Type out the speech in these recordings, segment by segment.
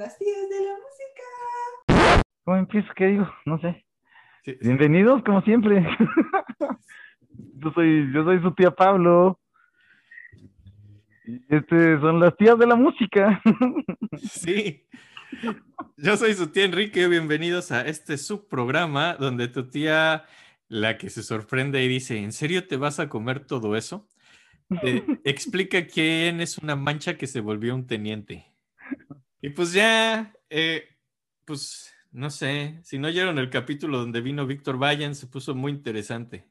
las tías de la música. ¿Cómo empiezo? ¿Qué digo? No sé. Bienvenidos, como siempre. yo soy, yo soy su tía Pablo. Este son las tías de la música. sí. Yo soy su tía Enrique. Bienvenidos a este subprograma donde tu tía, la que se sorprende y dice: ¿En serio te vas a comer todo eso? explica quién es una mancha que se volvió un teniente. Y pues ya, eh, pues no sé, si no oyeron el capítulo donde vino Víctor Vayan, se puso muy interesante.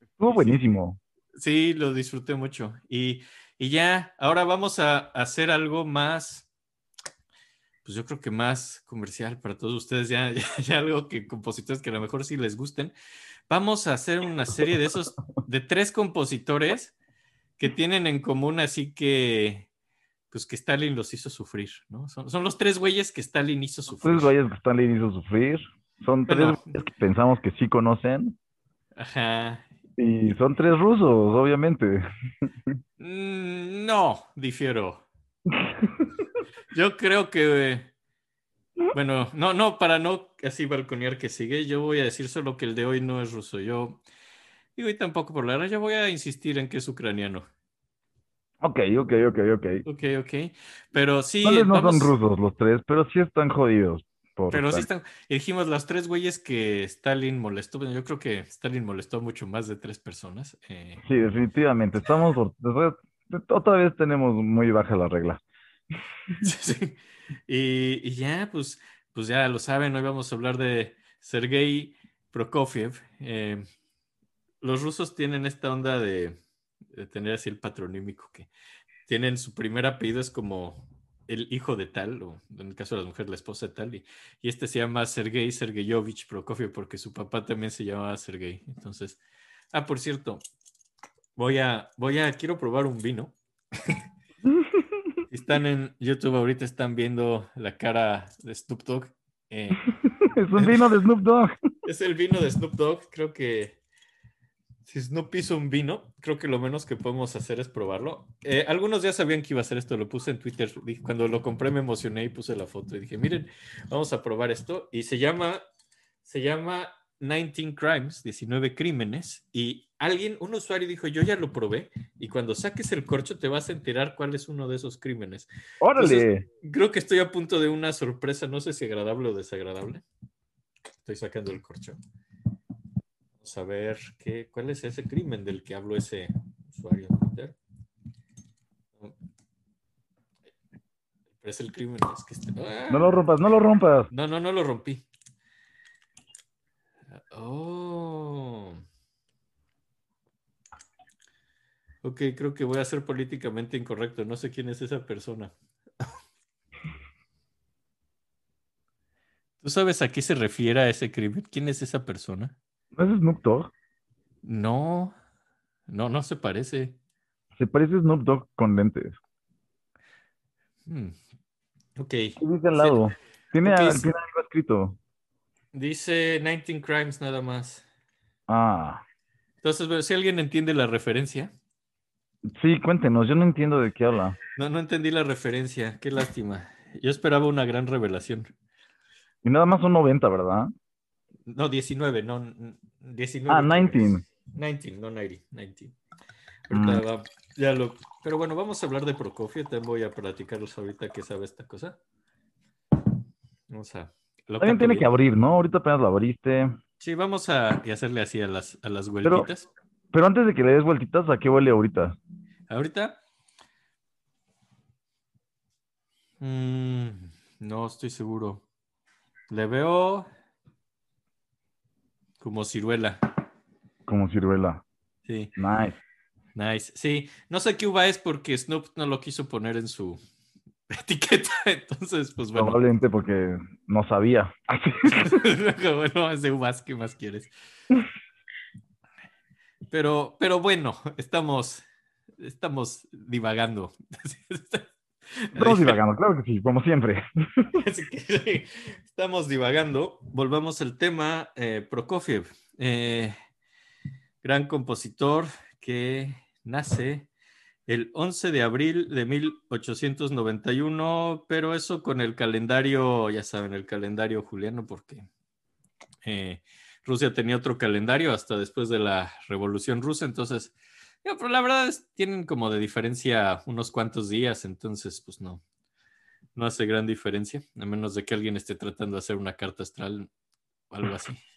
Estuvo buenísimo. Sí, lo disfruté mucho. Y, ya, ahora vamos a hacer algo más, pues yo creo que más comercial para todos ustedes, ya, ya, algo que compositores que a lo mejor sí les gusten. Vamos a hacer una serie de esos, de tres compositores que tienen en común, así que pues que Stalin los hizo sufrir, ¿no? Son, los tres güeyes que Stalin hizo sufrir. Tres güeyes que Stalin hizo sufrir. Son tres güeyes que pensamos que sí conocen. Ajá. Y son tres rusos, obviamente. Mm, no, difiero. Yo creo que, bueno, no, no, para no así balconear que sigue, yo voy a decir solo que el de hoy no es ruso. Yo digo, y tampoco por la yo voy a insistir en que es ucraniano. Ok, ok, ok, ok. Ok, ok. Pero sí. No, son rusos los tres, pero sí están jodidos. pero sí están. dijimos los tres güeyes que Stalin molestó. Bueno, yo creo que Stalin molestó mucho más de tres personas. Eh. Sí, definitivamente. Estamos. Otra vez tenemos muy baja la regla. Sí, sí. Y, ya, pues, pues ya lo saben, hoy vamos a hablar de Sergei Prokofiev. Eh, los rusos tienen esta onda de tener así el patronímico que tienen su primer apellido es como el hijo de tal, o en el caso de las mujeres, la esposa de tal, y, este se llama Sergei Sergeyovich Prokofiev porque su papá también se llamaba Sergei. Entonces, ah, por cierto, voy a, voy a, quiero probar un vino. están en YouTube ahorita, están viendo la cara de Snoop Dogg. Eh, es un vino de Snoop Dogg. es el vino de Snoop Dogg, creo que si no piso un vino, creo que lo menos que podemos hacer es probarlo. Eh, algunos ya sabían que iba a hacer esto, lo puse en Twitter. Cuando lo compré me emocioné y puse la foto y dije, miren, vamos a probar esto. Y se llama, se llama 19 Crimes, 19 crímenes. Y alguien, un usuario dijo, yo ya lo probé. Y cuando saques el corcho te vas a enterar cuál es uno de esos crímenes. Órale. creo que estoy a punto de una sorpresa, no sé si agradable o desagradable. Estoy sacando el corcho saber qué, cuál es ese crimen del que habló ese usuario en Twitter. Pero es el crimen. Es que este, ¡ah! No lo rompas, no lo rompas. No, no, no lo rompí. Oh. Ok, creo que voy a ser políticamente incorrecto. No sé quién es esa persona. ¿Tú sabes a qué se refiere a ese crimen? ¿Quién es esa persona? ¿No es Snoop Dogg? No, no, no se parece. Se parece a Snoop Dogg con lentes. Hmm. Ok. dice al lado? Tiene, algo escrito. Dice 19 Crimes nada más. Ah. Entonces, si alguien entiende la referencia. Sí, cuéntenos, yo no entiendo de qué habla. No, no entendí la referencia, qué lástima. Yo esperaba una gran revelación. Y nada más son 90, ¿verdad? No, 19, no 19. Ah, 19. 19, no 90, 19. Mm. ya lo, pero bueno, vamos a hablar de Prokofiev. Te voy a platicarles ahorita que sabe esta cosa. Vamos a. También tiene que abrir, ¿no? Ahorita apenas lo abriste. Sí, vamos a hacerle así a las, a las vueltitas. Pero, antes de que le des vueltitas, ¿a qué huele ahorita? ¿Ahorita? Mm, no estoy seguro. Le veo como ciruela. Como ciruela. Sí. Nice. Nice. Sí, no sé qué uva es porque Snoop no lo quiso poner en su etiqueta, entonces, pues bueno. Probablemente porque no sabía. bueno, es de uvas, ¿qué más quieres? Pero, pero bueno, estamos, estamos divagando. Estamos divagando, claro que sí, como siempre. estamos divagando. Volvamos al tema. Eh, Prokofiev, eh, gran compositor que nace el 11 de abril de 1891, pero eso con el calendario, ya saben, el calendario juliano, porque eh, Rusia tenía otro calendario hasta después de la Revolución Rusa, entonces, pero la verdad es, tienen como de diferencia unos cuantos días, entonces, pues no, no hace gran diferencia, a menos de que alguien esté tratando de hacer una carta astral o algo así.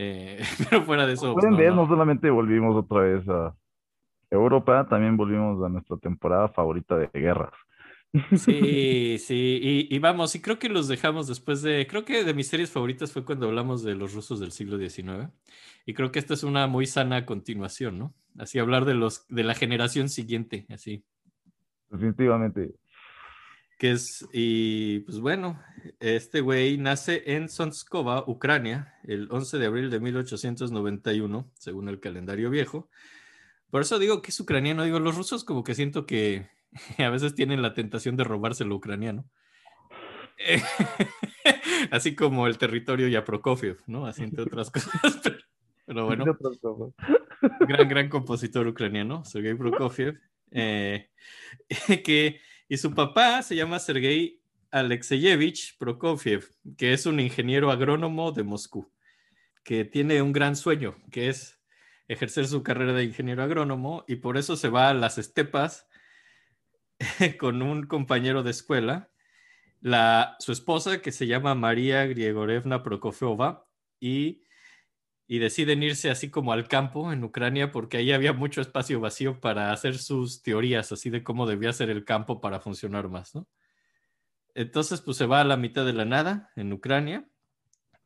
Eh, pero fuera de eso. Pues Pueden ver, no solamente volvimos otra vez a Europa, también volvimos a nuestra temporada favorita de guerras. Sí, sí, y, vamos, y creo que los dejamos después de, creo que de mis series favoritas fue cuando hablamos de los rusos del siglo XIX, y creo que esta es una muy sana continuación, ¿no? Así hablar de los, de la generación siguiente, así. Definitivamente. Que es, y pues bueno, este güey nace en Sonskova, Ucrania, el 11 de abril de 1891, según el calendario viejo. Por eso digo que es ucraniano, digo, los rusos como que siento que a veces tienen la tentación de robarse lo ucraniano. Así como el territorio ya Prokofiev, ¿no? Así entre otras cosas. Pero, bueno, gran, gran compositor ucraniano, Sergei Prokofiev. Eh, que, y su papá se llama Sergei Alexeyevich Prokofiev, que es un ingeniero agrónomo de Moscú, que tiene un gran sueño, que es ejercer su carrera de ingeniero agrónomo y por eso se va a las estepas con un compañero de escuela, la, su esposa que se llama María Griegorevna Prokofiova y, y deciden irse así como al campo en Ucrania porque ahí había mucho espacio vacío para hacer sus teorías así de cómo debía ser el campo para funcionar más, ¿no? Entonces, pues se va a la mitad de la nada en Ucrania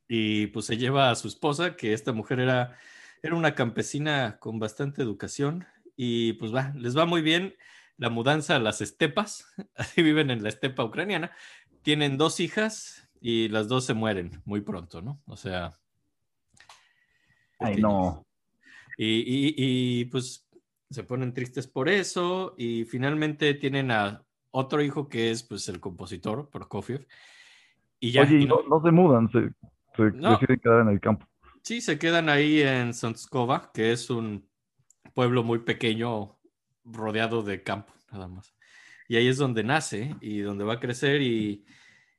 y pues se lleva a su esposa, que esta mujer era era una campesina con bastante educación y pues va, les va muy bien la mudanza a las estepas, así viven en la estepa ucraniana, tienen dos hijas y las dos se mueren muy pronto, ¿no? O sea... Ay, no. Y, y, pues se ponen tristes por eso y finalmente tienen a otro hijo que es pues el compositor, Prokofiev. Y ya, Oye, no, no, se mudan, se, deciden quedar en el campo. Sí, se quedan ahí en Sonskova, que es un pueblo muy pequeño rodeado de campo, nada más. Y ahí es donde nace y donde va a crecer y,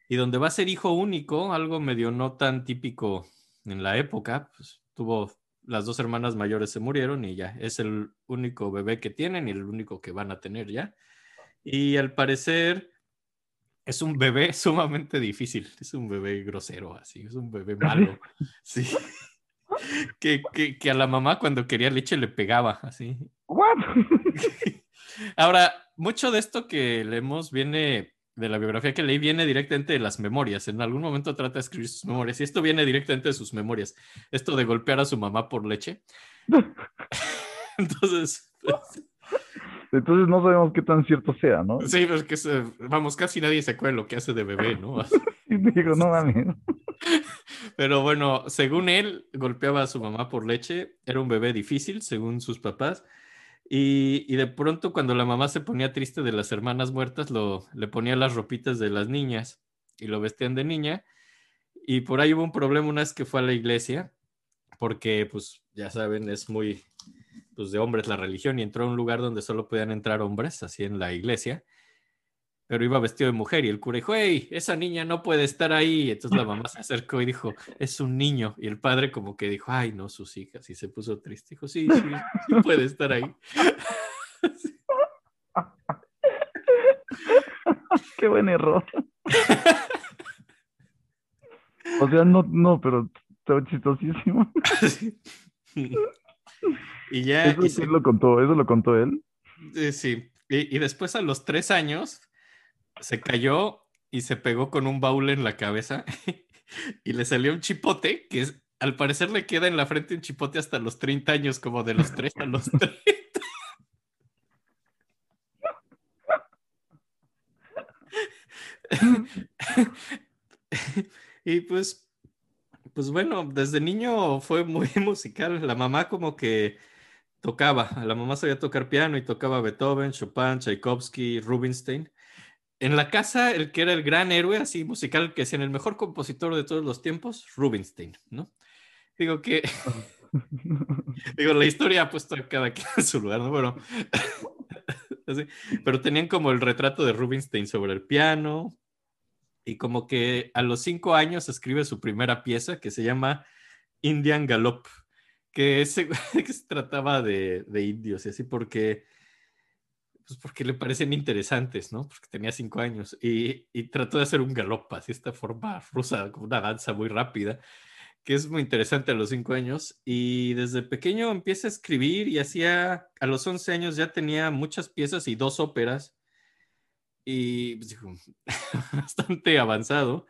y donde va a ser hijo único, algo medio no tan típico en la época. Pues, tuvo las dos hermanas mayores se murieron y ya es el único bebé que tienen y el único que van a tener ya. Y al parecer es un bebé sumamente difícil, es un bebé grosero, así, es un bebé malo. Sí que, que, a la mamá cuando quería leche le pegaba, así. Ahora, mucho de esto que leemos viene de la biografía que leí, viene directamente de las memorias. En algún momento trata de escribir sus memorias y esto viene directamente de sus memorias. Esto de golpear a su mamá por leche. Entonces... Pues, Entonces no sabemos qué tan cierto sea, ¿no? Sí, pero es que, vamos, casi nadie se acuerda lo que hace de bebé, ¿no? Digo, no mames. Pero bueno, según él, golpeaba a su mamá por leche. Era un bebé difícil, según sus papás. Y, de pronto, cuando la mamá se ponía triste de las hermanas muertas, lo, le ponía las ropitas de las niñas y lo vestían de niña. Y por ahí hubo un problema una vez que fue a la iglesia, porque, pues, ya saben, es muy pues, de hombres la religión y entró a un lugar donde solo podían entrar hombres, así en la iglesia pero iba vestido de mujer y el cura dijo, hey, esa niña no puede estar ahí. Entonces la mamá se acercó y dijo, es un niño. Y el padre como que dijo, ay, no, sus hijas. Y se puso triste. Dijo, sí, sí, sí puede estar ahí. Qué buen error. O sea, no, no, pero está chistosísimo. Y ya. Eso sí lo contó, eso lo contó él. Sí. Y, y, después a los tres años se cayó y se pegó con un baúl en la cabeza y le salió un chipote que al parecer le queda en la frente un chipote hasta los 30 años, como de los 3 a los 30. y pues, pues bueno, desde niño fue muy musical. La mamá como que tocaba, la mamá sabía tocar piano y tocaba Beethoven, Chopin, Tchaikovsky, Rubinstein en la casa, el que era el gran héroe, así musical, que decían el mejor compositor de todos los tiempos, Rubinstein, ¿no? Digo que Digo, la historia ha puesto a cada quien en su lugar, ¿no? Bueno, pero tenían como el retrato de Rubinstein sobre el piano y como que a los cinco años escribe su primera pieza que se llama Indian Galop, que, se, que se trataba de, de, indios y así porque, pues porque le parecen interesantes, ¿no? Porque tenía cinco años y, y trató de hacer un galop, así esta forma rusa, como una danza muy rápida que es muy interesante a los cinco años. Y desde pequeño empieza a escribir y hacía, a los 11 años ya tenía muchas piezas y dos óperas. Y pues, bastante avanzado.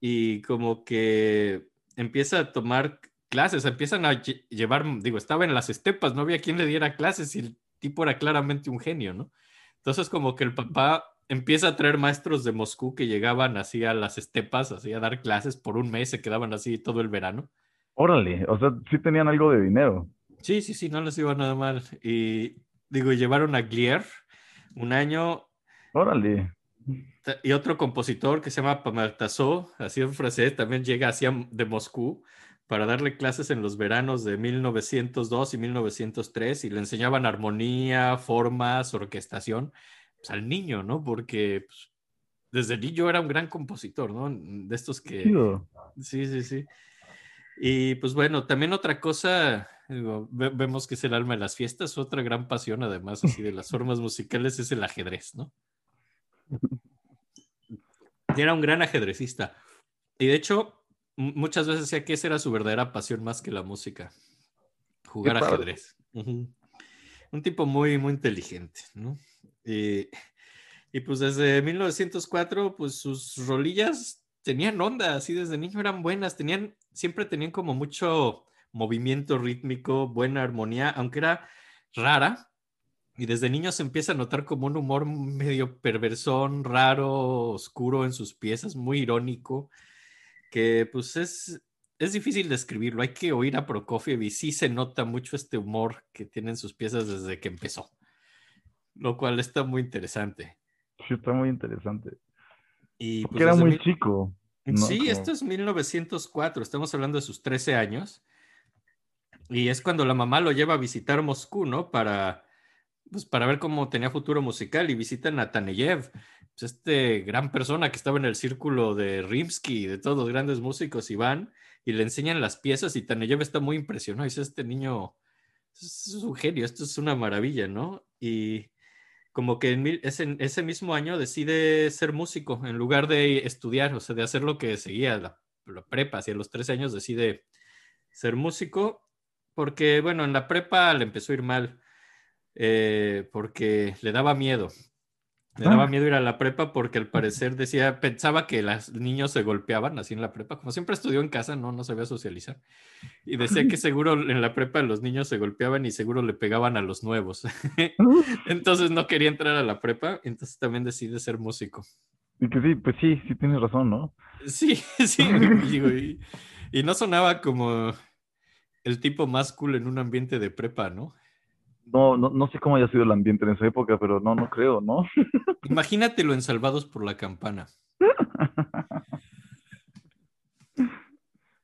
Y como que empieza a tomar clases, empiezan a llevar, digo, estaba en las estepas, no había quien le diera clases y tipo era claramente un genio, ¿no? Entonces como que el papá empieza a traer maestros de Moscú que llegaban así a las estepas, así a dar clases por un mes, se quedaban así todo el verano. Órale, o sea, sí tenían algo de dinero. Sí, sí, sí, no les iba nada mal. Y digo, llevaron a Glier un año. Órale. Y otro compositor que se llama Pamartasó, así en francés, también llega hacia de Moscú para darle clases en los veranos de 1902 y 1903 y le enseñaban armonía, formas, orquestación pues, al niño, ¿no? Porque pues, desde niño era un gran compositor, ¿no? De estos que... Sí, sí, sí. Y pues bueno, también otra cosa, vemos que es el alma de las fiestas, otra gran pasión además así de las formas musicales es el ajedrez, ¿no? Era un gran ajedrecista. Y de hecho, muchas veces decía que esa era su verdadera pasión más que la música, jugar ajedrez. Un tipo muy, muy inteligente, ¿no? Y, y pues desde 1904, pues sus rolillas tenían onda, así desde niño eran buenas, tenían, siempre tenían como mucho movimiento rítmico, buena armonía, aunque era rara. Y desde niño se empieza a notar como un humor medio perversón, raro, oscuro en sus piezas, muy irónico, que pues es, es difícil describirlo. Hay que oír a Prokofiev y sí se nota mucho este humor que tienen sus piezas desde que empezó lo cual está muy interesante. Sí, está muy interesante. Y Porque pues, era muy chico. Sí, esto es 1904, estamos hablando de sus 13 años. Y es cuando la mamá lo lleva a visitar Moscú, ¿no? Para, pues, para ver cómo tenía futuro musical y visitan a Taneyev, pues, este gran persona que estaba en el círculo de Rimsky, de todos los grandes músicos, y van y le enseñan las piezas y Taneyev está muy impresionado. Dice, este niño es un genio, esto es una maravilla, ¿no? Y como que en ese, ese, mismo año decide ser músico en lugar de estudiar, o sea, de hacer lo que seguía la, prepa, hacia los 13 años decide ser músico, porque bueno, en la prepa le empezó a ir mal, eh, porque le daba miedo, le daba ah. miedo ir a la prepa porque al parecer decía, pensaba que los niños se golpeaban así en la prepa. Como siempre estudió en casa, no, no sabía socializar. Y decía que seguro en la prepa los niños se golpeaban y seguro le pegaban a los nuevos. entonces no quería entrar a la prepa, entonces también decide ser músico. Y que sí, pues sí, sí tienes razón, ¿no? Sí, sí. y, y no sonaba como el tipo más cool en un ambiente de prepa, ¿no? No, no, no sé cómo haya sido el ambiente en esa época, pero no, no creo, ¿no? Imagínatelo en Salvados por la Campana.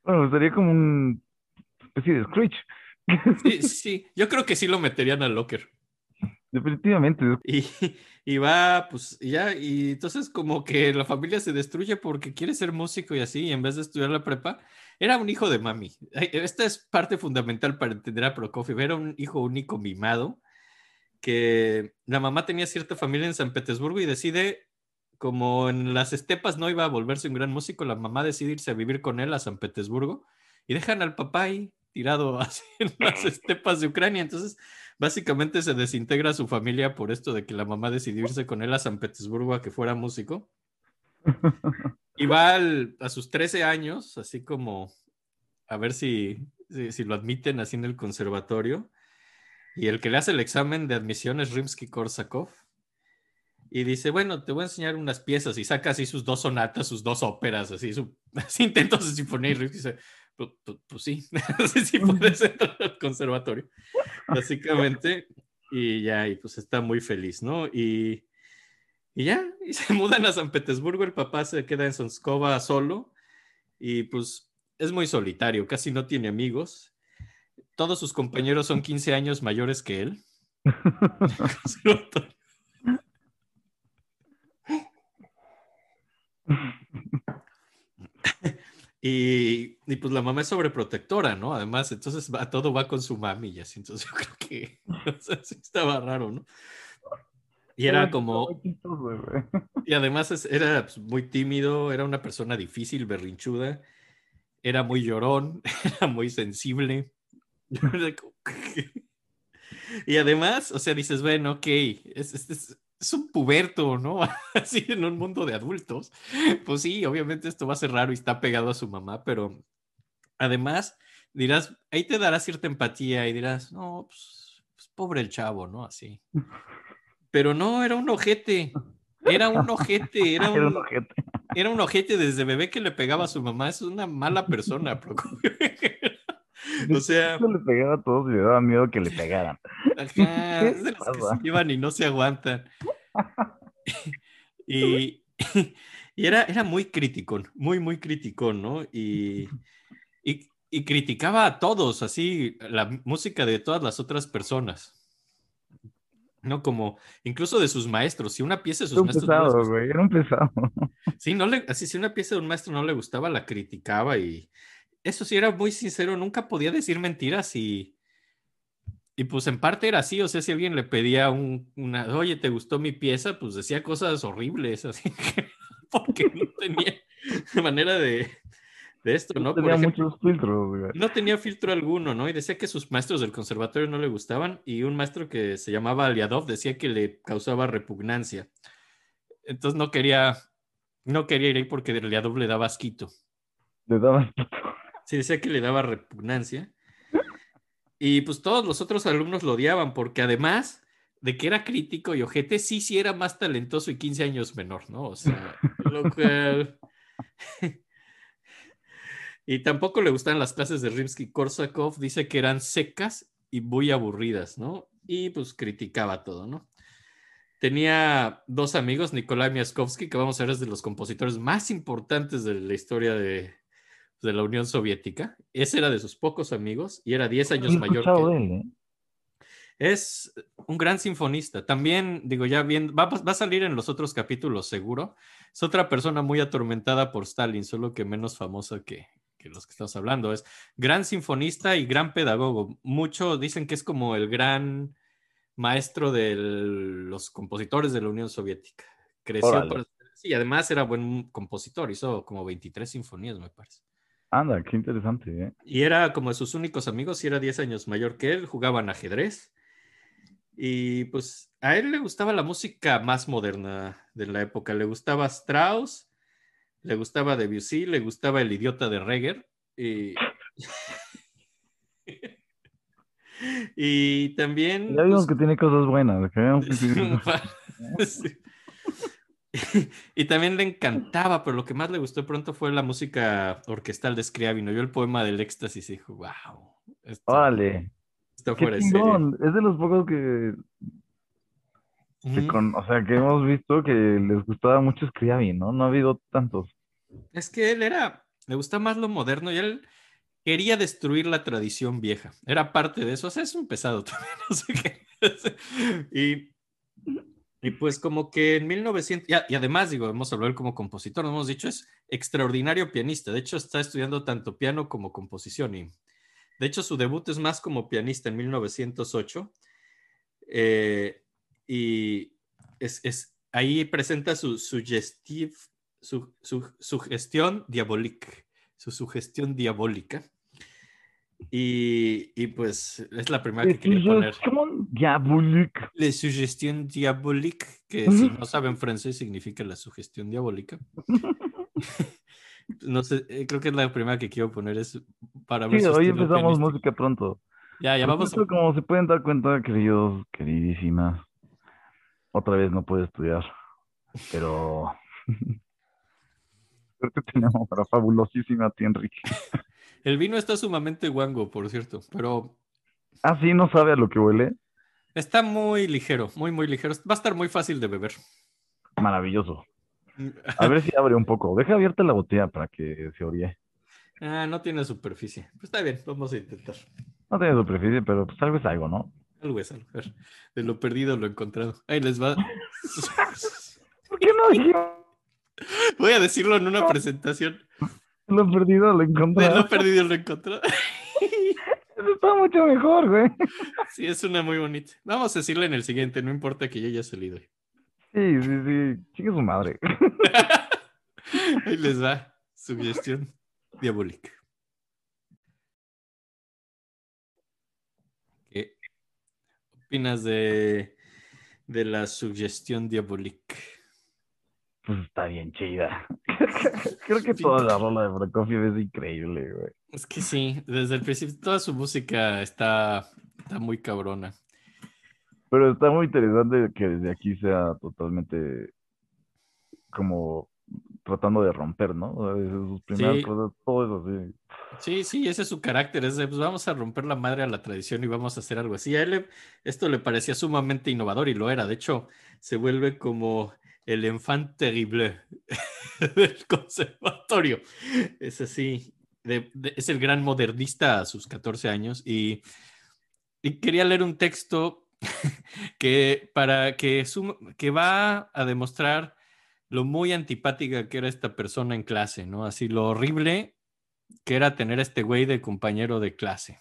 bueno, sería como un especie de Screech. sí, sí, yo creo que sí lo meterían al locker. Definitivamente. Y, y va, pues ya, y entonces como que la familia se destruye porque quiere ser músico y así, y en vez de estudiar la prepa, era un hijo de mami. Esta es parte fundamental para entender a Prokofiev. Era un hijo único mimado que la mamá tenía cierta familia en San Petersburgo y decide, como en las estepas no iba a volverse un gran músico, la mamá decide irse a vivir con él a San Petersburgo y dejan al papá ahí tirado así en las estepas de Ucrania. Entonces, básicamente se desintegra su familia por esto de que la mamá decidió irse con él a San Petersburgo a que fuera músico. Y va a sus 13 años, así como a ver si, si, lo admiten así en el conservatorio. Y el que le hace el examen de admisión es Rimsky-Korsakov. Y dice, bueno, te voy a enseñar unas piezas. Y saca así sus dos sonatas, sus dos óperas, así, su, intentos de sinfonía. Y Rimsky dice, pues, pues, pues sí, sí puedes entrar al conservatorio. Básicamente. Y ya, y pues está muy feliz, ¿no? Y y ya, y se mudan a San Petersburgo, el papá se queda en Sonskova solo y pues es muy solitario, casi no tiene amigos. todos sus compañeros son 15 años mayores que él. y, y, pues la mamá es sobreprotectora, ¿no? Además, entonces va, todo va con su mami y así. Entonces yo creo que estaba raro, ¿no? Y era como... Y además era pues, muy tímido, era una persona difícil, berrinchuda, era muy llorón, era muy sensible. y además, o sea, dices, bueno, ok, es, es, es, un puberto, ¿no? Así en un mundo de adultos. Pues sí, obviamente esto va a ser raro y está pegado a su mamá, pero además dirás, ahí te dará cierta empatía y dirás, no, pues, pues pobre el chavo, ¿no? Así. Pero no, era un ojete. Era un ojete, era un, ojete. Era un ojete desde bebé que le pegaba a su mamá. Es una mala persona, O sea. le pegaba a todos y le daba miedo que le pegaran. Ajá, es de los que se llevan y no se aguantan. y, y era, era muy crítico, muy, muy crítico, ¿no? Y, y, y, criticaba a todos, así, la música de todas las otras personas. ¿no? Como incluso de sus maestros. Si una pieza de sus maestros. Pesado, güey, era un pesado. Sí, no le, así, si una pieza de un maestro no le gustaba, la criticaba y eso sí era muy sincero, nunca podía decir mentiras y. Y pues en parte era así, o sea, si alguien le pedía un, una, oye, ¿te gustó mi pieza? Pues decía cosas horribles, así porque no tenía manera de, de esto, ¿no? No tenía muchos filtros. No tenía filtro alguno, ¿no? Y decía que sus maestros del conservatorio no le gustaban y un maestro que se llamaba Aliadov decía que le causaba repugnancia. Entonces no quería, no quería ir ahí porque Aliadov le daba asquito. Le daba asquito. Sí, decía que le daba repugnancia. Y pues todos los otros alumnos lo odiaban porque además de que era crítico y ojete, sí, sí era más talentoso y 15 años menor, ¿no? O sea, lo cual... Y tampoco le gustan las clases de Rimsky-Korsakov. Dice que eran secas y muy aburridas, ¿no? Y pues criticaba todo, ¿no? Tenía dos amigos, Nikolai Miaskovsky, que vamos a ver es de los compositores más importantes de la historia de, de la Unión Soviética. Ese era de sus pocos amigos y era 10 años mayor que él. ¿eh? Es un gran sinfonista. También, digo, ya bien, va, va, a salir en los otros capítulos seguro. Es otra persona muy atormentada por Stalin, solo que menos famosa que, los que estamos hablando. Es gran sinfonista y gran pedagogo. Muchos dicen que es como el gran maestro de los compositores de la Unión Soviética. Creció por... Sí, además era buen compositor, hizo como 23 sinfonías, me parece. Anda, qué interesante. ¿eh? Y era como de sus únicos amigos, y era 10 años mayor que él, jugaban ajedrez. Y pues a él le gustaba la música más moderna de la época, le gustaba Strauss, le gustaba Debussy, le gustaba El idiota de Reger. Y, y también... Ya vimos pues, que tiene cosas buenas. y también le encantaba, pero lo que más le gustó pronto fue la música orquestal de Scriabino. Yo el poema del éxtasis y dijo, wow. vale. Esto fuera Es de los pocos que o sea, que hemos visto que les gustaba mucho Scriabin, ¿no? No ha habido tantos. Es que él era, le gusta más lo moderno y él quería destruir la tradición vieja. Era parte de eso. O sea, es un pesado también, no sé qué. y, y pues como que en 1900, y, además digo, hemos hablado como compositor, no hemos dicho, es extraordinario pianista. De hecho, está estudiando tanto piano como composición y de hecho su debut es más como pianista en 1908. Eh, y es, es, ahí presenta su su, su, sugestión diabólica, su sugestión diabólica. Y, y, pues es la primera que quería poner. Diabólica. La sugestión diabólica, que si no saben francés significa la sugestión diabólica. no sé, eh, creo que es la primera que quiero poner es para. Sí, hoy empezamos música pronto. Ya, ya vamos. A... Como se pueden dar cuenta, queridos, queridísimas, otra vez no puedo estudiar, pero Suerte tenemos para fabulosísima ti, Enrique. El vino está sumamente guango, por cierto, pero. Ah, sí, no sabe a lo que huele. Está muy ligero, muy, muy ligero. Va a estar muy fácil de beber. Maravilloso. A ver si abre un poco. Deja abierta la botella para que se orie. Ah, no tiene superficie. Pues está bien, vamos a intentar. No tiene superficie, pero pues algo es algo, ¿no? Algo es algo. De lo perdido lo encontrado. Ahí les va. ¿Por qué no? Voy a decirlo en una presentación. Lo perdido lo De encontré. lo perdido lo encontrado. Eso está mucho mejor, güey. Sí, es una muy bonita. Vamos a decirle en el siguiente, no importa que yo haya salido. Sí, sí, sí. Chique su madre. Ahí les va. Sugestión diabólica. ¿Qué opinas de, de la sugestión diabólica? Pues está bien chida. Creo que toda la rola de Prokofiev es increíble, güey. Es que sí, desde el principio toda su música está, está muy cabrona. Pero está muy interesante que desde aquí sea totalmente como tratando de romper, ¿no? O sea, desde sus primeras Sí. cosas, todo eso así. Sí, sí, ese es su carácter, es de, pues vamos a romper la madre a la tradición y vamos a hacer algo así. A él le- esto le parecía sumamente innovador y lo era. De hecho, se vuelve como el enfant terrible del conservatorio. Es así, es el gran modernista a sus 14 años y, quería leer un texto que, para que, que va a demostrar lo muy antipática que era esta persona en clase, ¿no? Así lo horrible que era tener a este güey de compañero de clase.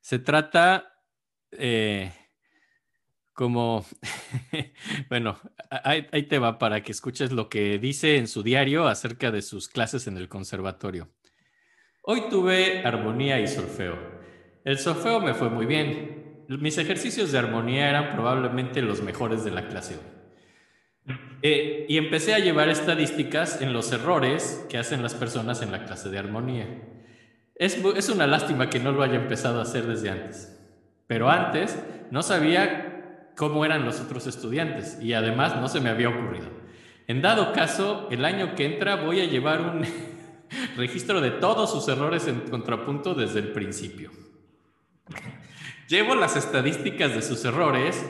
Se trata eh, como, bueno, ahí, ahí te va para que escuches lo que dice en su diario acerca de sus clases en el conservatorio. Hoy tuve armonía y solfeo. El solfeo me fue muy bien. Mis ejercicios de armonía eran probablemente los mejores de la clase. Eh, y empecé a llevar estadísticas en los errores que hacen las personas en la clase de armonía. Es, es una lástima que no lo haya empezado a hacer desde antes. Pero antes no sabía cómo eran los otros estudiantes y además no se me había ocurrido. En dado caso, el año que entra voy a llevar un registro de todos sus errores en contrapunto desde el principio. Llevo las estadísticas de sus errores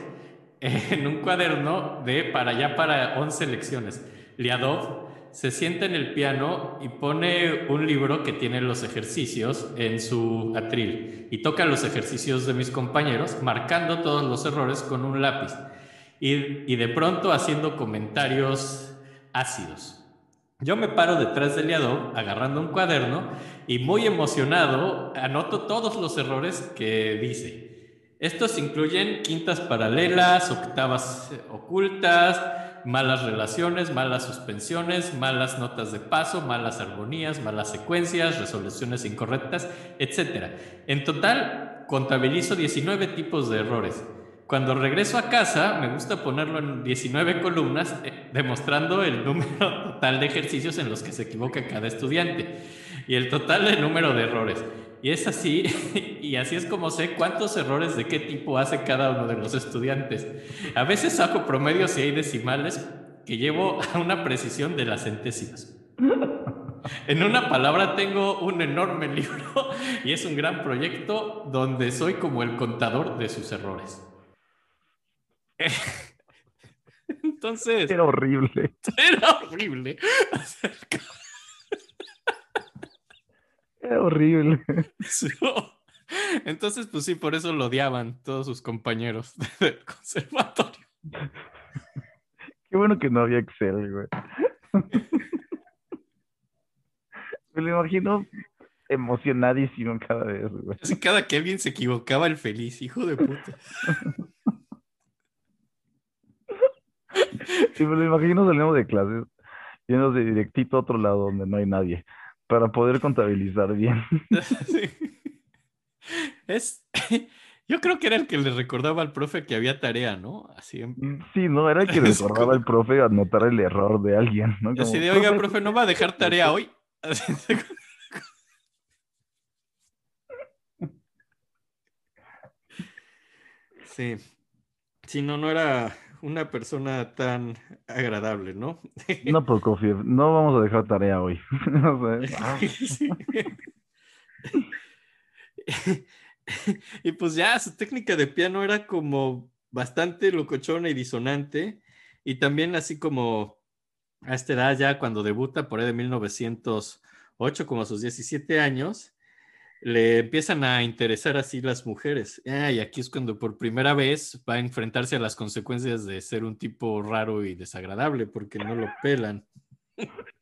en un cuaderno de para allá para 11 lecciones. Liadov se sienta en el piano y pone un libro que tiene los ejercicios en su atril y toca los ejercicios de mis compañeros, marcando todos los errores con un lápiz y, de pronto haciendo comentarios ácidos. Yo me paro detrás de Liadov agarrando un cuaderno y muy emocionado anoto todos los errores que dice. Estos incluyen quintas paralelas, octavas ocultas, malas relaciones, malas suspensiones, malas notas de paso, malas armonías, malas secuencias, resoluciones incorrectas, etc. En total, contabilizo 19 tipos de errores. Cuando regreso a casa, me gusta ponerlo en 19 columnas, eh, demostrando el número total de ejercicios en los que se equivoca cada estudiante y el total de número de errores. Y es así, y así es como sé cuántos errores de qué tipo hace cada uno de los estudiantes. A veces saco promedios y hay decimales que llevo a una precisión de las centésimas. En una palabra tengo un enorme libro y es un gran proyecto donde soy como el contador de sus errores. Entonces, Era horrible. era horrible. Era horrible. Entonces, pues sí, por eso lo odiaban todos sus compañeros del conservatorio. Qué bueno que no había Excel, güey. Me lo imagino emocionadísimo cada vez, güey. Así cada que alguien se equivocaba, el feliz, hijo de puta. Y me lo imagino saliendo de clases, yendo de directito a otro lado donde no hay nadie, para poder contabilizar bien. Sí. Es, yo creo que era el que le recordaba al profe que había tarea, ¿no? Así, Sí, no, era el que Es recordaba como- al profe anotar el error de alguien, ¿no? así de, oiga, profe, ¿no va a dejar tarea hoy? Así de- Sí. Sí, no, no era una persona tan agradable, ¿no? No, Prokofiev, no vamos a dejar tarea hoy. Ah, Sí. y pues ya, su técnica de piano era como bastante locochona y disonante. Y también así como a esta edad ya cuando debuta por ahí de 1908, como a sus 17 años, le empiezan a interesar así las mujeres. Ah, y aquí es cuando por primera vez va a enfrentarse a las consecuencias de ser un tipo raro y desagradable, porque no lo pelan.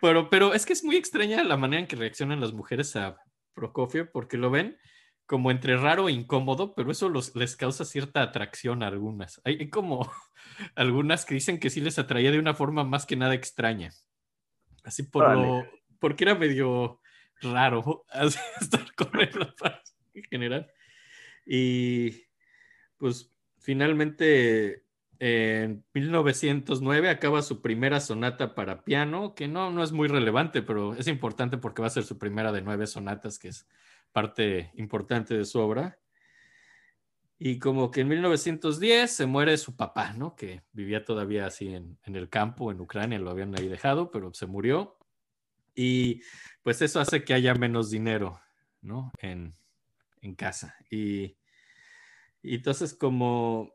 pero, pero es que es muy extraña la manera en que reaccionan las mujeres a Prokofiev, porque lo ven como entre raro e incómodo, pero eso los, les causa cierta atracción a algunas. Hay, hay como algunas que dicen que sí les atraía de una forma más que nada extraña. Así por lo, porque era medio raro estar él en general. Y pues finalmente en 1909 acaba su primera sonata para piano, que no, no es muy relevante, pero es importante porque va a ser su primera de nueve sonatas, que es parte importante de su obra. Y como que en 1910 se muere su papá, ¿no? Que vivía todavía así en, en el campo, en Ucrania, lo habían ahí dejado, pero se murió. Y pues eso hace que haya menos dinero, ¿no? En, en casa. Y, y entonces como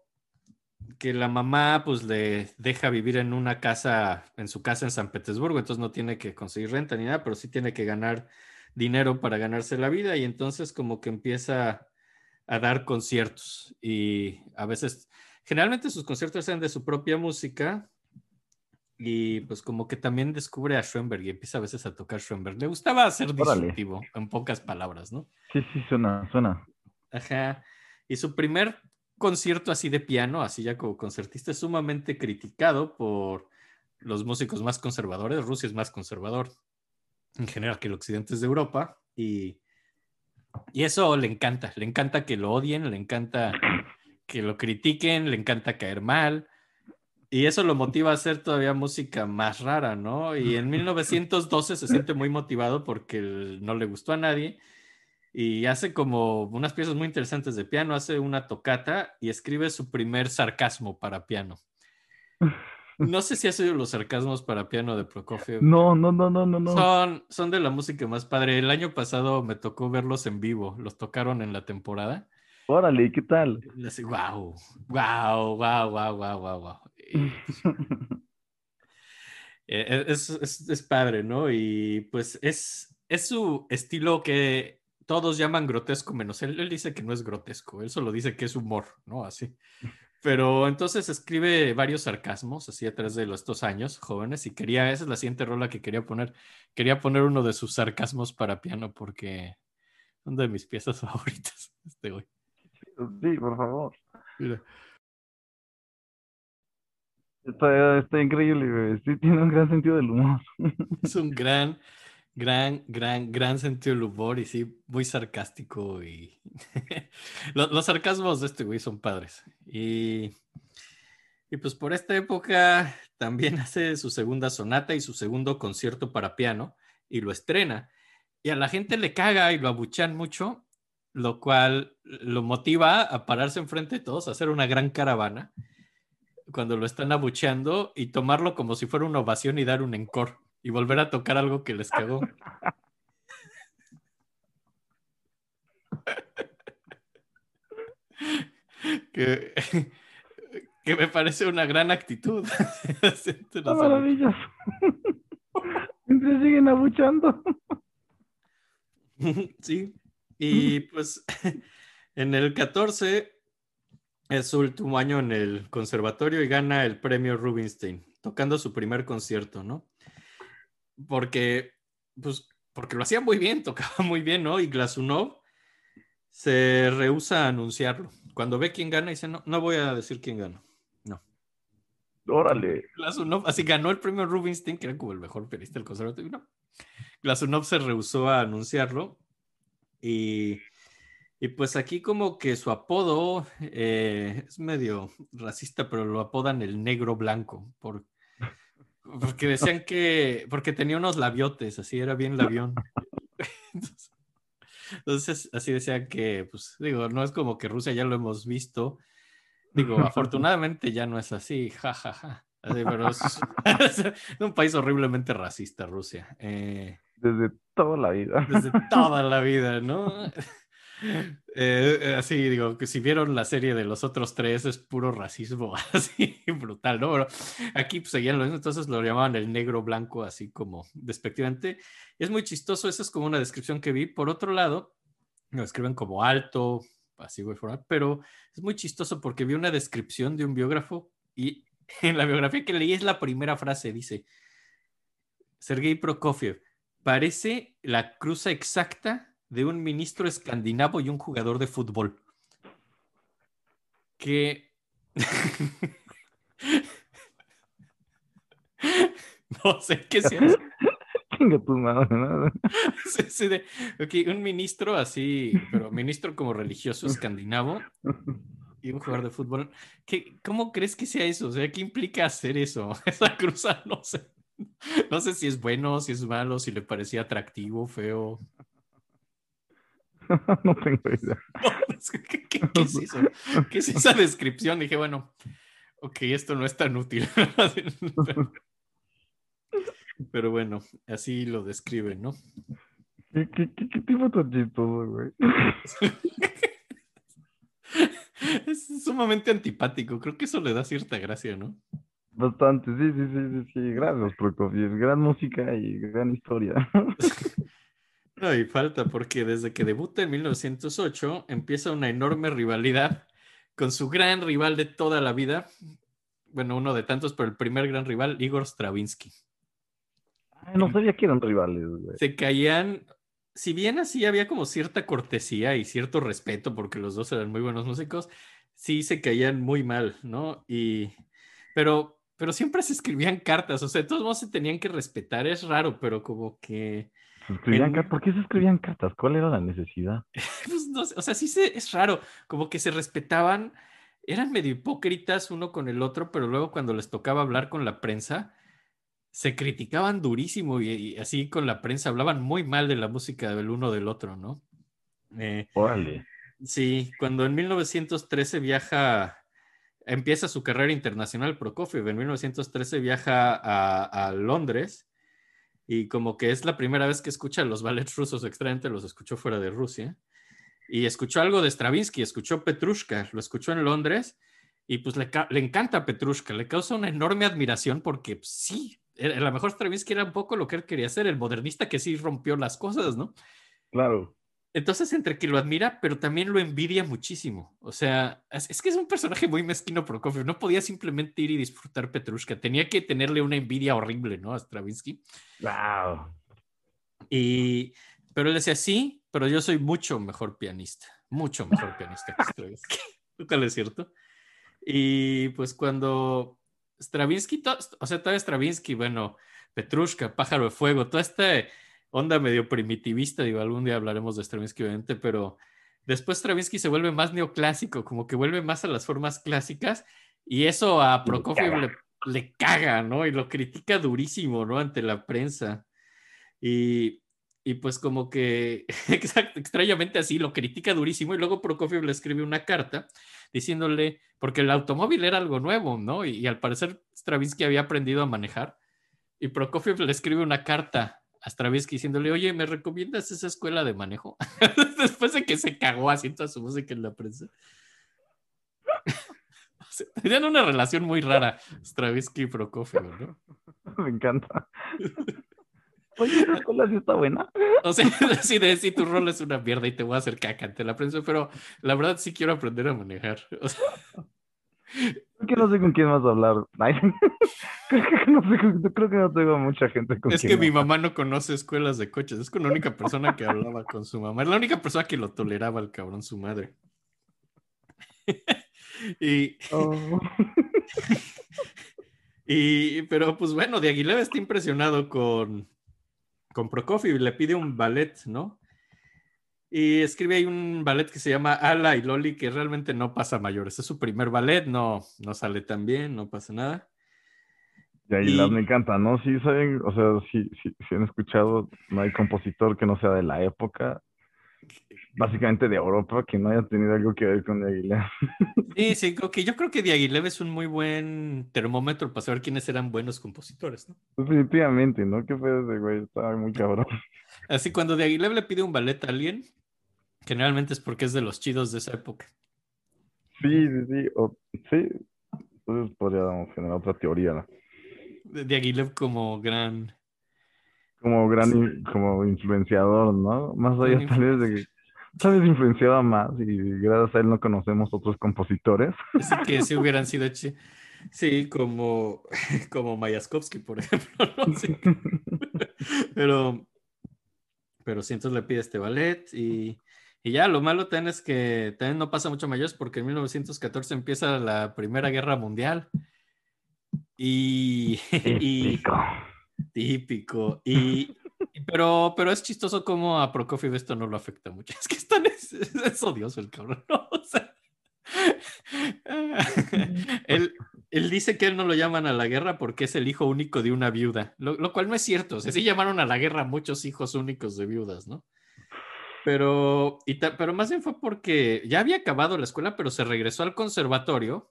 que la mamá pues le deja vivir en una casa, en su casa en San Petersburgo, entonces no tiene que conseguir renta ni nada, pero sí tiene que ganar dinero para ganarse la vida y entonces como que empieza a dar conciertos y a veces, generalmente sus conciertos eran de su propia música y pues como que también descubre a Schoenberg y empieza a veces a tocar Schoenberg. Le gustaba ser Órale. disruptivo, en pocas palabras, ¿no? Sí, sí, suena, suena. Ajá. Y su primer concierto así de piano, así ya como concertista, es sumamente criticado por los músicos más conservadores. Rusia es más conservador en general que el occidente es de Europa. Y, y eso le encanta. Le encanta que lo odien, le encanta que lo critiquen, le encanta caer mal. Y eso lo motiva a hacer todavía música más rara, ¿no? Y en 1912 se siente muy motivado porque no le gustó a nadie y hace como unas piezas muy interesantes de piano, hace una tocata y escribe su primer sarcasmo para piano. No sé si has oído los sarcasmos para piano de Prokofiev. No, no, no, no, no, no. Son, son de la música más padre. El año pasado me tocó verlos en vivo, los tocaron en la temporada. Órale, ¿y ¿qué tal? Wow, wow, wow, wow, wow, wow, wow. Eh, es, es, es padre, ¿no? Y pues es, es su estilo que todos llaman grotesco menos él. Él dice que no es grotesco, él solo dice que es humor, ¿no? Así. Pero entonces escribe varios sarcasmos así a través de los estos años jóvenes y quería, esa es la siguiente rola que quería poner. Quería poner uno de sus sarcasmos para piano porque son de mis piezas favoritas. Este. Sí, por favor. Mira. Está, está increíble, güey. Sí, tiene un gran sentido del humor. Es un gran, gran, gran, gran sentido del humor y sí, muy sarcástico y los, los, sarcasmos de este güey son padres. Y, y pues por esta época también hace su segunda sonata y su segundo concierto para piano y lo estrena. Y a la gente le caga y lo abuchan mucho, lo cual lo motiva a pararse enfrente de todos, a hacer una gran caravana cuando lo están abucheando y tomarlo como si fuera una ovación y dar un encore y volver a tocar algo que les cagó. que, que, me parece una gran actitud. Está maravilloso. Siempre siguen abuchando. sí. Y pues en el 14 es su último año en el conservatorio y gana el premio Rubinstein, tocando su primer concierto, ¿no? Porque, pues, porque lo hacía muy bien, tocaba muy bien, ¿no? Y Glasunov se rehúsa a anunciarlo. Cuando ve quién gana, dice, no, no voy a decir quién gana. No. Órale. Glasunov, así ganó el premio Rubinstein, que era como el mejor pianista del conservatorio. No. Glasunov se rehusó a anunciarlo y... Y pues aquí como que su apodo eh, es medio racista, pero lo apodan el negro blanco, por, porque decían que, porque tenía unos labiotes, así era bien labión. Entonces, entonces, así decían que, pues digo, no es como que Rusia ya lo hemos visto. Digo, afortunadamente ya no es así, jajaja. Ja, ja. Así, pero es, es, un país horriblemente racista, Rusia. Eh, desde toda la vida. Desde toda la vida, ¿no? Eh, así digo, que si vieron la serie de los otros tres es puro racismo, así brutal, ¿no? Aquí pues, seguían lo mismo, entonces lo llamaban el negro blanco, así como despectivamente. Es muy chistoso, esa es como una descripción que vi. Por otro lado, lo escriben como alto, así fuera, pero es muy chistoso porque vi una descripción de un biógrafo y en la biografía que leí es la primera frase, dice, Sergei Prokofiev, parece la cruza exacta de un ministro escandinavo y un jugador de fútbol. Que... no sé qué sea. Sí, sí, de- ok, un ministro así, pero ministro como religioso escandinavo y un jugador de fútbol. ¿Qué, ¿Cómo crees que sea eso? O sea, ¿qué implica hacer eso? Esa cruza, no sé. No sé si es bueno, si es malo, si le parecía atractivo, feo. no tengo idea. ¿Qué, qué- qué es eso? ¿Qué es esa descripción? Dije, bueno, ok, esto no es tan útil. Pero bueno, así lo describen, ¿no? ¿Qué, qué, qué, qué tipo tan chistoso, güey? Es sumamente antipático. Creo que eso le da cierta gracia, ¿no? Bastante, sí, sí, sí, sí, sí. Gracias, Prokofiev. Gran música y gran historia. No, y falta porque desde que debuta en 1908 empieza una enorme rivalidad con su gran rival de toda la vida. Bueno, uno de tantos, pero el primer gran rival, Igor Stravinsky. Ay, no sabía que eran rivales, güey. Se caían, si bien así había como cierta cortesía y cierto respeto, porque los dos eran muy buenos músicos, sí se caían muy mal, ¿no? Y, pero, pero siempre se escribían cartas, o sea, de todos modos se tenían que respetar, es raro, pero como que... Se escribían En- ¿Por qué se escribían cartas? ¿Cuál era la necesidad? Pues no sé, o sea, sí se, es raro, como que se respetaban, eran medio hipócritas uno con el otro, pero luego cuando les tocaba hablar con la prensa, se criticaban durísimo y, y así con la prensa hablaban muy mal de la música del uno del otro, ¿no? Eh, Órale. sí, cuando en 1913 viaja, empieza su carrera internacional Prokofiev, en 1913 viaja a, a Londres y como que es la primera vez que escucha los ballets rusos, extrañamente los escuchó fuera de Rusia, y escuchó algo de Stravinsky, escuchó Petrushka, lo escuchó en Londres, y pues le, le encanta Petrushka, le causa una enorme admiración porque pues, sí, era- a lo mejor Stravinsky era un poco lo que él quería hacer, el modernista que sí rompió las cosas, ¿no? Claro. Entonces, entre que lo admira, pero también lo envidia muchísimo. O sea, es, es que es un personaje muy mezquino Prokofiev. No podía simplemente ir y disfrutar Petrushka. Tenía que tenerle una envidia horrible, ¿no? A Stravinsky. Wow. Y, pero él decía, sí, pero yo soy mucho mejor pianista. Mucho mejor pianista que Stravinsky. Lo cual es cierto. Y pues cuando Stravinsky, o sea, todavía Stravinsky, bueno, Petrushka, Pájaro de Fuego, toda esta onda medio primitivista, digo, algún día hablaremos de Stravinsky, obviamente, pero después Stravinsky se vuelve más neoclásico, como que vuelve más a las formas clásicas, y eso a Prokofiev le, le caga, ¿no? Y lo critica durísimo, ¿no? Ante la prensa. Y, y pues como que, exacto, extrañamente así, lo critica durísimo, y luego Prokofiev le escribe una carta diciéndole, porque el automóvil era algo nuevo, ¿no? Y, y al parecer Stravinsky había aprendido a manejar, y Prokofiev le escribe una carta Stravinsky diciéndole, oye, ¿me recomiendas esa escuela de manejo? Después de que se cagó así toda su música en la prensa. Tenían una relación muy rara, Stravinsky y Prokofiev, ¿no? Me encanta. Oye, esa escuela sí está buena. O sea, así de si tu rol es una mierda y te voy a hacer caca ante la prensa, pero la verdad sí quiero aprender a manejar. O sea, Creo que no sé con quién más hablar. Ay, creo, que no sé, creo que no tengo mucha gente con es que mi hablar. mamá no conoce escuelas de coches, es con la única persona que hablaba con su mamá, es la única persona que lo toleraba el cabrón, su madre. y, Oh. y, pero pues bueno, de Aguilera está impresionado con, con Prokofiev y le pide un ballet, ¿no? Y escribe ahí un ballet que se llama Ala y Loli, que realmente no pasa a mayores. Es su primer ballet, no, no sale tan bien, no pasa nada. Y ahí Y- me encanta, ¿no? Sí, saben, o sea, sí, sí, sí han escuchado, no hay compositor que no sea de la época, básicamente de Europa, que no haya tenido algo que ver con Aguilera. Sí, sí, ok. Yo creo que Diaghilev es un muy buen termómetro para saber quiénes eran buenos compositores, ¿no? Definitivamente, ¿no? ¿Qué fue ese güey? Estaba muy cabrón. Así cuando Diaghilev le pide un ballet a alguien, Generalmente es porque es de los chidos de esa época. Sí, sí, sí. o- sí. Entonces podríamos generar otra teoría. ¿no? De Diaghilev como gran... Como gran como influenciador, ¿no? Más allá tal vez de que tal vez influenciaba más y gracias a él no conocemos otros compositores. Así que si hubieran sido chi- Sí, como, como Mayakovsky, por ejemplo, ¿no? Sí. Pero, pero sí, entonces le pide este ballet y, y ya lo malo también es que también no pasa mucho mayores porque en 1914 empieza la Primera Guerra Mundial y, y Típico. típico y, pero, pero es chistoso como a Prokofiev esto no lo afecta mucho. Es que es, tan- es, es odioso el cabrón, ¿no? O sea, él, él dice que él no lo llaman a la guerra porque es el hijo único de una viuda, lo, lo cual no es cierto. O sea, sí llamaron a la guerra muchos hijos únicos de viudas, ¿no? Pero, y ta- pero más bien fue porque ya había acabado la escuela, pero se regresó al conservatorio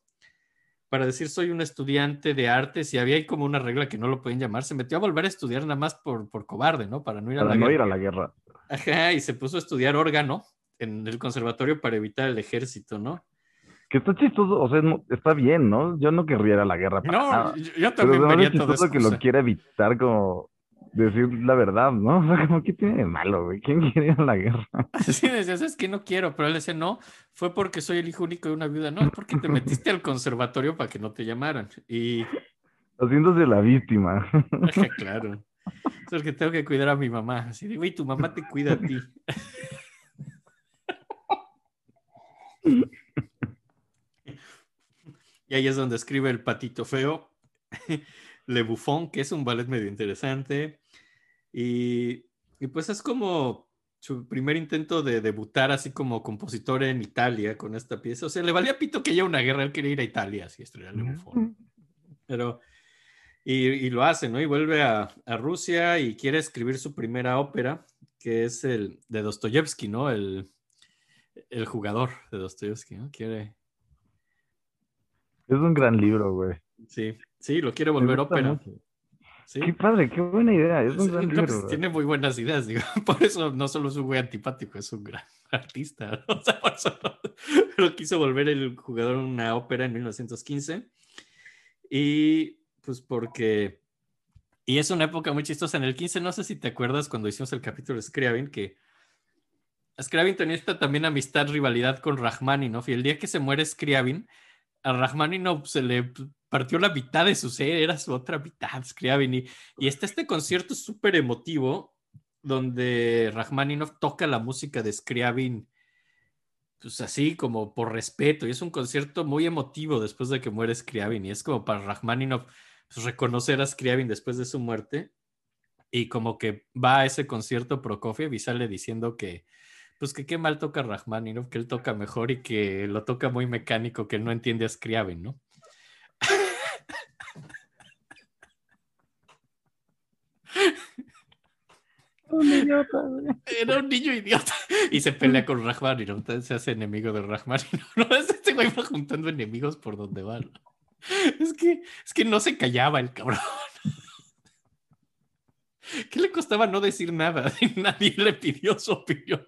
para decir soy un estudiante de artes y había ahí como una regla que no lo pueden llamar. Se metió a volver a estudiar nada más por, por cobarde, ¿no? Para no ir a Para la no guerra. ir a la guerra. Ajá, y se puso a estudiar órgano en el conservatorio para evitar el ejército, ¿no? Que está chistoso, o sea, está bien, ¿no? Yo no querría ir a la guerra para No, nada. yo, yo Pero también hace vería chistoso que lo quiera evitar como decir la verdad, ¿no? O sea, como, ¿qué tiene de malo, güey? ¿Quién quiere ir a la guerra? Sí, decías, es que no quiero, pero él decía, no, fue porque soy el hijo único de una viuda, no, es porque te metiste al conservatorio para que no te llamaran. Y, Haciéndose la víctima. claro, es porque tengo que cuidar a mi mamá. Así de, güey, tu mamá te cuida a ti. Y ahí es donde escribe el patito feo, Le Buffon, que es un ballet medio interesante. Y, y pues es como su primer intento de debutar así como compositor en Italia con esta pieza. O sea, le valía pito que haya una guerra, él quería ir a Italia, así estrellar Le Buffon. Pero, y, y lo hace, ¿no? Y vuelve a, a Rusia y quiere escribir su primera ópera, que es el de Dostoyevsky, ¿no? El, el jugador de Dostoyevsky, ¿no? Quiere, Es un gran libro, güey. sí, sí, lo quiere volver ópera. mucho. Sí. Qué padre, qué buena idea. Es un gran libro. pues, güey. tiene muy buenas ideas, digo. Por eso no solo es un güey antipático, es un gran artista. ¿no? O sea, por eso no- pero quiso volver el jugador a una ópera en 1915. Y pues porque. Y es una época muy chistosa. En el 15, no sé si te acuerdas cuando hicimos el capítulo de Scriabin, que Scriabin tenía esta también amistad, rivalidad con Rachmaninoff. Y el día que se muere Scriabin, a Rachmaninoff se le partió la mitad de su ser, era su otra mitad, Scriabin. Y, y está este concierto súper emotivo donde Rachmaninoff toca la música de Scriabin, pues así como por respeto. Y es un concierto muy emotivo después de que muere Scriabin. Y es como para Rachmaninoff pues, reconocer a Scriabin después de su muerte. Y como que va a ese concierto Prokofiev y sale diciendo que, pues que qué mal toca Rachmaninoff, que él toca mejor y que lo toca muy mecánico, que él no entiende a Scriabin, ¿no? Era un niño idiota. Y se pelea con Rachmaninoff, se hace enemigo de Rachmaninoff. No, es este güey va juntando enemigos por donde va. ¿no? Es que, es que no se callaba el cabrón. ¿Qué le costaba no decir nada? Nadie le pidió su opinión.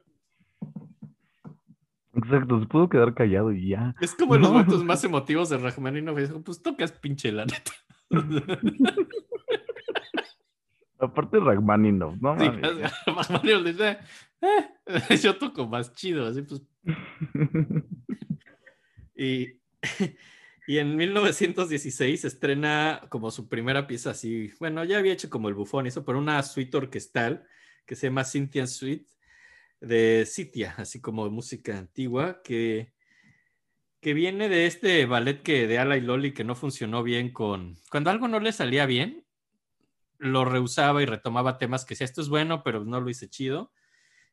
Exacto, se pudo quedar callado y ya. Es como en los No. momentos más emotivos de Rachmaninoff. Dijo, pues tocas pinche la neta. Aparte Rachmaninoff, ¿no? Sí, mames. Rachmaninoff dice, "Eh, yo toco más chido, así pues Y, y en 1916 se estrena como su primera pieza así, bueno, ya había hecho como el bufón eso, pero una suite orquestal que se llama Cynthia Suite de Citia, así como música antigua, que, que viene de este ballet que de Ala y Loli que no funcionó bien con... Cuando algo no le salía bien, lo rehusaba y retomaba temas que decía, esto es bueno, pero no lo hice chido.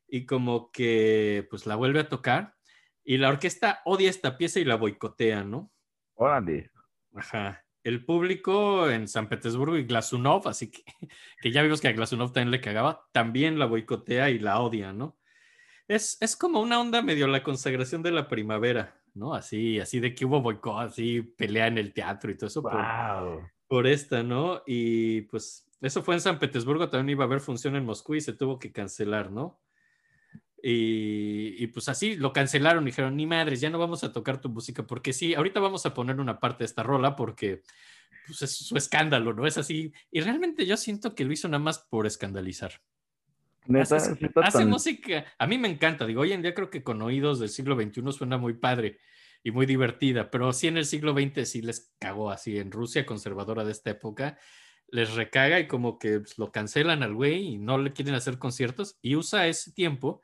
Y como que pues la vuelve a tocar y la orquesta odia esta pieza y la boicotea, ¿no? Órale. Ajá. El público en San Petersburgo y Glasunov, así que, que ya vimos que a Glasunov también le cagaba, también la boicotea y la odia, ¿no? Es, es como una onda medio la consagración de la primavera, ¿no? Así, así de que hubo boicot, así pelea en el teatro y todo eso por, Wow. por esta, ¿no? Y pues eso fue en San Petersburgo, también iba a haber función en Moscú y se tuvo que cancelar, ¿no? Y, y, pues así lo cancelaron, dijeron, ni madres, ya no vamos a tocar tu música, porque sí, ahorita vamos a poner una parte de esta rola porque pues es su escándalo, ¿no? Es así. Y realmente yo siento que lo hizo nada más por escandalizar. Neta, hace, está hace música, a mí me encanta, digo, hoy en día creo que con oídos del siglo XXI suena muy padre y muy divertida, pero sí en el siglo XX sí les cagó así, en Rusia conservadora de esta época, les recaga y como que pues, lo cancelan al güey y no le quieren hacer conciertos y usa ese tiempo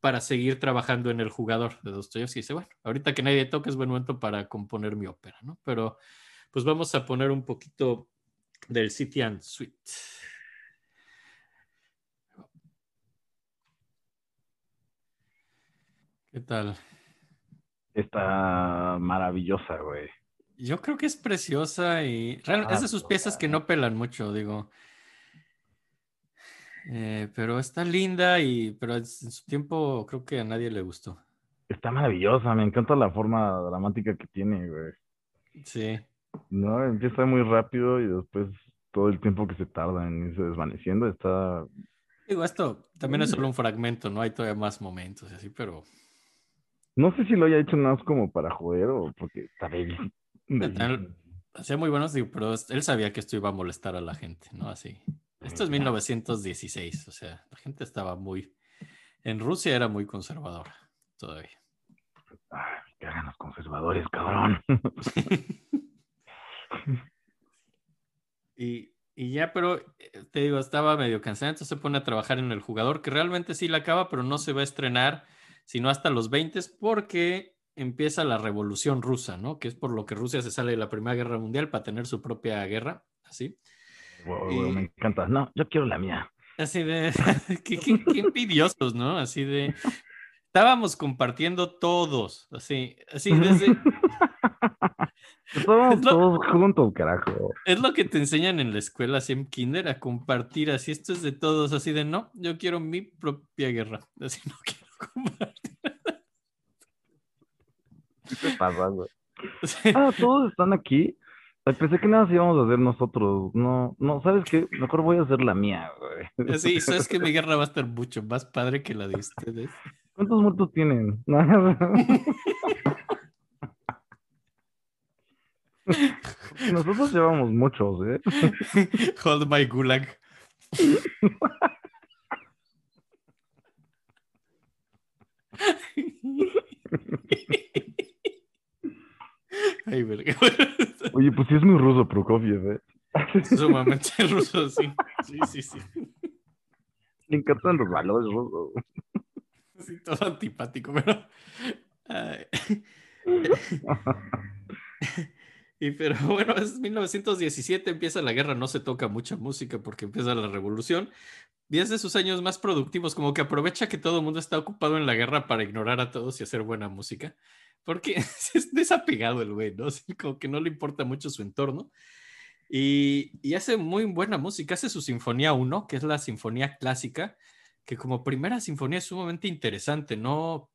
para seguir trabajando en el jugador de Dostoyevsky. Dice, bueno, ahorita que nadie toca es buen momento para componer mi ópera, ¿no? Pero pues vamos a poner un poquito del City and Suite. ¿Qué tal? Está maravillosa, güey. Yo creo que es preciosa y real- Ah, es de sus piezas que no pelan mucho, digo. Eh, pero está linda y pero en su tiempo creo que a nadie le gustó. Está maravillosa, me encanta la forma dramática que tiene, güey. Sí. No, empieza muy rápido y después todo el tiempo que se tarda en irse desvaneciendo está... Digo, esto también es solo un fragmento, no hay todavía más momentos y así, pero No sé si lo haya hecho nada más como para joder o porque está hacía muy buenos, pero él sabía que esto iba a molestar a la gente, ¿no? Así. Esto es 1916, o sea, la gente estaba muy... En Rusia era muy conservadora todavía. Ay, me cagan los conservadores, cabrón. Y, y ya, pero eh, te digo, estaba medio cansado, entonces se pone a trabajar en el jugador, que realmente sí la acaba, pero no se va a estrenar sino hasta los 20 porque empieza la revolución rusa, ¿no? Que es por lo que Rusia se sale de la Primera Guerra Mundial para tener su propia guerra, así. Wow, Y- me encanta. No, yo quiero la mía. Así de, qué, qué- qué envidiosos, ¿no? Así de, estábamos compartiendo todos, así, así desde, Estábamos todos juntos, carajo. es lo que te enseñan en la escuela, así en kinder, a compartir, así, esto es de todos, así de, no, yo quiero mi propia guerra, así no quiero compartir. ¿Qué te pasa, güey? Ah, todos están aquí. Pensé que nada más íbamos a hacer nosotros. No, no, ¿sabes qué? Mejor voy a hacer la mía, güey. así, sabes que mi guerra va a estar mucho más padre que la de ustedes. ¿Cuántos muertos tienen? Nosotros llevamos muchos, ¿eh? Hold my gulag. Ay, verga. Oye, pues sí es muy ruso Prokofiev, ¿eh? Sumamente ruso, sí. Sí, sí, sí. Le encantan los valores rusos. Sí, todo antipático, pero. ay. Y pero bueno, es 1917, empieza la guerra, no se toca mucha música porque empieza la revolución. Y es de sus años más productivos, como que aprovecha que todo el mundo está ocupado en la guerra para ignorar a todos y hacer buena música. Porque es desapegado el güey, ¿no? Como que no le importa mucho su entorno. Y, y hace muy buena música, hace su Sinfonía 1, que es la Sinfonía Clásica, que como primera sinfonía es sumamente interesante, ¿no?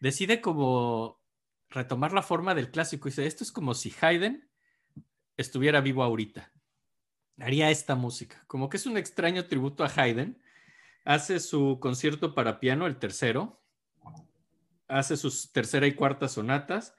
Decide como retomar la forma del clásico y dice, esto es como si Haydn estuviera vivo ahorita. Haría esta música, como que es un extraño tributo a Haydn. Hace su concierto para piano, el tercero, hace sus tercera y cuarta sonatas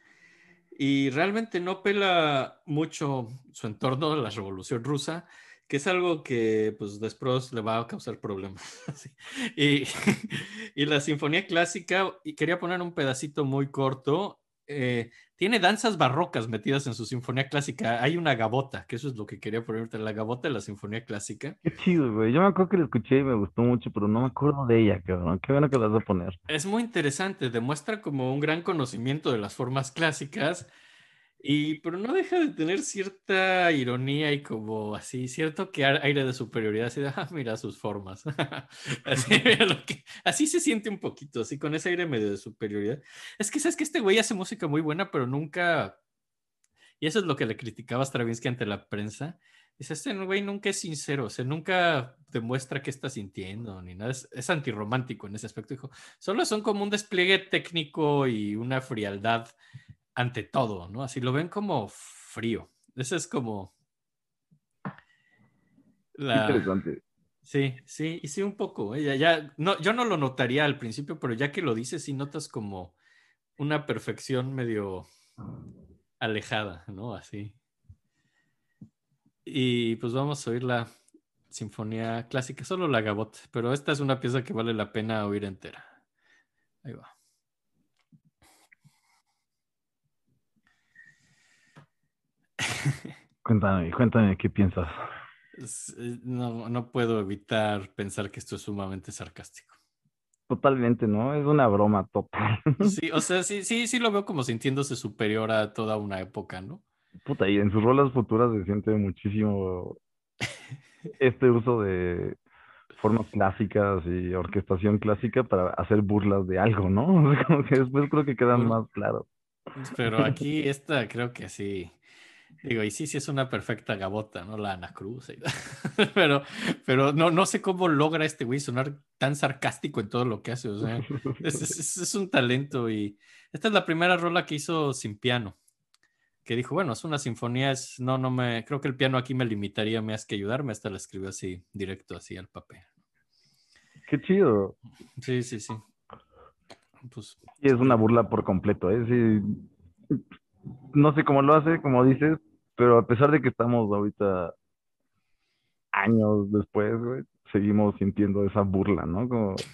y realmente no pela mucho su entorno, la revolución rusa, que es algo que pues después le va a causar problemas. Y, y la sinfonía clásica, y quería poner un pedacito muy corto, eh, tiene danzas barrocas metidas en su sinfonía clásica. Hay una gabota, que eso es lo que quería ponerte, la gabota de la sinfonía clásica. Qué chido, güey. Yo me acuerdo que la escuché y me gustó mucho, pero no me acuerdo de ella, cabrón. Qué bueno que la vas a poner. Es muy interesante, demuestra como un gran conocimiento de las formas clásicas, y, pero no deja de tener cierta ironía y como así, cierto que aire de superioridad, así de, ah, mira sus formas. así, mira lo que- así se siente un poquito, así con ese aire medio de superioridad. Es que sabes que este güey hace música muy buena, pero nunca, y eso es lo que le criticaba a Stravinsky ante la prensa. Dice, este güey nunca es sincero, o sea, nunca demuestra qué está sintiendo, ni nada, es, es antirromántico en ese aspecto. Dijo, solo son como un despliegue técnico y una frialdad ante todo, ¿no? Así lo ven como frío. Ese es como... La... interesante. Sí, sí, y sí, un poco. ¿eh? Ya, ya, no, yo no lo notaría al principio, pero ya que lo dices, sí notas como una perfección medio alejada, ¿no? Así. Y pues vamos a oír la sinfonía clásica, solo la Gabot, pero esta es una pieza que vale la pena oír entera. Ahí va. Cuéntame, cuéntame qué piensas. Eh, no, no puedo evitar pensar que esto es sumamente sarcástico. Totalmente, ¿no? Es una broma total. Sí, o sea, sí, sí, sí lo veo como sintiéndose superior a toda una época, ¿no? Puta, y en sus rolas futuras se siente muchísimo este uso de formas clásicas y orquestación clásica para hacer burlas de algo, ¿no? Como que después creo que quedan más claros. Pero aquí esta creo que sí. Digo, y sí, sí es una perfecta gabota, ¿no? La Ana Cruz. pero pero no, no sé cómo logra este güey sonar tan sarcástico en todo lo que hace. O sea, es, es, es, un talento. Y esta es la primera rola que hizo sin piano. Que dijo, bueno, es una sinfonía, es, no, no me, creo que el piano aquí me limitaría más que ayudarme. Hasta la escribió así, directo, así al papel. Qué chido. Sí, sí, sí. Pues, y es una burla por completo, ¿eh? Sí. No sé cómo lo hace, como dices, pero a pesar de que estamos ahorita años después, güey, seguimos sintiendo esa burla, ¿no? Como...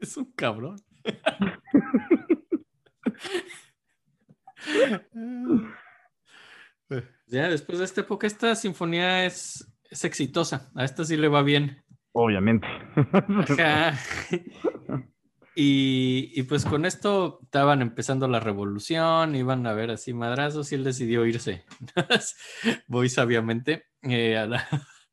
Es un cabrón. ya, después de esta época, esta sinfonía es, es exitosa. A esta sí le va bien. Obviamente. Y, pues con esto estaban empezando la revolución, iban a ver así madrazos y él decidió irse. Voy sabiamente. Eh.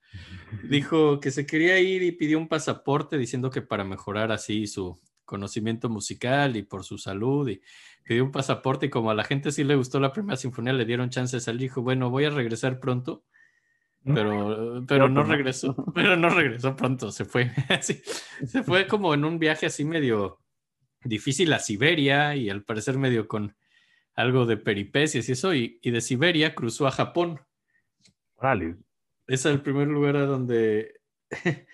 Dijo que se quería ir y pidió un pasaporte diciendo que para mejorar así su conocimiento musical y por su salud. Y pidió un pasaporte y como a la gente sí le gustó la primera sinfonía, le dieron chances al dijo, bueno, voy a regresar pronto pero, pero no regresó, pero no regresó pronto, se fue. Así, se fue como en un viaje así medio difícil a Siberia y al parecer medio con algo de peripecias y eso, y, y de Siberia cruzó a Japón. Vale. Es el primer lugar a donde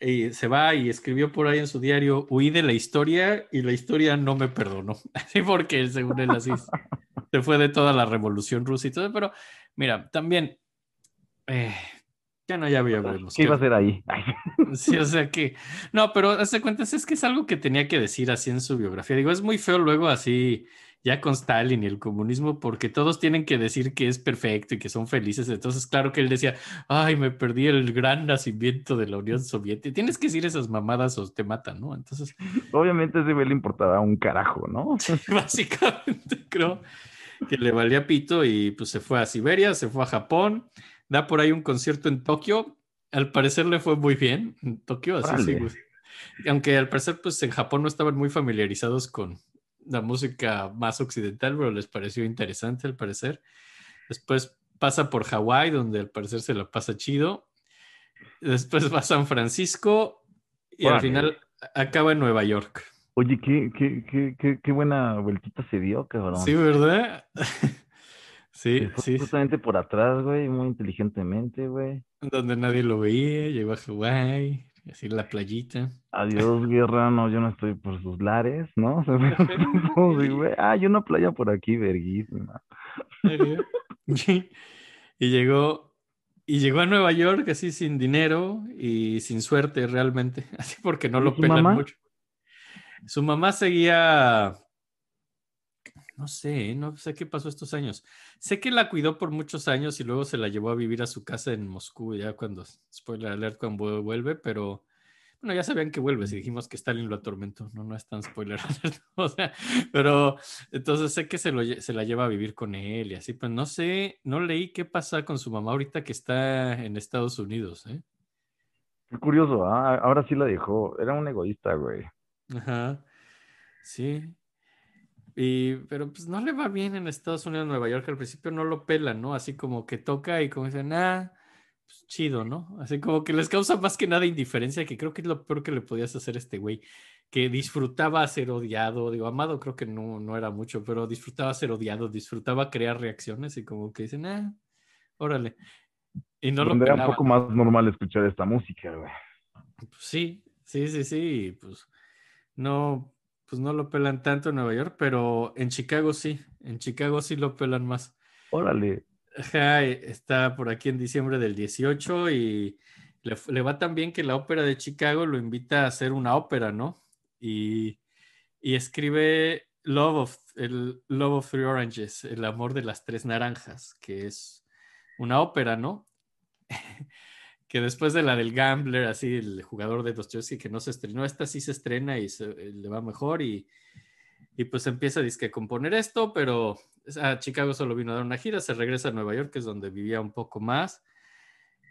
y se va y escribió por ahí en su diario, huí de la historia y la historia no me perdonó. Así porque según él así se fue de toda la revolución rusa y todo, pero mira, también eh, ya no, ya habíamos. ¿Qué iba a hacer ahí? sí, o sea que. No, pero hace cuentas, es que es algo que tenía que decir así en su biografía. Digo, es muy feo luego así, ya con Stalin y el comunismo, porque todos tienen que decir que es perfecto y que son felices. Entonces, claro que él decía, ay, me perdí el gran nacimiento de la Unión Soviética. Tienes que decir esas mamadas o te matan, ¿no? Entonces. Obviamente, ese güey le importaba un carajo, ¿no? Básicamente, creo que le valía pito y pues se fue a Siberia, se fue a Japón da por ahí un concierto en Tokio. Al parecer le fue muy bien en Tokio, así sí. Aunque al parecer, pues en Japón no estaban muy familiarizados con la música más occidental, pero les pareció interesante al parecer. Después pasa por Hawái, donde al parecer se la pasa chido. Después va a San Francisco y al final acaba en Nueva York. Oye, qué, qué, qué, qué, buena vueltita se dio, cabrón. Sí, ¿verdad? Sí, sí. Justamente por atrás, güey, muy inteligentemente, güey. Donde nadie lo veía, llegó a Hawái, así la playita. Adiós, guerra, no, yo no estoy por sus lares, ¿no? ah, hay una playa por aquí, verguísima. y llegó, y llegó a Nueva York así sin dinero y sin suerte realmente, así porque no lo pelan mucho. Su mamá seguía no sé, no sé qué pasó estos años. Sé que la cuidó por muchos años y luego se la llevó a vivir a su casa en Moscú, ya cuando, spoiler alert, cuando vuelve, pero bueno, ya sabían que vuelve, si dijimos que Stalin lo atormentó, no, no es tan spoiler alert, o sea, pero entonces sé que se, lo, se la lleva a vivir con él y así, pues no sé, no leí qué pasa con su mamá ahorita que está en Estados Unidos, ¿eh? Qué curioso, ¿ah? ahora sí la dejó, era un egoísta, güey. Ajá, sí, y, pero pues no le va bien en Estados Unidos, Nueva York, al principio no lo pelan, ¿no? Así como que toca y como dicen, ah, pues chido, ¿no? Así como que les causa más que nada indiferencia, que creo que es lo peor que le podías hacer a este güey, que disfrutaba ser odiado, digo, amado creo que no, no era mucho, pero disfrutaba ser odiado, disfrutaba crear reacciones y como que dicen, ah, órale. Y no lo Era un poco más normal escuchar esta música, güey. Pues sí, sí, sí, sí. Pues no, pues no lo pelan tanto en Nueva York, pero en Chicago sí. En Chicago sí lo pelan más. Órale. Ajá, está por aquí en diciembre del 18 y le, le va tan bien que la ópera de Chicago lo invita a hacer una ópera, ¿no? Y, y escribe Love of, el Love of Three Oranges, el amor de las tres naranjas, que es una ópera, ¿no? que después de la del Gambler, así el jugador de Dostoevsky que no se estrenó, esta sí se estrena y se, le va mejor y, y pues empieza a componer esto, pero a Chicago solo vino a dar una gira, se regresa a Nueva York, que es donde vivía un poco más,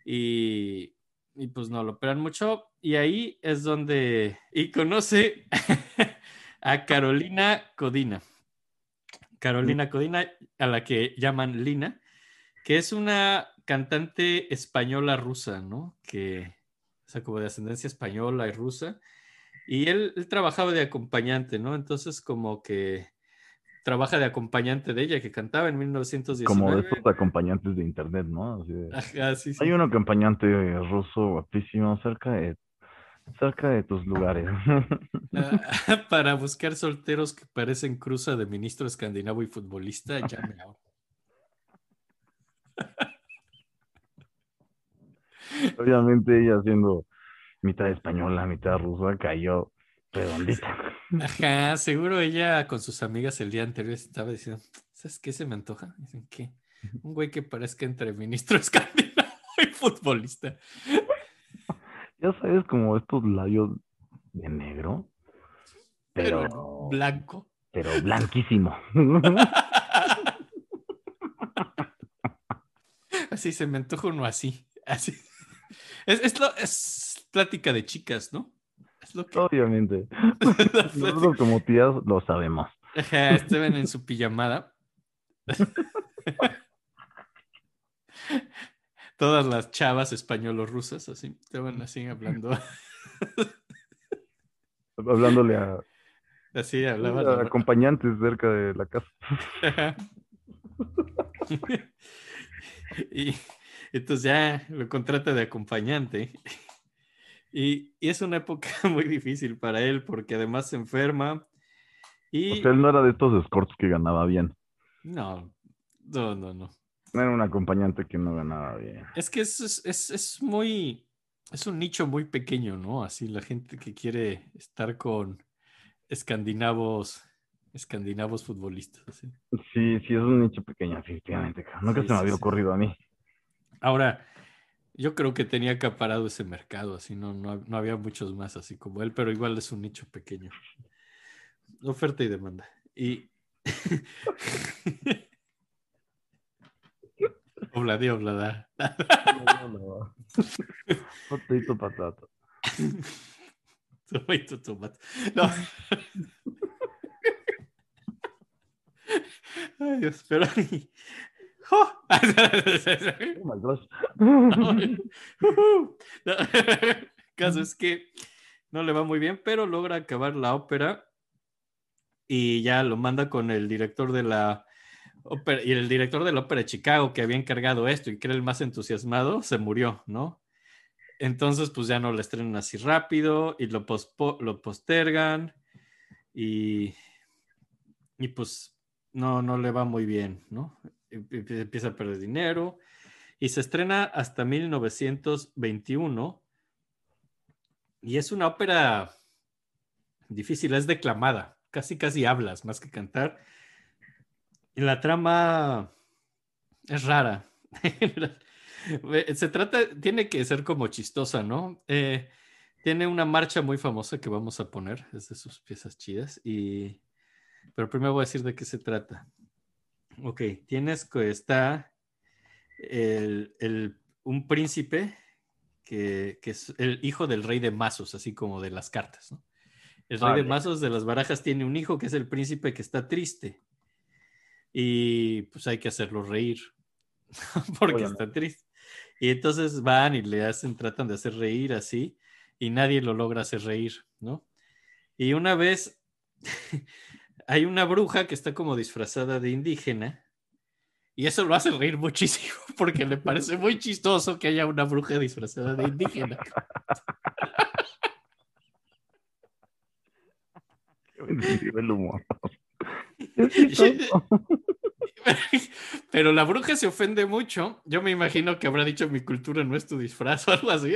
y, y pues no lo operan mucho, y ahí es donde, y conoce a Carolina Codina. Carolina Codina, a la que llaman Lina, que es una cantante española rusa, ¿no? Que, o sea, como de ascendencia española y rusa. Y él, él trabajaba de acompañante, ¿no? Entonces, como que trabaja de acompañante de ella, que cantaba en 1919. Como de estos acompañantes de internet, ¿no? Así de- Ajá, sí, sí. Hay un acompañante ruso guapísimo cerca de, cerca de tus lugares. Ah, Para buscar solteros que parecen cruza de ministro escandinavo y futbolista, llame ahora. Obviamente ella siendo mitad española, mitad rusa, cayó redondita. Ajá, seguro ella con sus amigas el día anterior estaba diciendo, ¿sabes qué se me antoja? Dicen, ¿qué? Un güey que parezca entre ministro escandinavo y futbolista. Ya sabes, como estos labios de negro, Pero pero, blanco. pero blanquísimo. Así se me antoja uno así. Así. Es, es, lo- es plática de chicas, ¿no? Es lo que. Obviamente. Nosotros como tías lo sabemos. Ajá, estaban en su pijamada. Todas las chavas españolos-rusas, así, estaban así hablando. Hablándole a, Así hablaban. a acompañantes cerca de la casa. Ajá. y entonces ya lo contrata de acompañante. Y, y es una época muy difícil para él porque además se enferma. Y O sea, él no era de estos escorts que ganaba bien. no, no, no, no. Era un acompañante que no ganaba bien. Es que es, es, es- es muy, es un nicho muy pequeño, ¿no? Así la gente que quiere estar con escandinavos, escandinavos futbolistas. Sí, sí, es un nicho pequeño, definitivamente. Nunca Sí, se me había sí. ocurrido a mí. Ahora, yo creo que tenía acaparado ese mercado, así no, no, no había muchos más así como él, pero igual es un nicho pequeño. Oferta y demanda. Y Obladi, oblada. Potato patata. Tomato, tomato. No. Ay, Dios, pero. Caso es que no le va muy bien, pero logra acabar la ópera y ya lo manda con el director de la ópera y el director de la ópera de Chicago que había encargado esto y que era el más entusiasmado, se murió, ¿no? Entonces, pues ya no la estrenan así rápido y lo, lo postergan y, y pues no, no le va muy bien, ¿no? Empie- Empieza a perder dinero y se estrena hasta 1921 y es una ópera difícil, es declamada, casi casi hablas más que cantar. Y la trama es rara. Se trata, tiene que ser como chistosa, ¿no? Eh, tiene una marcha muy famosa que vamos a poner, es de sus piezas chidas, y... pero primero voy a decir de qué se trata. Ok, tienes que está el, el- un príncipe que, que es el hijo del rey de mazos, así como de las cartas, ¿no? El rey de mazos de las barajas tiene un hijo que es el príncipe que está triste. Y pues hay que hacerlo reír. Porque Obviamente. está triste. Y entonces van y le hacen, tratan de hacer reír así, y nadie lo logra hacer reír, ¿no? Y una vez hay una bruja que está como disfrazada de indígena y eso lo hace reír muchísimo porque le parece muy chistoso que haya una bruja disfrazada de indígena. Qué el humor. Pero la bruja se ofende mucho. Yo me imagino que habrá dicho mi cultura no es tu disfraz o algo así.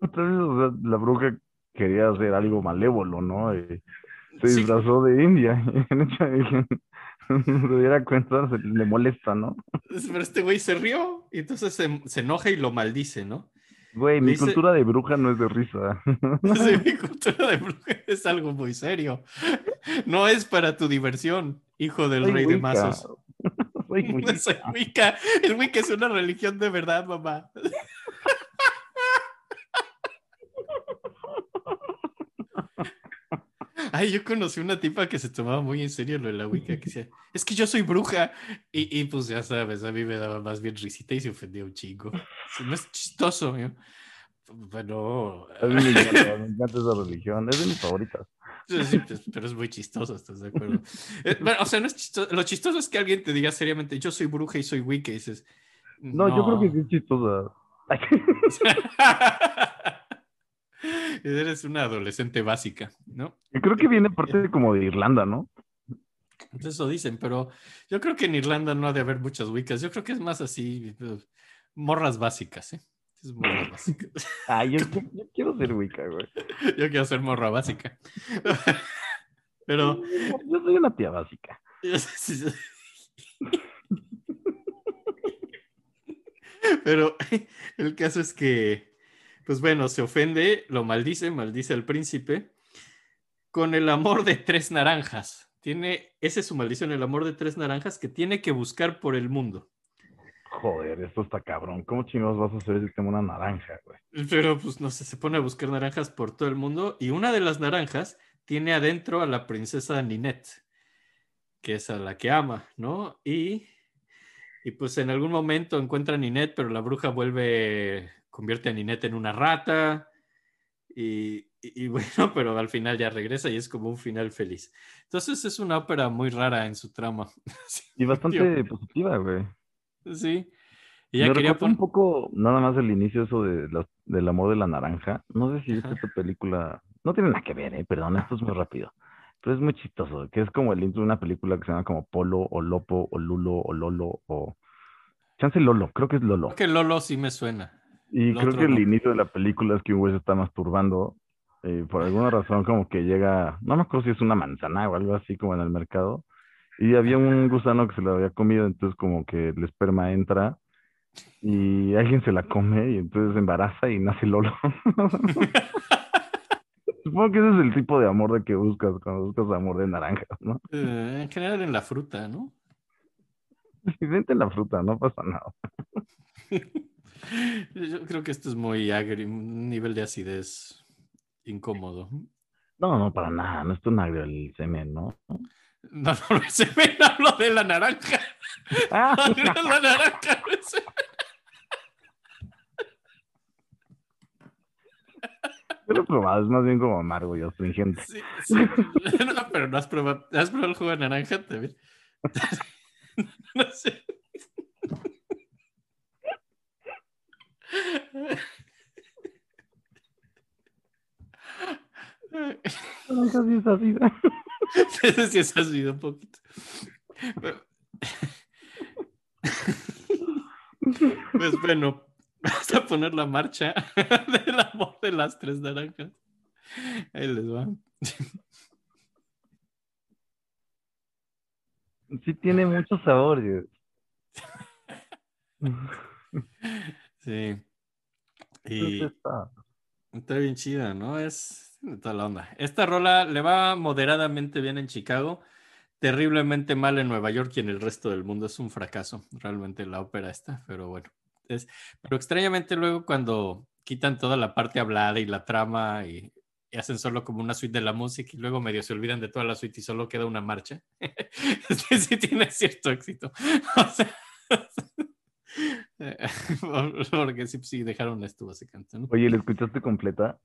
La bruja quería hacer algo malévolo, ¿no? Eh, se Sí. disfrazó de India. Y hecho, se diera cuenta, se le molesta, ¿no? Pero este güey se rió y entonces se, se enoja y lo maldice, ¿no? Güey, mi Dice- cultura de bruja no es de risa. Sí, mi cultura de bruja es algo muy serio. No es para tu diversión, hijo del Soy rey de mazos. Soy Wicca. Soy Wicca. El Wicca es una religión de verdad, mamá. Ay, yo conocí una tipa que se tomaba muy en serio lo de la Wicca, que decía, es que yo soy bruja. Y, y, pues ya sabes, a mí me daba más bien risita y se ofendía un chingo. No es chistoso, yo. Bueno, A mí me encanta, me encanta esa religión. Es de mis favoritas. Sí, pues, pero es muy chistoso, ¿estás de acuerdo? Eh, bueno, o sea, no es chistoso. Lo chistoso es que alguien te diga seriamente, yo soy bruja y soy Wicca, y dices, No, yo creo que sí es chistosa. Eres una adolescente básica, ¿no? Yo creo que viene parte como de Irlanda, ¿no? Eso dicen, pero yo creo que en Irlanda no ha de haber muchas Wiccas. Yo creo que es más así, eh, morras básicas, ¿eh? Es morras básicas. Ah, yo, yo quiero ser Wicca, güey. Yo quiero ser morra básica. Pero Yo soy una tía básica. Pero el caso es que, pues bueno, se ofende, lo maldice, maldice al príncipe con el amor de tres naranjas. Tiene, ese es su maldición, el amor de tres naranjas que tiene que buscar por el mundo. Joder, esto está cabrón. ¿Cómo chingados vas a hacer si tengo una naranja, güey? Pero pues no sé, se pone a buscar naranjas por todo el mundo y una de las naranjas tiene adentro a la princesa Ninette, que es a la que ama, ¿no? Y, y pues en algún momento encuentra a Ninette, pero la bruja vuelve, convierte a Ninette en una rata y, bueno, pero al final ya regresa y es como un final feliz. Entonces es una ópera muy rara en su trama. Y bastante positiva, güey. Sí. Y ya Me quería recordó un poco, nada más el inicio eso de la- del amor de la naranja. No sé si viste esta película. No tiene nada que ver, eh, perdón, esto es muy rápido. Pero es muy chistoso, que es como el intro de una película que se llama como Polo o Lopo o Lulo o Lolo o... Chance Lolo, creo que es Lolo. Creo que Lolo sí me suena. Y creo que el inicio de la película es que un güey se está masturbando. eh, por alguna razón como que llega, no me acuerdo si es una manzana o algo así como en el mercado. Y había un gusano que se lo había comido, entonces como que el esperma entra y alguien se la come y entonces embaraza y nace Lolo. Supongo que ese es el tipo de amor de que buscas cuando buscas amor de naranjas, ¿no? Eh, en general en la fruta, ¿no? Vente la fruta, no pasa nada. Yo creo que esto es muy agrio, un nivel de acidez incómodo. No, no, para nada, no es tan agrio el semen, ¿no? No, no, no se me hablo de la naranja. Ah, No, la naranja no semen. yo lo he probado, es más bien como amargo y astringente. Sí, sí. No, pero no has probado, ¿has probado el jugo de naranja también? No sé. sí sí es ácido un poquito. Pues bueno, vamos a poner la marcha del amor de las tres naranjas. Ahí les va. Sí tiene muchos sabores. Sí. Y Está- está bien chida, ¿no? Es de toda la onda. Esta rola le va moderadamente bien en Chicago, terriblemente mal en Nueva York y en el resto del mundo. Es un fracaso, realmente la ópera esta, pero bueno. Es, pero extrañamente luego cuando quitan toda la parte hablada y la trama y, y hacen solo como una suite de la música y luego medio se olvidan de toda la suite y solo queda una marcha. que sí tiene cierto éxito. O sea, porque sí, sí dejaron esto básicamente, ¿no? Oye, ¿la escuchaste completa?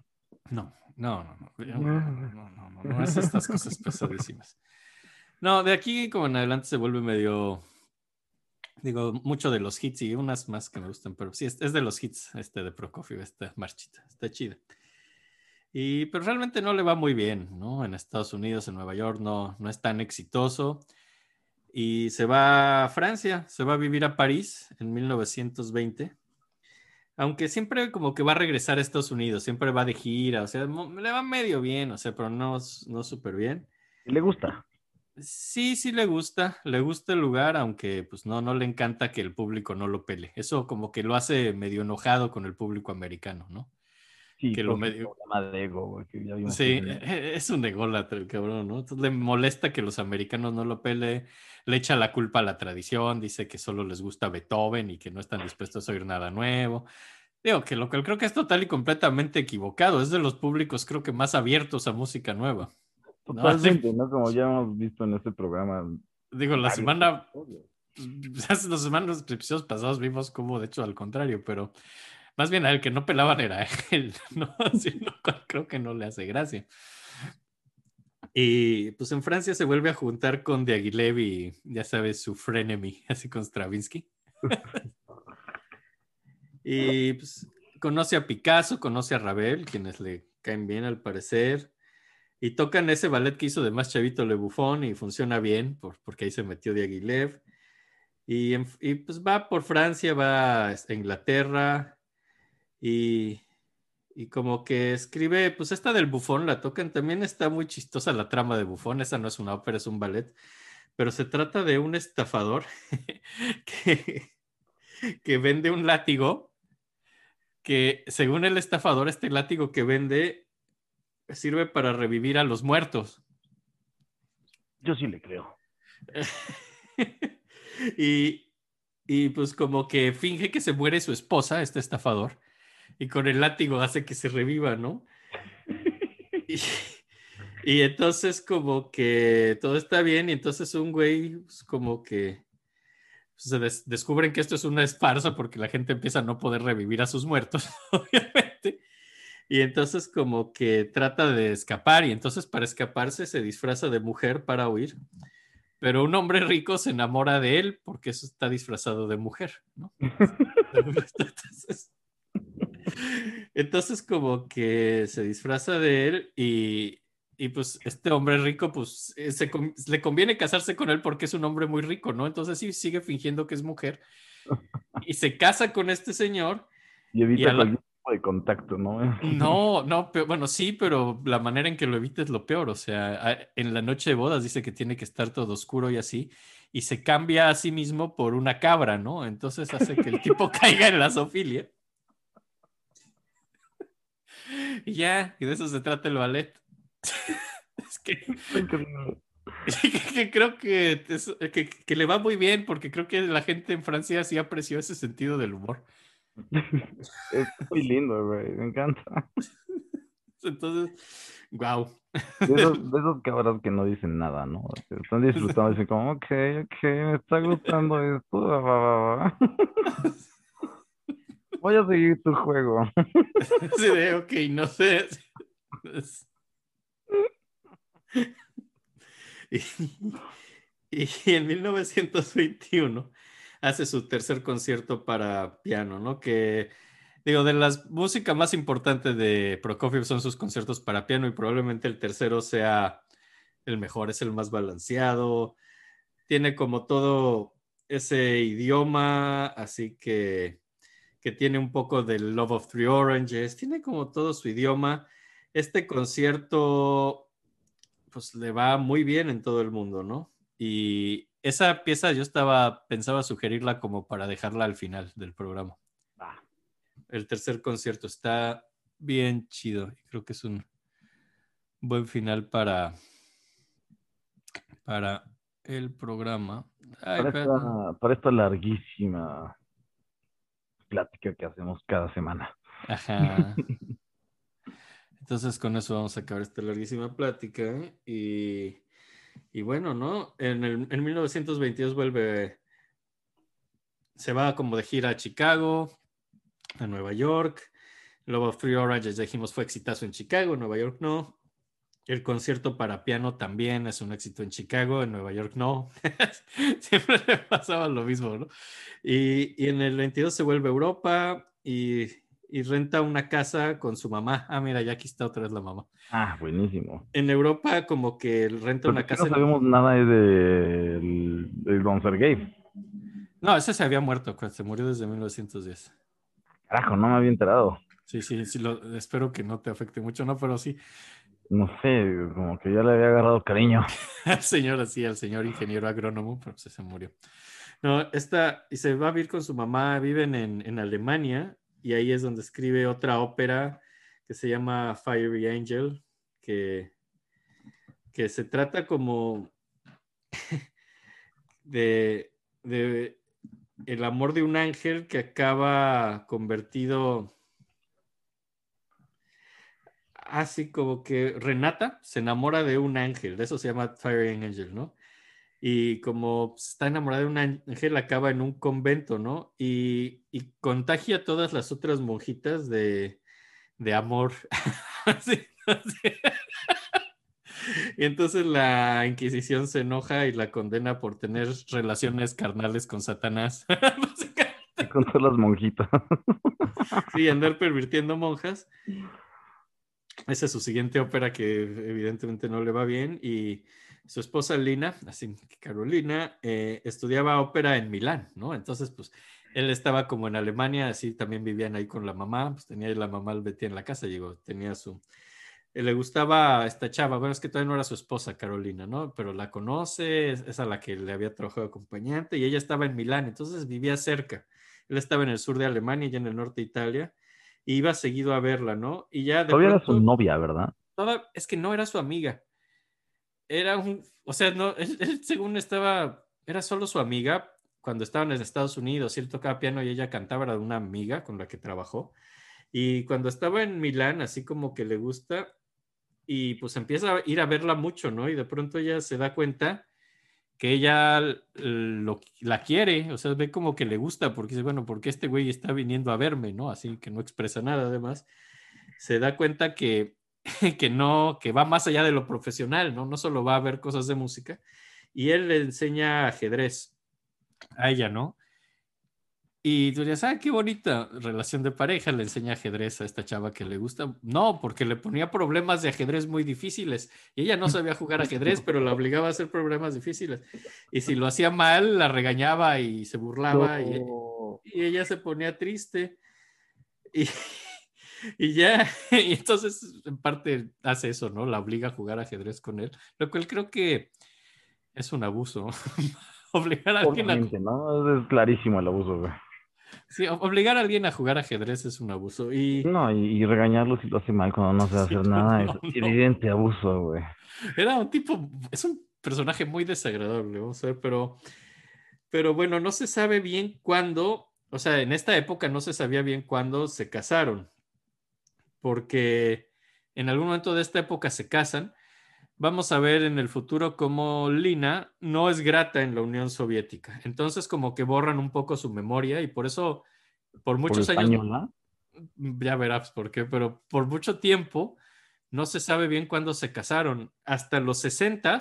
No, no, no, no, yo no, no, no, no, no, no es estas cosas pesadísimas. No, de aquí como en adelante se vuelve medio, digo, mucho de los hits y unas más que me gustan, pero sí, es, es de los hits este de Prokofiev, esta marchita, está chida. Y, pero realmente no le va muy bien, ¿no? En Estados Unidos, en Nueva York, no, no es tan exitoso. Y se va a Francia, se va a vivir a París en 1920. Aunque siempre como que va a regresar a Estados Unidos, siempre va de gira, o sea, le va medio bien, o sea, pero no, no súper bien. ¿Le gusta? Sí, sí le gusta, le gusta el lugar, aunque pues no, no le encanta que el público no lo pele. Eso como que lo hace medio enojado con el público americano, ¿no? Sí, que lo medio... de ego, güey, que ya Sí, que- e- es un ególatra el cabrón, ¿no? Entonces le molesta que los americanos no lo pele, le echa la culpa a la tradición, dice que solo les gusta Beethoven y que no están dispuestos a oír nada nuevo. Digo que lo que creo que es total y completamente equivocado, es de los públicos creo que más abiertos a música nueva. No, Totalmente, ¿no? Como ya hemos visto en este programa. Digo, la semana, hace dos semanas, episodios pasados vimos como de hecho al contrario, pero más bien al que no pelaban era él, ¿no? Sí, creo que no le hace gracia. Y pues en Francia se vuelve a juntar con Diaghilev y ya sabes, su frenemy, así con Stravinsky. y pues conoce a Picasso, conoce a Ravel, quienes le caen bien al parecer. Y tocan ese ballet que hizo de más chavito Le Buffon y funciona bien por- porque ahí se metió Diaghilev. Y, en- y pues va por Francia, va a Inglaterra y, y como que escribe, pues esta del Bufón la tocan, también está muy chistosa la trama de Bufón, esa no es una ópera, es un ballet, pero se trata de un estafador que, que vende un látigo, que según el estafador, este látigo que vende sirve para revivir a los muertos. Yo sí le creo. y, y pues como que finge que se muere su esposa, este estafador, y con el látigo hace que se reviva, ¿no? Y, y entonces como que todo está bien y entonces un güey pues, como que se des- descubren que esto es una esparza porque la gente empieza a no poder revivir a sus muertos, obviamente. Y entonces como que trata de escapar y entonces para escaparse se disfraza de mujer para huir. Pero un hombre rico se enamora de él porque eso está disfrazado de mujer, ¿no? Entonces, entonces como que se disfraza de él y, y pues este hombre rico pues eh, se le conviene casarse con él porque es un hombre muy rico, ¿no? Entonces sí sigue fingiendo que es mujer y se casa con este señor. Y evita a la- cualquier tipo de contacto, ¿no? No, no, pero, bueno, sí, pero la manera en que lo evita es lo peor. O sea, en la noche de bodas dice que tiene que estar todo oscuro y así, y se cambia a sí mismo por una cabra, ¿no? Entonces hace que el tipo caiga en la zoofilia. Y ya, y de eso se trata el ballet. Es que, que- creo que, es- que, que le va muy bien porque creo que la gente en Francia sí apreció ese sentido del humor. Es muy lindo, güey. Me encanta. Entonces, wow. De esos, de esos cabras que no dicen nada, ¿no? Están disfrutando, dicen como, ok, ok, me está gustando esto. va, va, va, va". Voy a seguir tu juego. Sí, ok, no sé. Y, y en 1921 hace su tercer concierto para piano, ¿no? Que, digo, de las músicas más importantes de Prokofiev son sus conciertos para piano y probablemente el tercero sea el mejor, es el más balanceado, tiene como todo ese idioma, así que que tiene un poco del Love of Three Oranges, tiene como todo su idioma. Este concierto, pues le va muy bien en todo el mundo, ¿no? Y esa pieza yo estaba, pensaba sugerirla como para dejarla al final del programa. Va. El tercer concierto está bien chido creo que es un buen final para, para el programa. Ay, Para espérate. esta, para esta larguísima plática que hacemos cada semana. Ajá. Entonces con eso vamos a acabar esta larguísima plática. Y, y bueno, ¿no? En, el, en 1922 vuelve, se va como de gira a Chicago, a Nueva York. Luego Free Orange, ya dijimos, fue exitazo en Chicago, en Nueva York no. El concierto para piano también es un éxito en Chicago, en Nueva York no. Siempre le pasaba lo mismo, ¿no? Y, y en el 22 se vuelve a Europa y, y renta una casa con su mamá. Ah, mira, ya aquí está otra vez la mamá. Ah, buenísimo. En Europa como que renta una casa. No sabemos nada de, de Don Sergei. No, ese se había muerto, se murió desde 1910. Carajo, no me había enterado. Sí, sí, sí, espero que no te afecte mucho, ¿no? Pero sí. No sé, como que ya le había agarrado cariño. al señor, así, al señor ingeniero agrónomo, pero se, se murió. No, esta, y se va a vivir con su mamá, viven en, en Alemania, y ahí es donde escribe otra ópera que se llama Fiery Angel, que, que se trata como de, de el amor de un ángel que acaba convertido así como que Renata se enamora de un ángel, de eso se llama Fire Angel, ¿no? Y como está enamorada de un ángel, acaba en un convento, ¿no? Y, contagia a todas las otras monjitas de, amor. Y entonces la Inquisición se enoja y la condena por tener relaciones carnales con Satanás. con todas las monjitas. sí, andar pervirtiendo monjas. Esa es su siguiente ópera que evidentemente no le va bien. Y su esposa Lina, así que Carolina, eh, estudiaba ópera en Milán, ¿no? Entonces, pues él estaba como en Alemania, así también vivían ahí con la mamá, pues tenía la mamá el Betty en la casa, llegó, tenía su... Eh, le gustaba esta chava, bueno, es que todavía no era su esposa, Carolina, ¿no? Pero la conoce, es, a la que le había trabajado acompañante y ella estaba en Milán, entonces vivía cerca. Él estaba en el sur de Alemania y en el norte de Italia iba seguido a verla, ¿no? Y ya de Todavía era su novia, ¿verdad? Toda, es que no era su amiga. Era un, o sea, no, él, según estaba, era solo su amiga cuando estaban en Estados Unidos, él tocaba piano y ella cantaba, era de una amiga con la que trabajó. Y cuando estaba en Milán, así como que le gusta, y pues empieza a ir a verla mucho, ¿no? Y de pronto ella se da cuenta que ella lo, la quiere, o sea, ve como que le gusta, porque dice, bueno, porque este güey está viniendo a verme, ¿no? Así que no expresa nada, además, se da cuenta que, que no, que va más allá de lo profesional, ¿no? No solo va a ver cosas de música, y él le enseña ajedrez a ella, ¿no? Y tú dirías, ah, qué bonita relación de pareja, le enseña ajedrez a esta chava que le gusta. No, porque le ponía problemas de ajedrez muy difíciles. Y ella no sabía jugar ajedrez, pero la obligaba a hacer problemas difíciles. Y si lo hacía mal, la regañaba y se burlaba y, ella se ponía triste. Y, y ya, y entonces en parte hace eso, ¿no? La obliga a jugar ajedrez con él, lo cual creo que es un abuso. Obligar a alguien a... ¿no? Es clarísimo el abuso, güey. Sí, obligar a alguien a jugar ajedrez es un abuso. Y... No, y, regañarlo si lo hace mal cuando no sabe hacer nada es evidente abuso, güey. Era un tipo, es un personaje muy desagradable, vamos a ver, pero, pero bueno, no se sabe bien cuándo, o sea, en esta época no se sabía bien cuándo se casaron, porque en algún momento de esta época se casan vamos a ver en el futuro cómo Lina no es grata en la Unión Soviética. Entonces, como que borran un poco su memoria y por eso, por muchos años. Ya verás por qué, pero por mucho tiempo no se sabe bien cuándo se casaron. Hasta los 60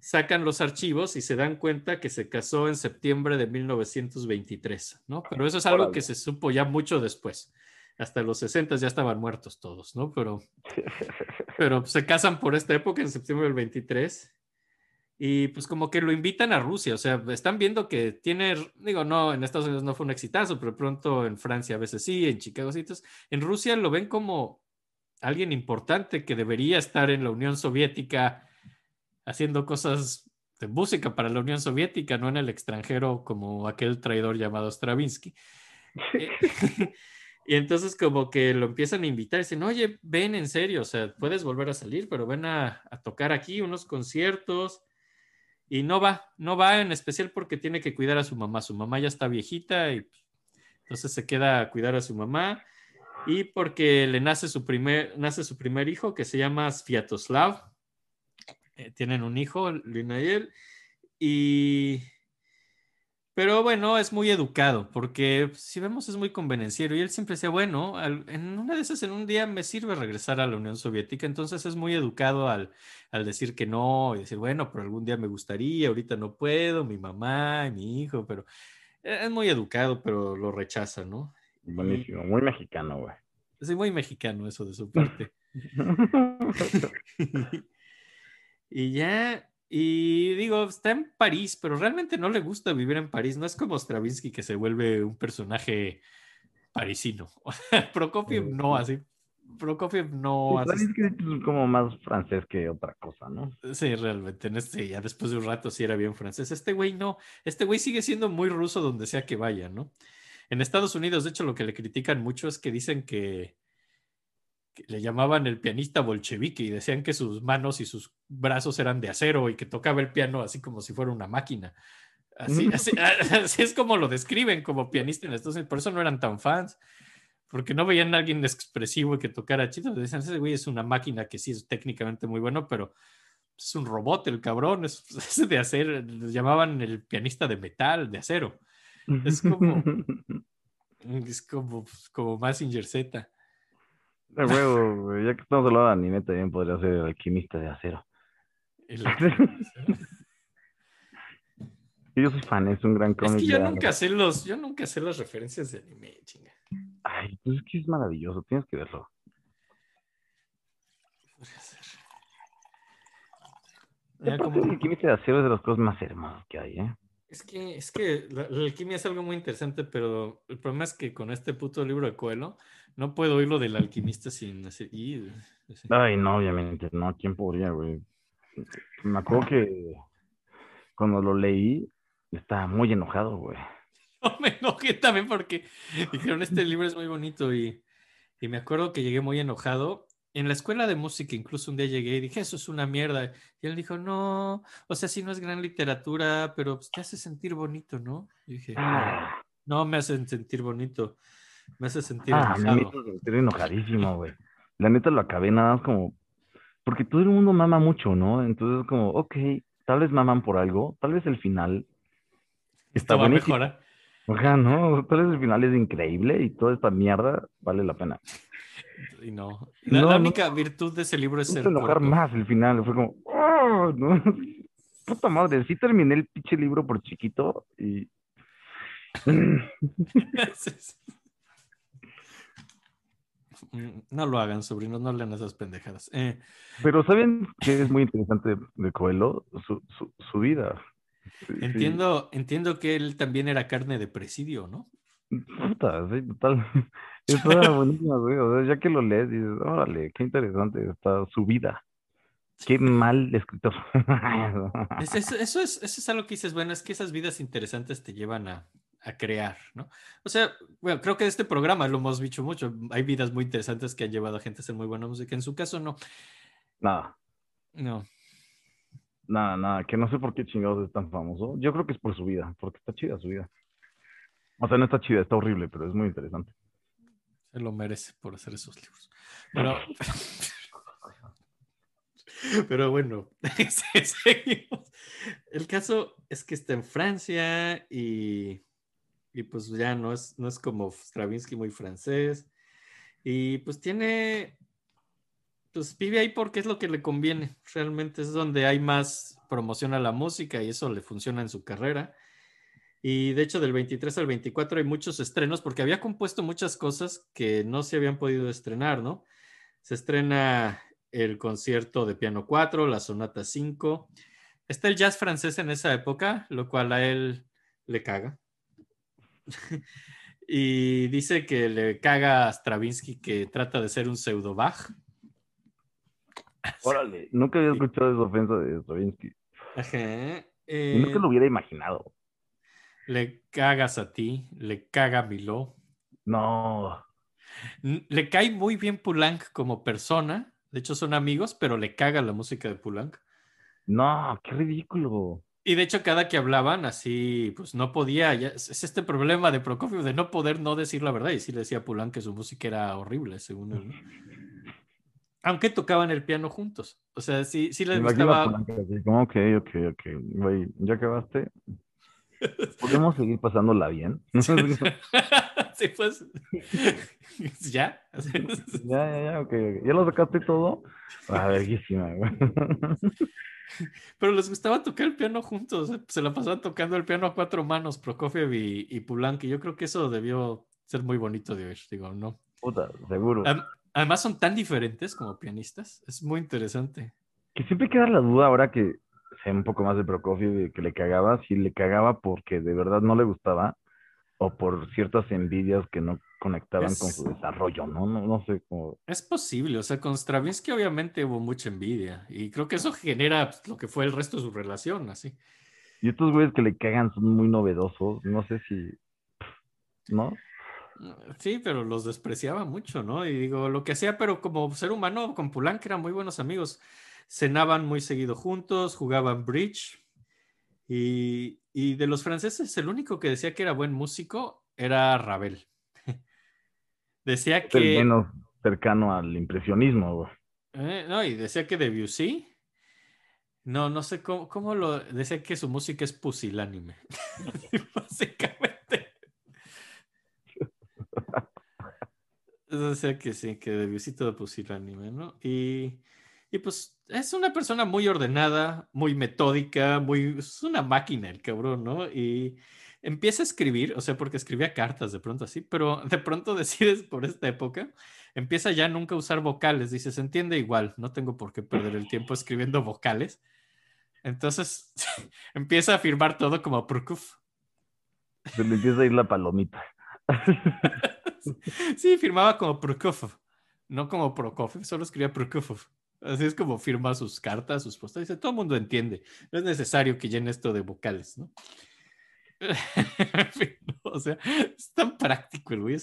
sacan los archivos y se dan cuenta que se casó en septiembre de 1923, ¿no? Pero eso es algo que se supo ya mucho después hasta los 60 ya estaban muertos todos, ¿no? Pero, pero se casan por esta época, en septiembre del 23, y pues como que lo invitan a Rusia, o sea, están viendo que tiene, digo, no, en Estados Unidos no fue un exitazo, pero pronto en Francia a veces sí, en Chicago sí, en Rusia lo ven como alguien importante que debería estar en la Unión Soviética haciendo cosas de música para la Unión Soviética, no en el extranjero como aquel traidor llamado Stravinsky. Y entonces como que lo empiezan a invitar, dicen, oye, ven en serio, o sea, puedes volver a salir, pero ven a, tocar aquí unos conciertos. Y no va, no va en especial porque tiene que cuidar a su mamá. Su mamá ya está viejita y entonces se queda a cuidar a su mamá. Y porque le nace su primer, nace su primer hijo que se llama Sviatoslav. Eh, tienen un hijo, Lina y él. Y pero bueno, es muy educado, porque si vemos es muy convenenciero y él siempre decía, bueno, en una de esas, en un día me sirve regresar a la Unión Soviética, entonces es muy educado al, al decir que no y decir, bueno, pero algún día me gustaría, ahorita no puedo, mi mamá, mi hijo, pero e, es muy educado, pero lo rechaza, ¿no? Buenísimo, muy mexicano, güey. Es muy mexicano eso de su parte. y ya, y digo, está en París, pero realmente no le gusta vivir en París. No es como Stravinsky que se vuelve un personaje parisino. Prokofiev no, así. Prokofiev no hace. es como más francés que otra cosa, ¿no? Sí, realmente. En este, ya después de un rato sí era bien francés. Este güey no. Este güey sigue siendo muy ruso donde sea que vaya, ¿no? En Estados Unidos, de hecho, lo que le critican mucho es que dicen que le llamaban el pianista bolchevique y decían que sus manos y sus brazos eran de acero y que tocaba el piano así como si fuera una máquina. Así, así, es como lo describen como pianista en Estados Unidos. Por eso no eran tan fans, porque no veían a alguien expresivo y que tocara chido. Decían, ese güey es una máquina que sí es técnicamente muy bueno, pero es un robot el cabrón, es, de acero. Le llamaban el pianista de metal, de acero. Es como, es como, como Massinger Z. De huevo, ya que estamos hablando de anime, también podría ser el alquimista de acero. yo soy fan, es un gran cómic. Es que yo nunca sé los, yo nunca sé las referencias de anime, chinga. Ay, pues es que es maravilloso, tienes que verlo. como... El alquimista de acero es de las cosas más hermosas que hay, ¿eh? Es que, es que la, alquimia es algo muy interesante, pero el problema es que con este puto libro de Coelho no puedo oír lo del alquimista sin hacer. Ay, no, obviamente, no, ¿quién podría, güey? Me acuerdo que cuando lo leí, estaba muy enojado, güey. No, me enojé también porque dijeron, este libro es muy bonito y, y me acuerdo que llegué muy enojado en la escuela de música incluso un día llegué y dije, eso es una mierda. Y él dijo, no, o sea, sí no es gran literatura, pero pues, te hace sentir bonito, ¿no? Y dije, ah. no, me hace sentir bonito, me hace sentir ah, me hace sentir enojadísimo, güey. La neta lo acabé nada más como, porque todo el mundo mama mucho, ¿no? Entonces como, ok, tal vez maman por algo, tal vez el final está bueno. ¿eh? Ojalá, ¿no? Tal vez el final es increíble y toda esta mierda vale la pena. Y no. La, única virtud de ese libro es ser. enojar más el final. Fue como. ¡Oh! ¿no? Puta madre. Sí terminé el pinche libro por chiquito y. No lo hagan, sobrinos, no lean esas pendejadas. Eh, Pero ¿saben que es muy interesante de Coelho? Su, su, su vida. entiendo, entiendo que él también era carne de presidio, ¿no? Puta, sí, total. Está buenísima, güey. O sea, ya que lo lees, dices, órale, qué interesante está su vida. Qué mal escritor. eso, es, eso es algo que dices, bueno, es que esas vidas interesantes te llevan a, a crear, ¿no? O sea, bueno, creo que este programa lo hemos dicho mucho. Hay vidas muy interesantes que han llevado a gente a hacer muy buena música. En su caso, no. Nada. No. Nada, nada, que no sé por qué chingados es tan famoso. Yo creo que es por su vida, porque está chida su vida. O sea, no está chida, está horrible, pero es muy interesante. Se lo merece por hacer esos libros. Pero, pero bueno, seguimos. El caso es que está en Francia y, y pues ya no es, no es como Stravinsky muy francés. Y pues tiene, pues vive ahí porque es lo que le conviene. Realmente es donde hay más promoción a la música y eso le funciona en su carrera. Y de hecho, del 23 al 24 hay muchos estrenos porque había compuesto muchas cosas que no se habían podido estrenar, ¿no? Se estrena el concierto de piano 4, la sonata 5. Está el jazz francés en esa época, lo cual a él le caga. y dice que le caga a Stravinsky que trata de ser un pseudo Bach. Órale, nunca había escuchado esa ofensa de Stravinsky. Ajá. nunca lo hubiera imaginado. Le cagas a ti, le caga a Milo. No. Le cae muy bien Pulank como persona. De hecho, son amigos, pero le caga la música de Pulank. No, qué ridículo. Y de hecho, cada que hablaban así, pues no podía. es este problema de Prokofiev de no poder no decir la verdad. Y sí le decía a Pulank que su música era horrible, según él. Aunque tocaban el piano juntos. O sea, sí, sí les gustaba. ok, ok, ok. ¿Ya acabaste? ¿Podemos seguir pasándola bien? sí, pues. ¿Ya? ya, ya, ya, ok. ¿Ya lo sacaste todo? Ah, verguísima, Pero les gustaba tocar el piano juntos. Se la pasaban tocando el piano a cuatro manos, Prokofiev y, y Pulanki. Yo creo que eso debió ser muy bonito de oír, digo, ¿no? Puta, seguro. Además son tan diferentes como pianistas, es muy interesante. Que siempre queda la duda ahora que sé un poco más de Prokofiev que le cagaba, si le cagaba porque de verdad no le gustaba o por ciertas envidias que no conectaban con su desarrollo, ¿no? ¿no? No sé cómo. Es posible, o sea, con Stravinsky obviamente hubo mucha envidia y creo que eso genera pues, lo que fue el resto de su relación, así. Y estos güeyes que le cagan son muy novedosos, no sé si. ¿No? Sí, pero los despreciaba mucho, ¿no? Y digo, lo que hacía, pero como ser humano, con que eran muy buenos amigos. Cenaban muy seguido juntos, jugaban bridge. Y, y de los franceses, el único que decía que era buen músico era Ravel. Decía que. El menos cercano al impresionismo, eh, no, y decía que Debussy. No, no sé cómo, cómo lo. Decía que su música es pusilánime. Básicamente. sea que sí, que Debussy todo pusilánime, ¿no? Y, y pues es una persona muy ordenada, muy metódica, muy. Es una máquina el cabrón, ¿no? Y empieza a escribir, o sea, porque escribía cartas de pronto así, pero de pronto decides por esta época, empieza ya nunca a usar vocales, dice, se entiende igual, no tengo por qué perder el tiempo escribiendo vocales. Entonces empieza a firmar todo como Prokuf. Se le empieza a ir la palomita. sí, firmaba como Prokofov, no como Prokofiev, solo escribía Prokofov. Así es como firma sus cartas, sus postas. Dice, todo el mundo entiende. No es necesario que llene esto de vocales, ¿no? o sea, es tan práctico el güey.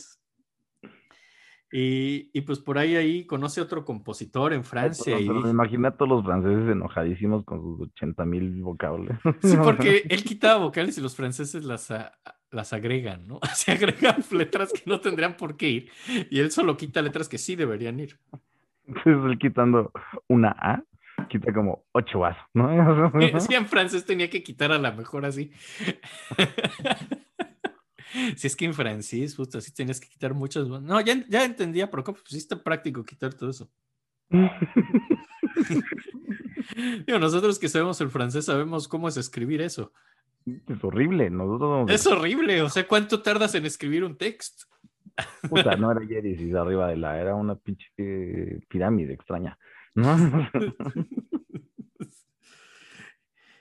Y, y, pues por ahí ahí conoce otro compositor en Francia. y... me imagina a todos los franceses enojadísimos con sus 80 mil vocales. Sí, porque él quitaba vocales y los franceses las, las agregan, ¿no? Se agregan letras que no tendrían por qué ir. Y él solo quita letras que sí deberían ir. Entonces él quitando una A quita como ocho as, ¿no? Sí, en francés tenía que quitar a la mejor así. Si es que en francés, justo así tenías que quitar muchas. No, ya, ya entendía, pero pues sí está práctico quitar todo eso. Digo, nosotros que sabemos el francés sabemos cómo es escribir eso. Es horrible, nosotros. Es horrible, o sea, ¿cuánto tardas en escribir un texto? Puta, no era Yeris arriba de la, era una pinche pirámide extraña.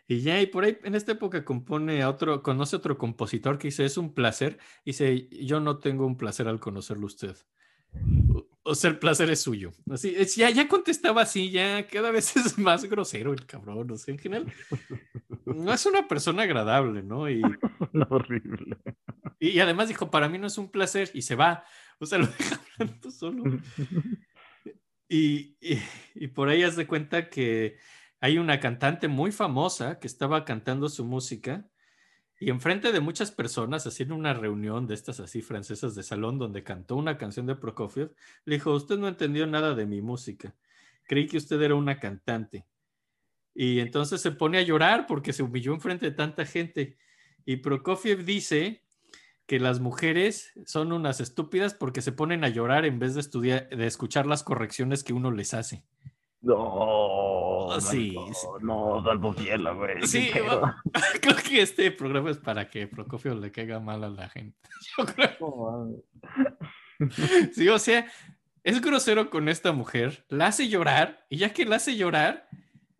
y ya, y por ahí en esta época compone a otro, conoce a otro compositor que dice, es un placer. Y dice, yo no tengo un placer al conocerlo usted. O sea, el placer es suyo. Así, ya, ya contestaba así, ya cada vez es más grosero el cabrón. O sea, en general, no es una persona agradable, ¿no? Y, horrible. Y, además dijo, para mí no es un placer, y se va. O sea, lo deja hablando solo. Y, por ahí haz de cuenta que hay una cantante muy famosa que estaba cantando su música y enfrente de muchas personas, haciendo una reunión de estas así francesas de salón donde cantó una canción de Prokofiev, le dijo, usted no entendió nada de mi música, creí que usted era una cantante. Y entonces se pone a llorar porque se humilló enfrente de tanta gente. Y Prokofiev dice que las mujeres son unas estúpidas porque se ponen a llorar en vez de estudiar, de escuchar las correcciones que uno les hace. No, sí, no, salvo fiel, güey. Sí, creo que este programa es para que Procopio le caiga mal a la gente. Yo creo. sí, o sea, es grosero con esta mujer, la hace llorar y ya que la hace llorar,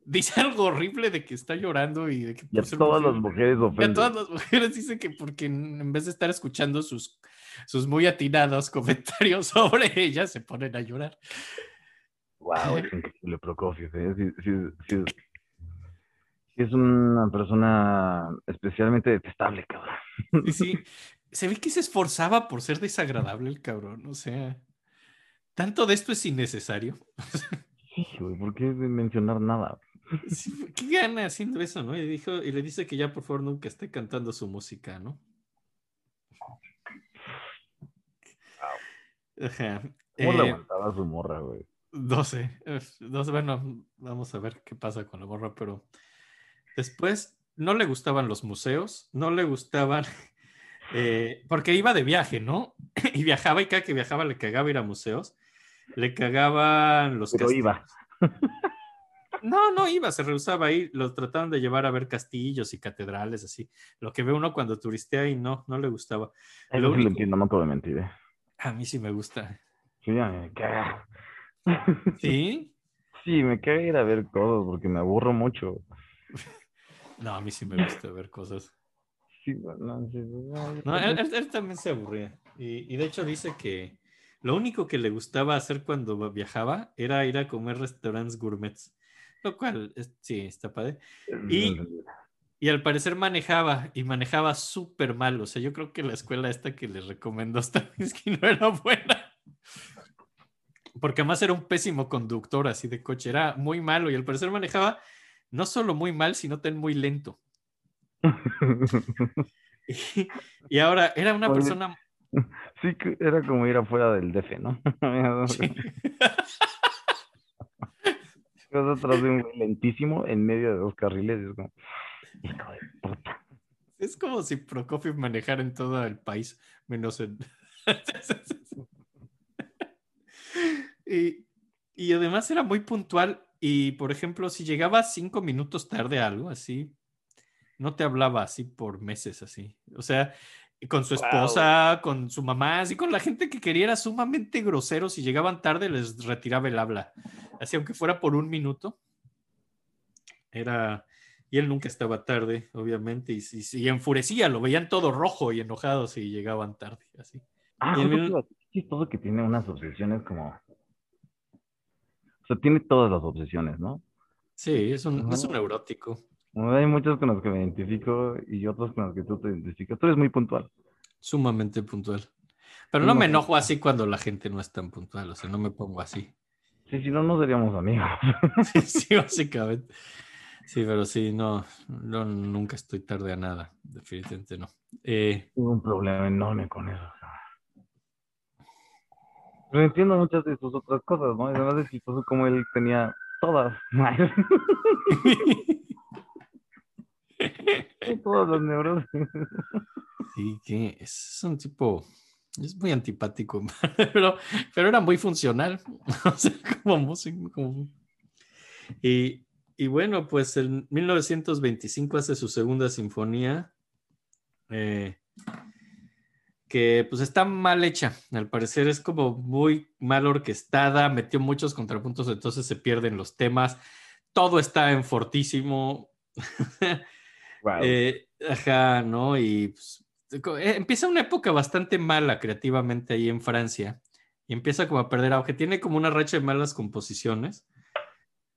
dice algo horrible de que está llorando y de que... Y a todas las mujeres ofenden. a todas las mujeres dice que porque en vez de estar escuchando sus, sus muy atinados comentarios sobre ella, se ponen a llorar. Wow, es increíble Prokofiev. ¿eh? Sí, es una persona especialmente detestable, cabrón. Sí, sí, se ve que se esforzaba por ser desagradable el cabrón, o sea, tanto de esto es innecesario. Sí, güey, ¿por qué mencionar nada? ¿Qué gana haciendo eso, no? Y, dijo, y le dice que ya por favor nunca esté cantando su música, ¿no? ¿Cómo le eh, aguantaba su morra, güey? 12. 12. Bueno, vamos a ver qué pasa con la morra, pero después no le gustaban los museos, no le gustaban, eh, porque iba de viaje, ¿no? y viajaba y cada que viajaba le cagaba ir a museos, le cagaban los pero iba. No, no iba, se rehusaba a ir. Lo trataron de llevar a ver castillos y catedrales, así. Lo que ve uno cuando turistea y no, no le gustaba. Eso Lo sí lo único- entiendo, no te voy a mentir. ¿eh? A mí sí me gusta. Sí, me caga. ¿Sí? Sí, me caga ir a ver cosas porque me aburro mucho. No, a mí sí me gusta ver cosas. Sí, no, sí, no, No, él, él- él también se aburría. Y, y de hecho dice que lo único que le gustaba hacer cuando viajaba era ir a comer restaurantes gourmets. Lo cual, es- sí, está padre. y- Y al parecer manejaba y manejaba súper mal. O sea, yo creo que la escuela esta que les recomendó Stravinsky no era buena. Porque además era un pésimo conductor así de coche. Era muy malo y al parecer manejaba no solo muy mal, sino también muy lento. Y, y ahora era una Oye. persona... Sí, era como ir afuera del DF, ¿no? sí. Vas atrás de un güey lentísimo en medio de dos carriles y es como, hijo de puta. Es como si Prokofiev manejara en todo el país, menos en... y, y además era muy puntual y, por ejemplo, si llegaba cinco minutos tarde a algo así, no te hablaba así por meses así. O sea, con su Wow. esposa, con su mamá, así con la gente que quería era sumamente grosero. Si llegaban tarde les retiraba el habla. Así, aunque fuera por un minuto. Era... Y él nunca estaba tarde, obviamente, y, y- y enfurecía, lo veían todo rojo y enojado si llegaban tarde, así. Ah, Y decir, es chistoso que tiene unas obsesiones como... O sea, tiene todas las obsesiones, ¿no? Sí, es un, es un neurótico. Hay muchos con los que me identifico y otros con los que tú te identificas. Tú eres muy puntual. Sumamente puntual. Pero Sí, no no me enojo así cuando la gente no es tan puntual, o sea, no me pongo así. Sí, si no, no seríamos amigos. Sí, básicamente. Sí, pero sí, no, no, nunca estoy tarde a nada, definitivamente no. Eh, Tengo un problema enorme con eso. Pero entiendo muchas de sus otras cosas, ¿no? Es chistoso como él tenía todas. todas las neuronas. sí, que es un tipo, es muy antipático, pero, pero era muy funcional, como músico. Y, y bueno, pues en 1925 hace su segunda sinfonía, eh, que pues está mal hecha, al parecer es como muy mal orquestada, metió muchos contrapuntos, entonces se pierden los temas, todo está en fortísimo. Wow. Eh, ajá, ¿no? Y pues, eh, empieza una época bastante mala creativamente ahí en Francia y empieza como a perder auge. Tiene como una racha de malas composiciones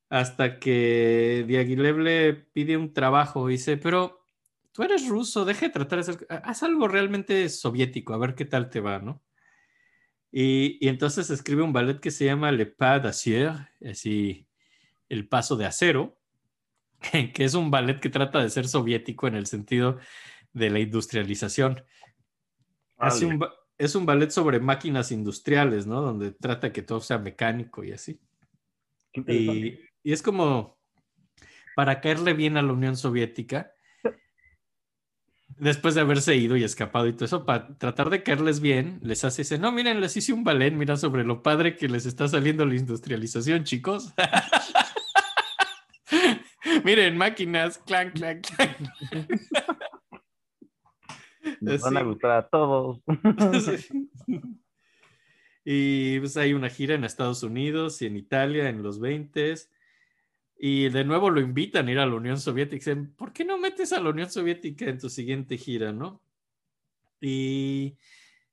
hasta que Diaghilev le pide un trabajo y dice, pero tú eres ruso, deja de tratar de hacer, haz algo realmente soviético, a ver qué tal te va, ¿no? Y, y entonces escribe un ballet que se llama Le Pas d'Acier, así, el paso de acero, que es un ballet que trata de ser soviético en el sentido de la industrialización. Vale. un es un ballet sobre máquinas industriales, ¿no? Donde trata que todo sea mecánico y así. Y, y es como para caerle bien a la Unión Soviética, después de haberse ido y escapado y todo eso, para tratar de caerles bien, les hace ese, no, miren, les hice un ballet, mira sobre lo padre que les está saliendo la industrialización, chicos. miren, máquinas, clan, clan, clan. Nos van a gustar a todos. Sí. Y pues hay una gira en Estados Unidos y en Italia en los 20 y de nuevo lo invitan a ir a la Unión Soviética. Dicen, ¿por qué no metes a la Unión Soviética en tu siguiente gira, no? Y,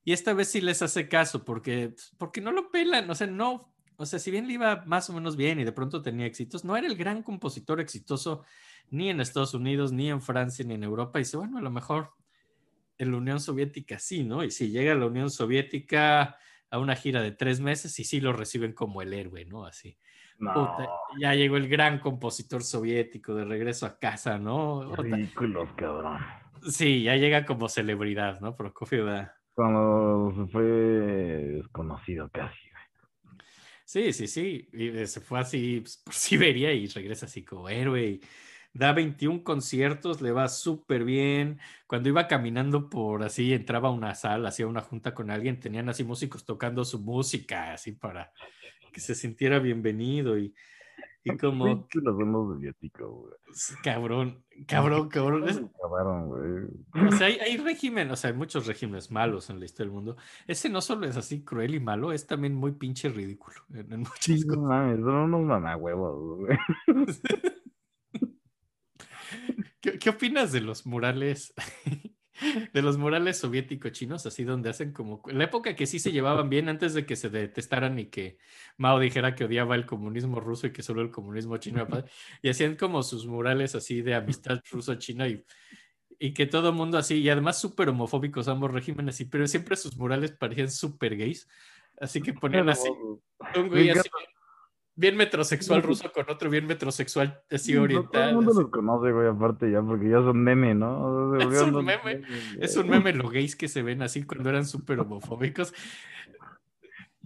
y esta vez sí les hace caso porque, porque no lo pelan, o sea, no, o sea, si bien le iba más o menos bien y de pronto tenía éxitos, no era el gran compositor exitoso ni en Estados Unidos, ni en Francia, ni en Europa. Y dice, bueno, a lo mejor en la Unión Soviética sí, ¿no? Y si llega a la Unión Soviética a una gira de tres meses y sí lo reciben como el héroe, ¿no? Así. No, Puta, ya llegó el gran compositor soviético de regreso a casa, ¿no? Ridículos, cabrón. Sí, ya llega como celebridad, ¿no? Prokofiev. se fue desconocido casi. Sí, sí, sí. Y se fue así pues, por Siberia y regresa así como héroe. y da 21 conciertos, le va súper bien. Cuando iba caminando por así, entraba a una sala, hacía una junta con alguien, tenían así músicos tocando su música, así para que se sintiera bienvenido. Y, Y como, Sí, los vemos güey. cabrón, cabrón, cabrón. es- acabaron, güey. o sea, hay, hay régimen, o sea, hay muchos regímenes malos en la historia del mundo. Ese no solo es así cruel y malo, es también muy pinche ridículo en, en muchas Sí, no mames, son unos mamahuevos, güey. ¿Qué, qué opinas de los murales? De los murales soviético-chinos, así donde hacen como la época que sí se llevaban bien antes de que se detestaran y que Mao dijera que odiaba el comunismo ruso y que solo el comunismo chino era padre, y hacían como sus murales así de amistad ruso-china y, y que todo el mundo así, y además súper homofóbicos ambos regímenes, y, pero siempre sus murales parecían súper gays, así que ponían así un güey Me así, bien metrosexual ruso con otro bien metrosexual así No, Todo oriental. el mundo los conoce, güey, aparte ya, porque ya son meme, ¿no? Es un meme, Es un meme lo gays que se ven así cuando eran súper homofóbicos.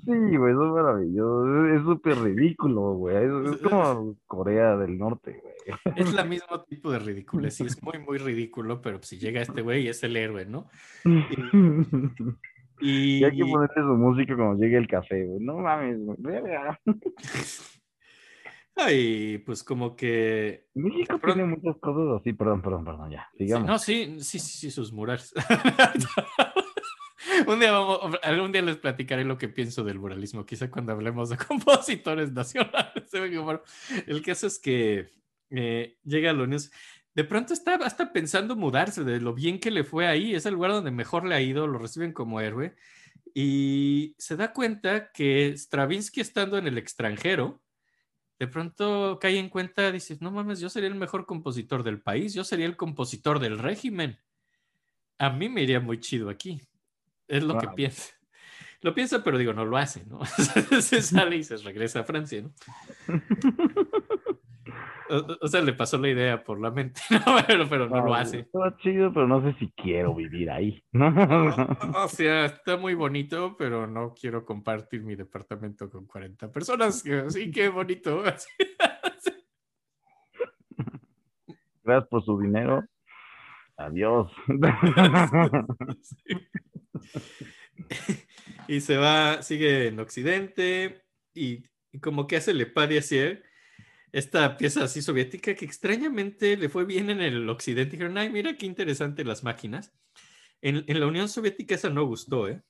Sí, güey, eso es maravilloso. Es súper ridículo, güey. Es, es como Corea del Norte, güey. Es la mismo tipo de ridiculez y es muy, muy ridículo, pero si llega este güey es el héroe, ¿no? Y, Y hay que ponerle su música cuando llegue el café, güey. No mames, güey. Ay, pues como que... México Pero- tiene muchas cosas así. Perdón, perdón, perdón, ya. sí, Sigamos. no, sí, sí, sí, sí, sus murales. Un día vamos, algún día les platicaré lo que pienso del muralismo, quizá cuando hablemos de compositores nacionales. El caso es que eh, llega a la Unión. De pronto está hasta pensando mudarse de lo bien que le fue ahí. Es el lugar donde mejor le ha ido, lo reciben como héroe. Y se da cuenta que Stravinsky estando en el extranjero, de pronto cae en cuenta, dices, no mames, yo sería el mejor compositor del país, yo sería el compositor del régimen. A mí me iría muy chido aquí. Es lo que piensa. Lo piensa, pero digo, no lo hace, ¿no? se sale y se regresa a Francia, ¿no? O, o sea, le pasó la idea por la mente, ¿no? pero, pero no lo hace. Está chido, pero no sé si quiero vivir ahí. ¿no? O sea, está muy bonito, pero no quiero compartir mi departamento con 40 personas. Así que bonito. Gracias por su dinero. Adiós. y se va, sigue en Occidente y, y como que hace Le Pas d'Acier, esta pieza así soviética que extrañamente le fue bien en el Occidente. Dijeron, ay, mira qué interesante las máquinas. En, en la Unión Soviética esa no gustó, ¿eh?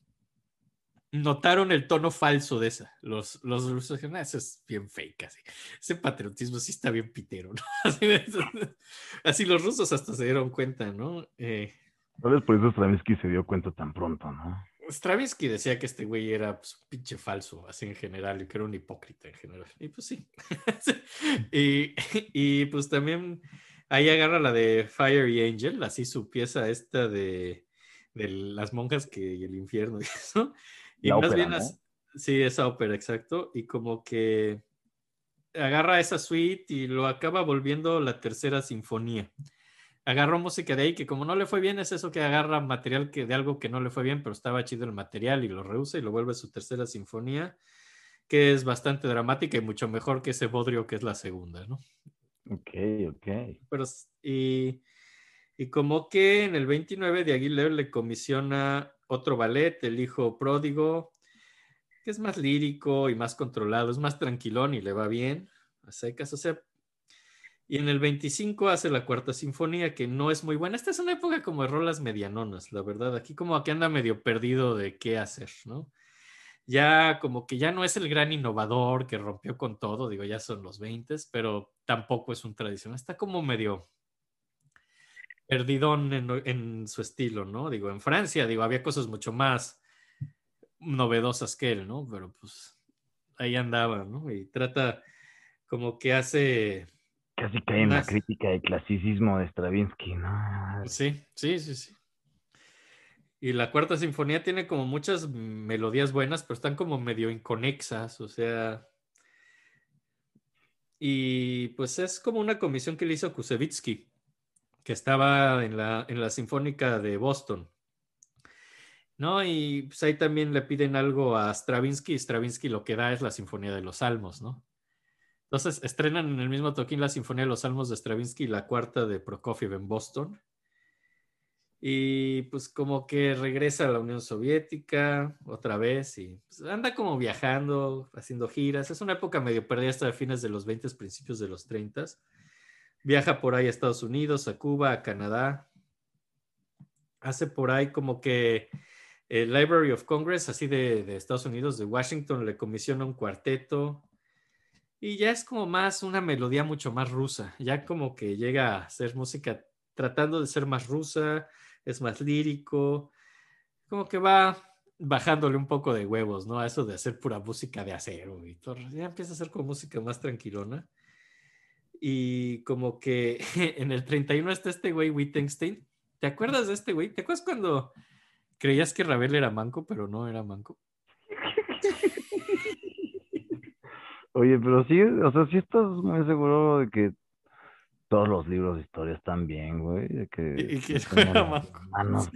Notaron el tono falso de esa. Los, los rusos dijeron, "Ah, eso es bien fake, así. Ese patriotismo sí está bien pitero, ¿no? Así, los rusos hasta se dieron cuenta, ¿no? Eh, Tal vez por eso Stravinsky se dio cuenta tan pronto, ¿no? Stravinsky decía que este güey era pues, un pinche falso, así en general, y que era un hipócrita en general. Y pues sí. y, y, pues también ahí agarra la de Fire y Angel, así su pieza esta de, de las monjas que, y el infierno y eso. Y La más ópera, bien, ¿no? as- sí, esa ópera, exacto. Y como que agarra esa suite y lo acaba volviendo la tercera sinfonía agarró música de ahí que como no le fue bien es eso que agarra material que de algo que no le fue bien pero estaba chido el material y lo rehúsa y lo vuelve su tercera sinfonía que es bastante dramática y mucho mejor que ese bodrio que es la segunda, ¿no? Ok, ok. Pero y, y como que en el 29 de Aguilera le comisiona otro ballet, El hijo pródigo, que es más lírico y más controlado, es más tranquilón y le va bien a secas, o sea, y en el 25 hace la cuarta sinfonía, que no es muy buena. Esta es una época como de rolas medianonas, la verdad. Aquí como que anda medio perdido de qué hacer, ¿no? Ya como que ya no es el gran innovador que rompió con todo, digo, ya son los 20, pero tampoco es un tradicional. Está como medio perdidón en, en su estilo, ¿no? Digo, en Francia, digo, había cosas mucho más novedosas que él, ¿no? Pero pues ahí andaba, ¿no? Y trata como que hace Casi cae en la crítica del clasicismo de Stravinsky, ¿no? Sí, sí, sí, sí. Y la cuarta sinfonía tiene como muchas melodías buenas, pero están como medio inconexas, o sea. Y pues es como una comisión que le hizo Kusevitsky, que estaba en la, en la Sinfónica de Boston. ¿No? Y pues ahí también le piden algo a Stravinsky, y Stravinsky lo que da es la Sinfonía de los Salmos, ¿no? Entonces estrenan en el mismo toquín la Sinfonía de los Salmos de Stravinsky y la cuarta de Prokofiev en Boston. Y pues como que regresa a la Unión Soviética otra vez y pues, anda como viajando, haciendo giras. Es una época medio perdida hasta fines de los 20, principios de los 30. Viaja por ahí a Estados Unidos, a Cuba, a Canadá. Hace por ahí como que el Library of Congress, así de, de Estados Unidos, de Washington, le comisiona un cuarteto. Y ya es como más una melodía mucho más rusa. Ya como que llega a ser música tratando de ser más rusa es más lírico, como que va bajándole un poco de huevos, ¿no? A eso de hacer pura música de acero y todo. Ya empieza a hacer como música más tranquilona. Y como que en el 31 está este güey Wittgenstein. ¿Te acuerdas de este güey? ¿Te acuerdas cuando creías que Ravel era manco, pero no era manco? Oye, pero sí, o sea, sí estás muy seguro de que todos los libros de historia están bien, güey. De que, Y que que manco. manos,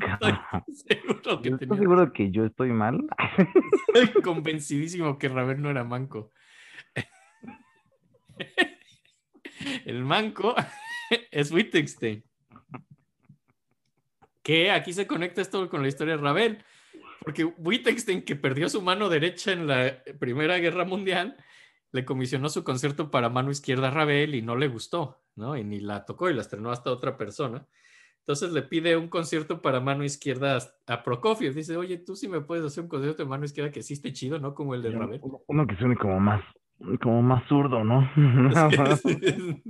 seguro que ¿Estás tenía- seguro de que yo estoy mal? Estoy convencidísimo que Ravel no era manco. El manco es Wittgenstein. Que aquí se conecta esto con la historia de Ravel. Porque Wittgenstein, que perdió su mano derecha en la Primera Guerra Mundial, le comisionó su concierto para mano izquierda a Ravel y no le gustó, ¿no? Y ni la tocó y la estrenó hasta otra persona. Entonces le pide un concierto para mano izquierda a Prokofiev. Dice, oye, tú sí me puedes hacer un concierto de mano izquierda que sí esté chido, ¿no? Como el de Ravel. Uno que suene como más, como más zurdo, ¿no?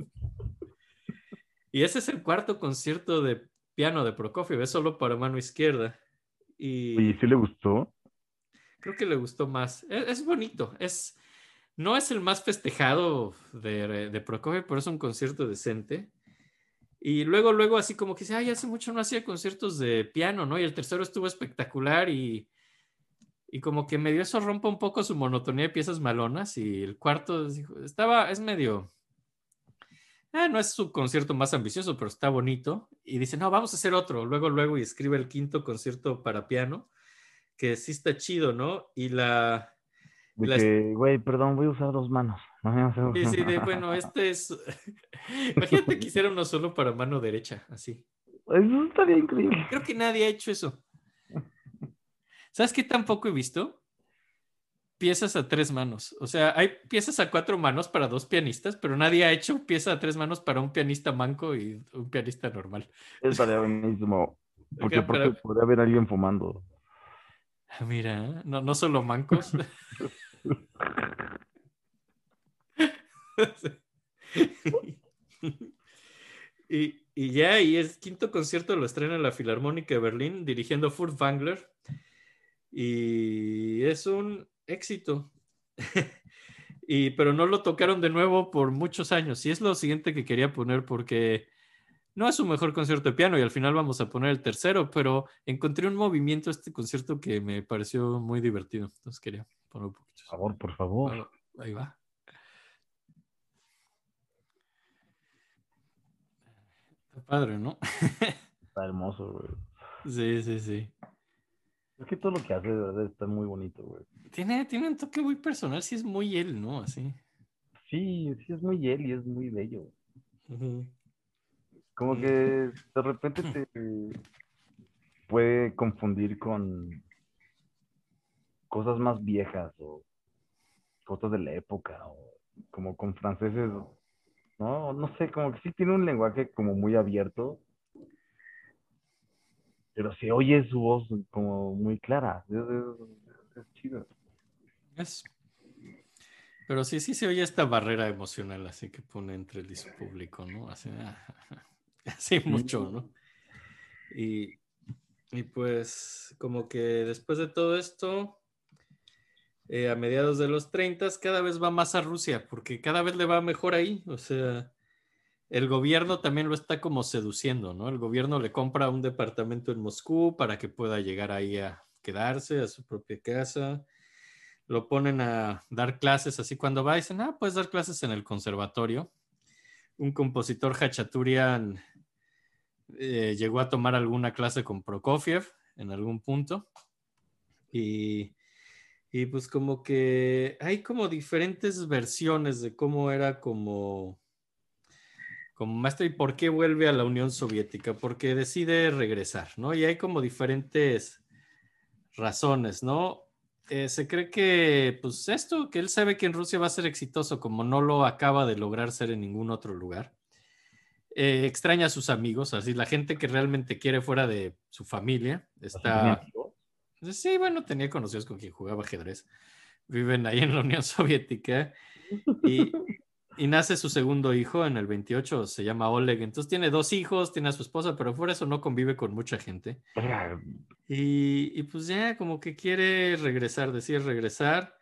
y ese es el cuarto concierto de piano de Prokofiev, es solo para mano izquierda. Y Oye, ¿sí le gustó? creo que le gustó más. Es, es bonito, es, no es el más festejado de, de Prokofiev, pero es un concierto decente. Y luego, luego, así como que dice, ay, hace mucho no hacía conciertos de piano, ¿no? Y el tercero estuvo espectacular y, y como que medio eso rompe un poco su monotonía de piezas malonas. Y el cuarto estaba, es medio, ah, no es su concierto más ambicioso, pero está bonito. Y dice, no, vamos a hacer otro. Luego, luego, y escribe el quinto concierto para piano, que sí está chido, ¿no? Y la, De Las- que, güey, perdón, voy a usar dos manos. No voy a hacer- Sí, sí, de, bueno, este es. Imagínate que hiciera uno solo para mano derecha, así. Eso estaría increíble. Creo que nadie ha hecho eso. ¿Sabes qué tampoco he visto? Piezas a tres manos. O sea, hay piezas a cuatro manos para dos pianistas, pero nadie ha hecho pieza a tres manos para un pianista manco y un pianista normal. Estaría buenísimo. Porque aparte pero- podría haber alguien fumando. Ah, Mira, no, no solo mancos. y, y ya, y el quinto concierto lo estrena en la Filarmónica de Berlín, dirigiendo Furtwängler. Y es un éxito. y, pero no lo tocaron de nuevo por muchos años. Y es lo siguiente que quería poner porque no es su mejor concierto de piano y al final vamos a poner el tercero, pero encontré un movimiento este concierto que me pareció muy divertido. Entonces quería poner un poquito. Por favor, por favor. Ah, Ahí va. Está padre, ¿no? Está hermoso, güey. Sí, sí, sí. Es que todo lo que hace de verdad está muy bonito, güey. Tiene, tiene un toque muy personal, sí es muy él, ¿no? Así. Sí, sí es muy él y es muy bello. Como que de repente te puede confundir con cosas más viejas o cosas de la época o como con franceses, no, no sé, como que sí tiene un lenguaje como muy abierto, pero se oye su voz como muy clara, es, es- es chido. Es- Pero sí, sí se oye esta barrera emocional así que pone entre y su público, ¿no? Así, así mucho, ¿no? Y, y pues como que después de todo esto, eh, a mediados de los 30, cada vez va más a Rusia, porque cada vez le va mejor ahí. O sea, el gobierno también lo está como seduciendo, ¿no? El gobierno le compra un departamento en Moscú para que pueda llegar ahí a quedarse a su propia casa. Lo ponen a dar clases así cuando va, dicen, ah, puedes dar clases en el conservatorio. Un compositor Hachaturian eh, llegó a tomar alguna clase con Prokofiev en algún punto. Y, y pues como que hay como diferentes versiones de cómo era como como maestro. ¿Y por qué vuelve a la Unión Soviética? Porque decide regresar, ¿no? Y hay como diferentes razones, ¿no? Eh, se cree que, pues esto, que él sabe que en Rusia va a ser exitoso, como no lo acaba de lograr ser en ningún otro lugar. Eh, extraña a sus amigos, así la gente que realmente quiere fuera de su familia. Está... Sí, bueno, tenía conocidos con quien jugaba ajedrez. Viven ahí en la Unión Soviética. Y, y nace su segundo hijo en el 28, se llama Oleg. Entonces tiene dos hijos, tiene a su esposa, pero fuera eso no convive con mucha gente. Y, y pues ya como que quiere regresar, decir regresar.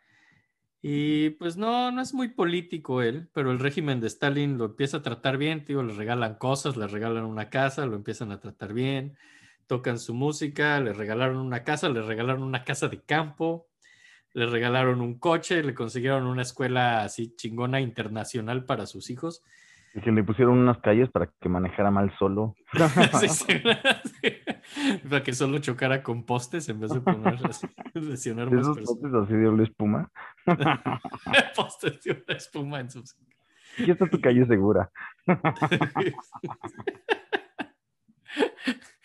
Y pues no, no es muy político él, pero el régimen de Stalin lo empieza a tratar bien, tío, le regalan cosas, le regalan una casa, lo empiezan a tratar bien, tocan su música, le regalaron una casa, le regalaron una casa de campo, le regalaron un coche, le consiguieron una escuela así chingona internacional para sus hijos. Y que le pusieron unas calles para que manejara mal solo. sí, sí, para que solo chocara con postes en vez de poner lesionar más Esos postes así de una espuma. postes de una espuma en sus... Y esta es tu calle segura.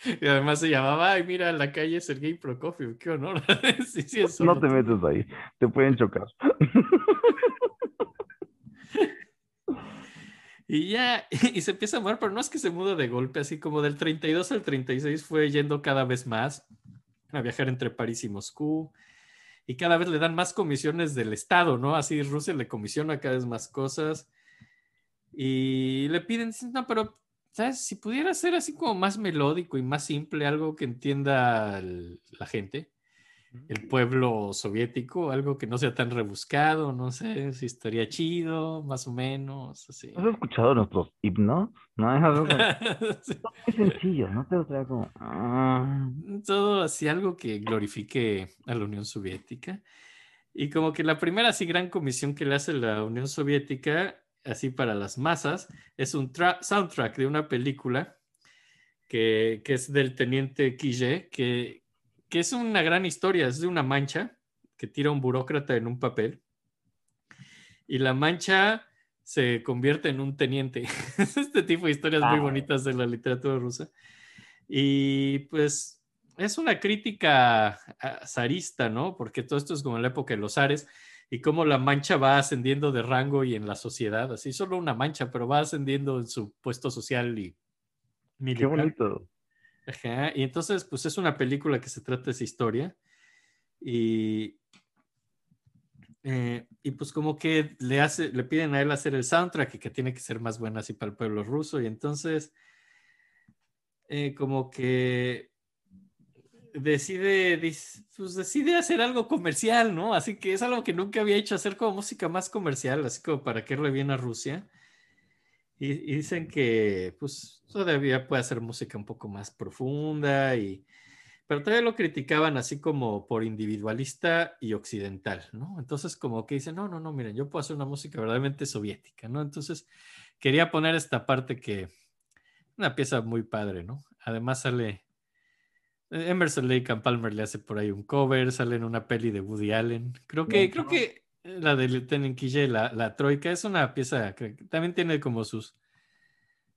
Y además se llamaba, ay, mira, la calle Sergei Prokofiev, qué honor. no te metes ahí, te pueden chocar. y ya, y se empieza a mover, pero no es que se muda de golpe, así como del 32 al 36 fue yendo cada vez más a viajar entre París y Moscú. Y cada vez le dan más comisiones del Estado, ¿no? Así Rusia le comisiona cada vez más cosas. Y le piden, no, pero ¿sabes? Si pudiera ser así como más melódico y más simple, algo que entienda la gente, el pueblo soviético, algo que no sea tan rebuscado, no sé si estaría chido, más o menos, así. ¿Has escuchado nuestros himnos? No, es algo sencillo, no te lo traigo. Ah. Todo así, algo que glorifique a la Unión Soviética. Y como que la primera así gran comisión que le hace la Unión Soviética así para las masas, es un soundtrack de una película que, es del teniente Quille, que, que es una gran historia, es de una mancha que tira un burócrata en un papel y la mancha se convierte en un teniente. este tipo de historias muy bonitas de la literatura rusa. Y pues es una crítica zarista, ¿no? Porque todo esto es como en la época de los zares y cómo la mancha va ascendiendo de rango y en la sociedad, así solo una mancha, pero va ascendiendo en su puesto social y militar. Qué bonito. Ajá, y entonces, pues es una película que se trata de esa historia y, eh, y pues como que le, hace, le piden a él hacer el soundtrack y que tiene que ser más bueno así para el pueblo ruso y entonces eh, como que decide, pues decide hacer algo comercial, ¿no? Así que es algo que nunca había hecho, hacer como música más comercial, así como para que le bien a Rusia. Y, dicen que, pues, todavía puede hacer música un poco más profunda, y, pero todavía lo criticaban así como por individualista y occidental, ¿no? Entonces, como que dicen, no, no, no, miren, yo puedo hacer una música verdaderamente soviética, ¿no? Entonces, quería poner esta parte que, una pieza muy padre, ¿no? Además sale Emerson Lake and Palmer le hace por ahí un cover, sale en una peli de Woody Allen. Creo que, creo que la de Lieutenant Quille, la, la Troika, es una pieza que también tiene como sus,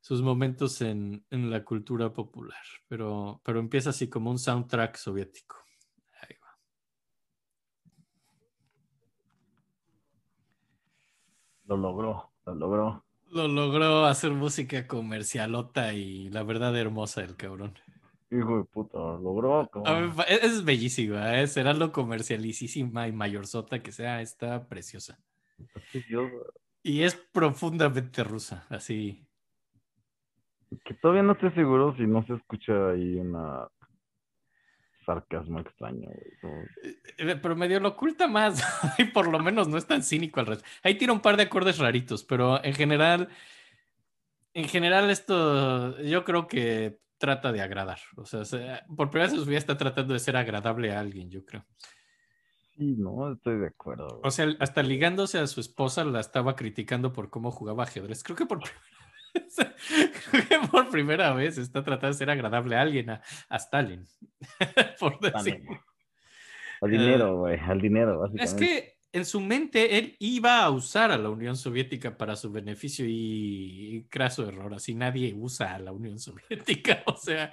sus momentos en, en, la cultura popular, pero, pero empieza así como un soundtrack soviético. Ahí va. Lo logró, lo logró. Lo logró hacer música comercialota y la verdad hermosa el cabrón. Hijo de puta, logró. Es, es bellísima, ¿eh? será lo comercialísima y mayorzota que sea, está preciosa. Y es profundamente rusa, así. Que todavía no estoy seguro si no se escucha ahí una sarcasmo extraño. Eh, eh, pero medio lo oculta más, y por lo menos no es tan cínico al resto. Ahí tira un par de acordes raritos, pero en general, en general esto, yo creo que trata de agradar. O sea, por primera vez en su vida está tratando de ser agradable a alguien, yo creo. Sí, no, estoy de acuerdo. O sea, hasta ligándose a su esposa la estaba criticando por cómo jugaba ajedrez. Creo que por primera vez, creo que por primera vez está tratando de ser agradable a alguien, a, Stalin. por decir. Al dinero, güey, al dinero, básicamente. Es que en su mente él iba a usar a la Unión Soviética para su beneficio y, y craso error, así nadie usa a la Unión Soviética, o sea,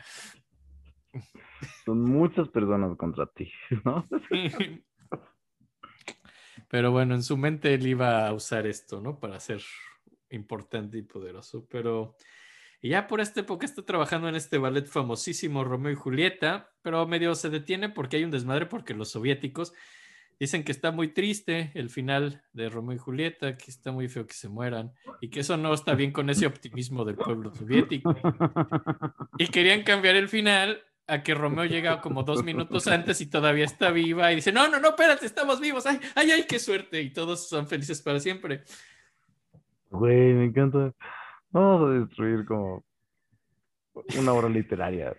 Son muchas personas contra ti, ¿no? Pero bueno, en su mente él iba a usar esto, ¿no? Para ser importante y poderoso. Pero y ya por esta época está trabajando en este ballet famosísimo Romeo y Julieta, pero medio se detiene porque hay un desmadre porque los soviéticos dicen que está muy triste el final de Romeo y Julieta, que está muy feo que se mueran y que eso no está bien con ese optimismo del pueblo soviético. Y querían cambiar el final a que Romeo llega como dos minutos antes y todavía está viva y dice, no, no, no, espérate, estamos vivos, ay, ay, ay, qué suerte y todos son felices para siempre. Güey, me encanta. Vamos a destruir como una obra literaria.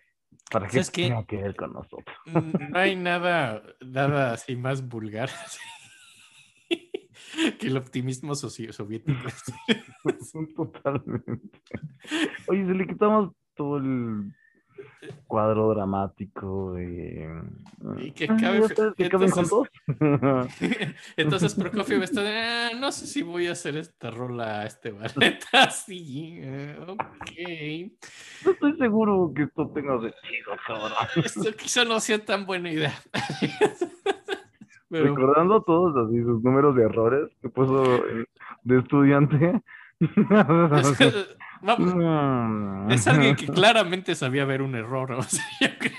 ¿Para qué tiene que ver con nosotros? No hay nada, nada así más vulgar que el optimismo soviético. Totalmente. Oye, si le quitamos todo el cuadro dramático y... Y que Ah, cabe- ¿ya ustedes que caben entonces- juntos? Entonces Prokofiev está de, "Ah, no sé si voy a hacer esta rola a este ballet así. eh, ok. No estoy seguro que esto tenga sentido, cabrón. Esto quizá no sea tan buena idea. Pero Recordando todos así sus números de errores que puso de estudiante. es, alguien que claramente sabía ver un error. o sea, yo creo.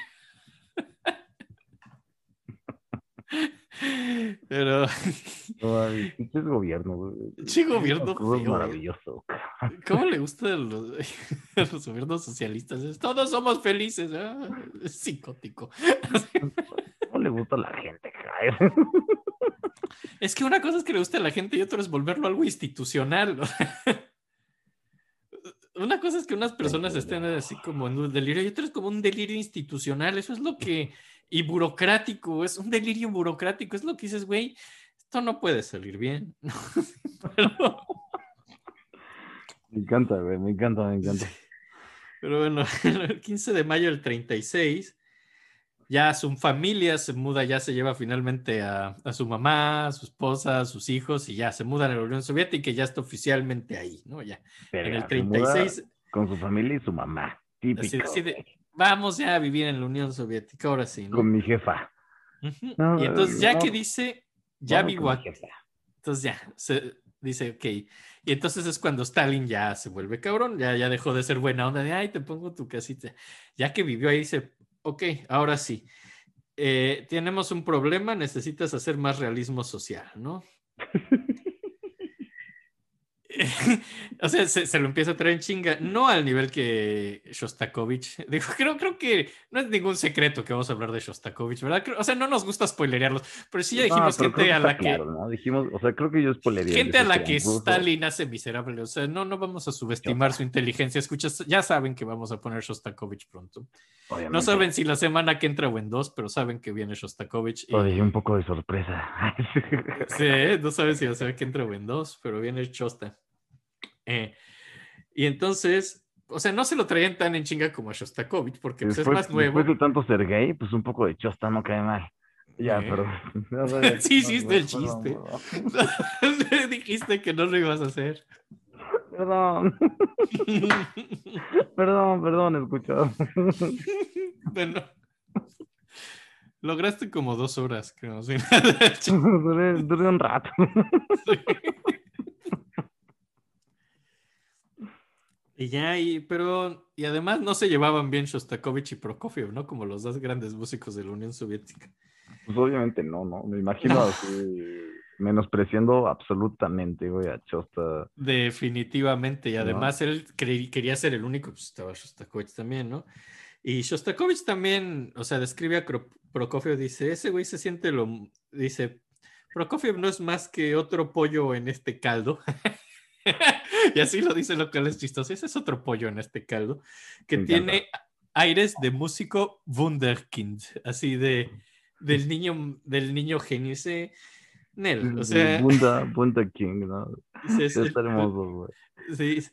Pero, Ay, güey. Che, gobierno es maravilloso. ¿cómo le gusta a los, a los gobiernos socialistas? Todos somos felices. ah, es psicótico. ¿Cómo le gusta a la gente? Es que una cosa es que le guste a la gente y otra es volverlo algo institucional. Una cosa es que unas personas estén así como en un delirio y otra es como un delirio institucional. Eso es lo que. Y burocrático, es un delirio burocrático. Es lo que dices, güey, esto no puede salir bien. Pero, Me encanta, güey, me encanta, me encanta. pero bueno, el 15 de mayo del 36, ya su familia se muda, ya se lleva finalmente a, a su mamá, a su esposa, a sus hijos y ya se mudan a la Unión Soviética y ya está oficialmente ahí, ¿no? Ya. En el Verga, se muda 36 Con su familia y su mamá. Típico. así decide, vamos ya a vivir en la Unión Soviética, ahora sí, ¿no? Con mi jefa. No, y entonces ya no. que dice, ya vivo aquí, entonces ya, se dice, ok. Y entonces es cuando Stalin ya se vuelve cabrón, ya, ya dejó de ser buena onda de, ay, te pongo tu casita. Ya que vivió ahí, dice, ok, ahora sí. Eh, tenemos un problema, necesitas hacer más realismo social, ¿no? o sea, se, se lo empieza a traer en chinga, no al nivel que Shostakovich. Digo, creo, creo que no es ningún secreto que vamos a hablar de Shostakovich, ¿verdad? Creo- O sea, no nos gusta spoilerearlos, pero sí ya No, dijimos creo gente a la que ¿no? Dijimos, o sea, creo que yo spoilería. gente a la que incluso- Stalin hace miserable. O sea, no, no vamos a subestimar su inteligencia. Escuchas, ya saben que vamos a poner Shostakovich pronto. No saben si la semana que entra o en dos, pero saben que viene Shostakovich. y- Todavía un poco de sorpresa. Sí, no saben si la semana que entra o en dos, pero viene Shosta. Eh, y entonces, o sea, no se lo traían tan en chinga como a Shostakovich, porque pues, es más nuevo. después de tanto ser gay, pues un poco de chosta no cae mal. Ya, Eh. pero. Sí, sí, del Perdón, chiste. Dijiste que no lo ibas a hacer. Perdón, perdón, perdón, escuchado. bueno. Lograste como dos horas, creo. sí. Duré, duré un rato. Y ya, y, pero, y además no se llevaban bien Shostakovich y Prokofiev, ¿no? Como los dos grandes músicos de la Unión Soviética. Pues obviamente no, ¿no? Me imagino No. así, menospreciando absolutamente, güey, a Chosta. Definitivamente, y No. además él quería ser el único, pues estaba Shostakovich también, ¿no? Y Shostakovich también, o sea, describe a Prokofiev, dice, ese güey se siente lo, dice, Prokofiev no es más que otro pollo en este caldo. y así lo dice lo cual es chistoso, ese es otro pollo en este caldo, que Me encanta. tiene aires de músico Wunderkind, así de, del niño, del niño genio, ese... Nel, o sea, Bunda, Bunda King, ¿no? es hermoso, güey. Sí.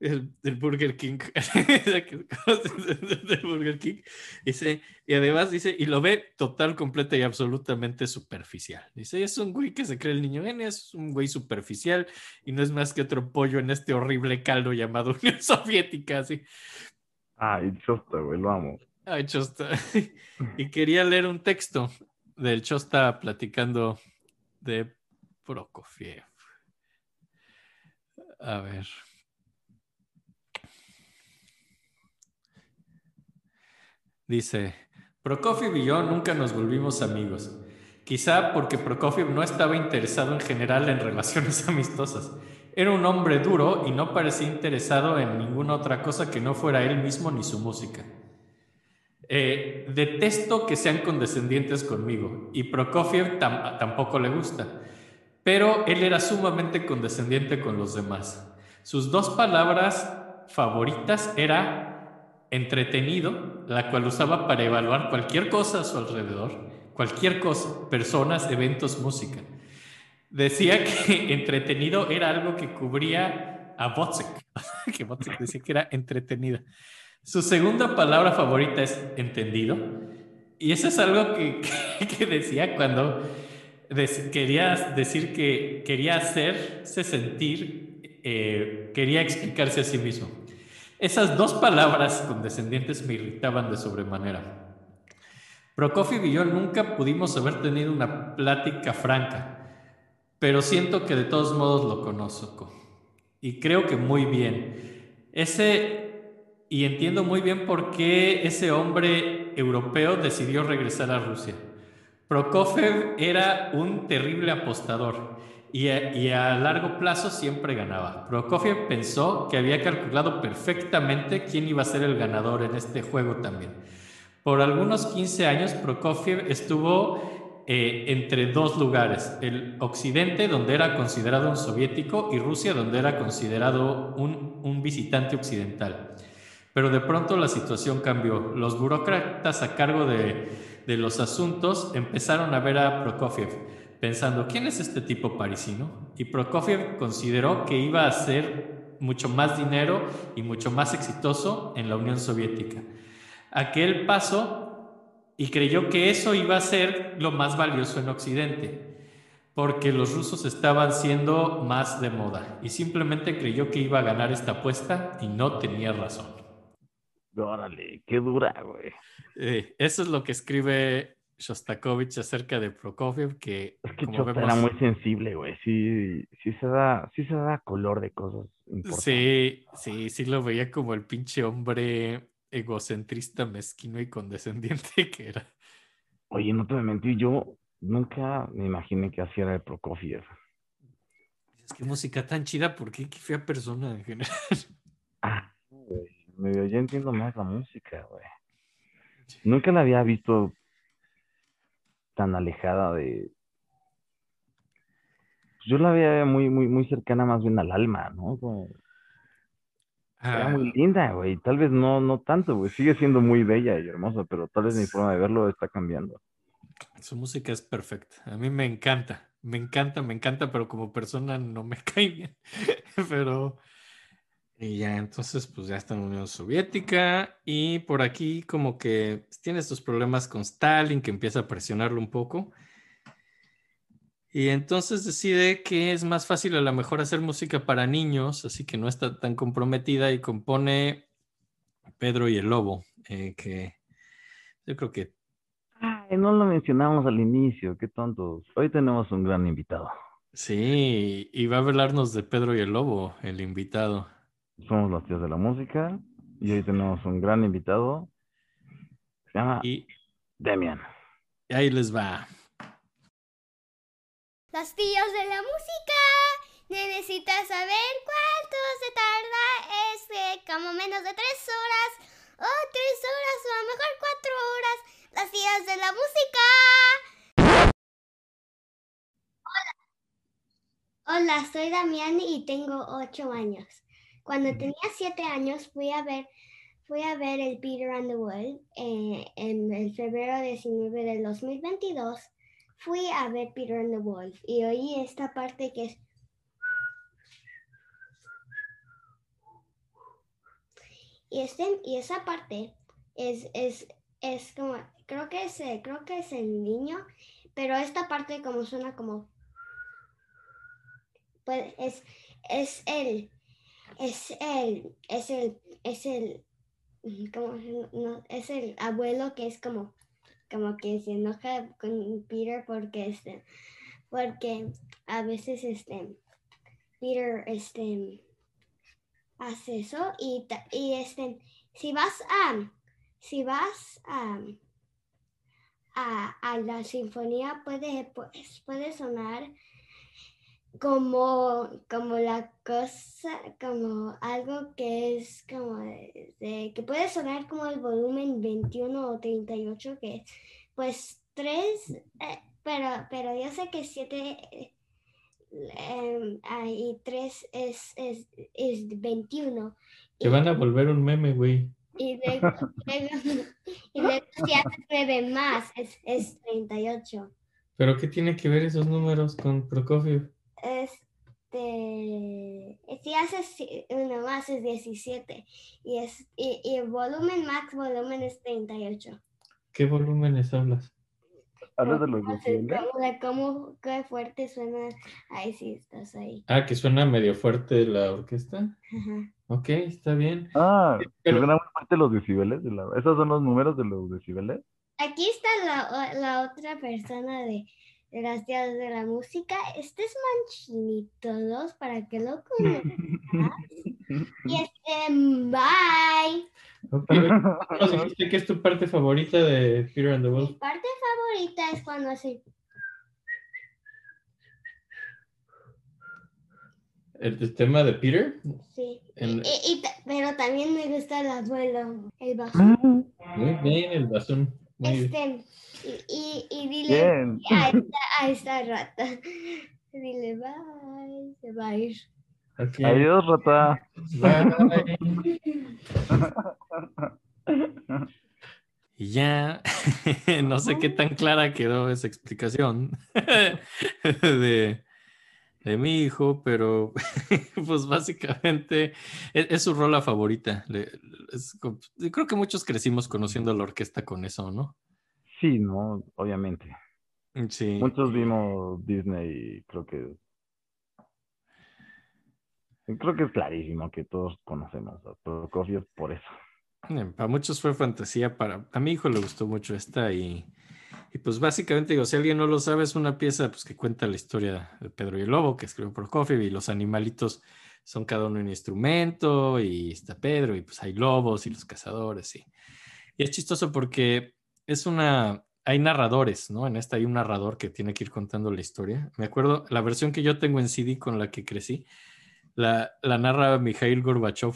El, Burger King. del Burger King. Dice, y además dice, y lo ve total, completa y absolutamente superficial. Dice, es un güey que se cree el niño N, es un güey superficial y no es más que otro pollo en este horrible caldo llamado Unión Soviética. Así. Ay, Chosta, güey, lo amo. Ay, Chosta. y quería leer un texto del Chosta platicando de Prokofiev. A ver. Dice, Prokofiev y yo nunca nos volvimos amigos. Quizá porque Prokofiev no estaba interesado en general en relaciones amistosas. Era un hombre duro y no parecía interesado en ninguna otra cosa que no fuera él mismo ni su música. Eh, detesto que sean condescendientes conmigo y Prokofiev tampoco le gusta, pero él era sumamente condescendiente con los demás. Sus dos palabras favoritas era entretenido, la cual usaba para evaluar cualquier cosa a su alrededor, cualquier cosa, personas, eventos, música. Decía que entretenido era algo que cubría a Botzek, que Botzek decía que era entretenida. Su segunda palabra favorita es entendido, y eso es algo que, que, decía cuando quería decir que quería hacerse sentir, eh, quería explicarse a sí mismo. Esas dos palabras condescendientes me irritaban de sobremanera. Prokofiev y yo nunca pudimos haber tenido una plática franca, pero siento que de todos modos lo conozco. Y creo que muy bien. Ese, y entiendo muy bien por qué ese hombre europeo decidió regresar a Rusia. Prokofiev era un terrible apostador y a, largo plazo siempre ganaba. Prokofiev pensó que había calculado perfectamente quién iba a ser el ganador en este juego también. Por algunos 15 años Prokofiev estuvo eh, entre dos lugares, el occidente donde era considerado un soviético y Rusia donde era considerado un, un visitante occidental. Pero de pronto la situación cambió. Los burócratas a cargo de, de los asuntos empezaron a ver a Prokofiev pensando, ¿quién es este tipo parisino? Y Prokofiev consideró que iba a ser mucho más dinero y mucho más exitoso en la Unión Soviética. Aquel paso y creyó que eso iba a ser lo más valioso en Occidente, porque los rusos estaban siendo más de moda y simplemente creyó que iba a ganar esta apuesta y no tenía razón. Órale, qué dura, güey. Eh, eso es lo que escribe Shostakovich acerca de Prokofiev que es que era muy sensible, güey. Sí, sí se da, sí se da color de cosas. Sí, sí, sí lo veía como el pinche hombre egocentrista, mezquino y condescendiente que era. Oye, no te mentir, yo nunca me imaginé que hacía de Prokofiev. Es que música tan chida, ¿por qué? Qué fea persona en general. Ah, güey, ya entiendo más la música, güey. Nunca la había visto tan alejada de... Yo la veía muy, muy, muy cercana más bien al alma, ¿no? Era muy ah. linda, güey. Tal vez no, no tanto, güey. Sigue siendo muy bella y hermosa, pero tal vez mi forma de verlo está cambiando. Su música es perfecta. A mí me encanta. Me encanta, me encanta, pero como persona no me cae bien. pero y ya, entonces, pues ya está en la Unión Soviética y por aquí como que tiene estos problemas con Stalin que empieza a presionarlo un poco. Y entonces decide que es más fácil a lo mejor hacer música para niños, así que no está tan comprometida y compone Pedro y el Lobo, eh, que yo creo que... Ay, no lo mencionamos al inicio, qué tontos. Hoy tenemos un gran invitado. Sí, y va a hablarnos de Pedro y el Lobo, el invitado. Somos los tíos de la música y hoy tenemos un gran invitado. Se llama y... Demian. Y ahí les va. Los tíos de la música. Necesitas saber cuánto se tarda. Es de como menos de tres horas. O tres horas o a lo mejor cuatro horas. Los tíos de la música. Hola. Hola, soy Damián y tengo ocho años. Cuando tenía siete años fui a ver, fui a ver el Peter and the World eh, en el febrero 19 del 2022. Fui a ver Peter and the Wolf y oí esta parte que es... y, este, y esa parte es, es, es como, creo que es, eh, creo que es el niño, pero esta parte como suena como, pues es, es el, es el, es el, es el, como, no, es el abuelo que es como, como que se enoja con Peter porque este, porque a veces este, Peter este, hace eso y, y este, si vas a, si vas a, a, a la sinfonía puede, puede sonar como, como la cosa, como algo que es como, de- de- que puede sonar como el volumen 21 o 38, que pues 3, pero, pero yo sé que 7 y 3 es, es, es 21. Te van a volver un meme, güey. Y luego, luego- y luego si haces 9 más, es, es 38. ¿Pero qué tiene que ver esos números con Prokofiev? Este, si haces uno más es 17 y, es, y, y el volumen max volumen es 38. ¿Qué volúmenes hablas? Hablas de los decibeles. de cómo qué fuerte suena. Ahí sí estás ahí. Ah, que suena medio fuerte la orquesta. Ajá. Ok, está bien. Ah, Pero- suena muy fuerte los decibeles. de la- ¿Esos son los números de los decibeles? Aquí está la, la otra persona de, de las tías de la música. Este es Manchinito 2 para que lo conozcas. y este, bye. Ok, nos dijiste que es tu parte favorita de Peter and the Mi Wolf. parte favorita es cuando hace. ¿El, tema de Peter? Sí. Y- En- y- pero también me gusta el abuelo, el bajo. Muy bien, el basón. Este, y, y, y dile, Bien. ahí está, ahí está rata. Dile bye, se va a ir. Ok, Adiós, rata. bye. Y ya, no sé qué tan clara quedó esa explicación de, de mi hijo, pero pues básicamente es, es su rola favorita. Le- es co- yo creo que muchos crecimos conociendo la orquesta con eso, ¿no? Sí, no, obviamente. Sí. Muchos vimos Disney y creo que creo que es clarísimo que todos conocemos a Prokofiev por eso. Eh, Para muchos fue fantasía, para a mi hijo le gustó mucho esta y, y pues básicamente digo, si alguien no lo sabe, es una pieza pues que cuenta la historia de Pedro y el Lobo, que escribió Prokofiev y los animalitos son cada uno un instrumento y está Pedro y pues hay lobos y los cazadores y, y es chistoso porque es una, hay narradores, ¿no? En esta hay un narrador que tiene que ir contando la historia. Me acuerdo, la versión que yo tengo en CD con la que crecí, la, la narra Mikhail Gorbachev.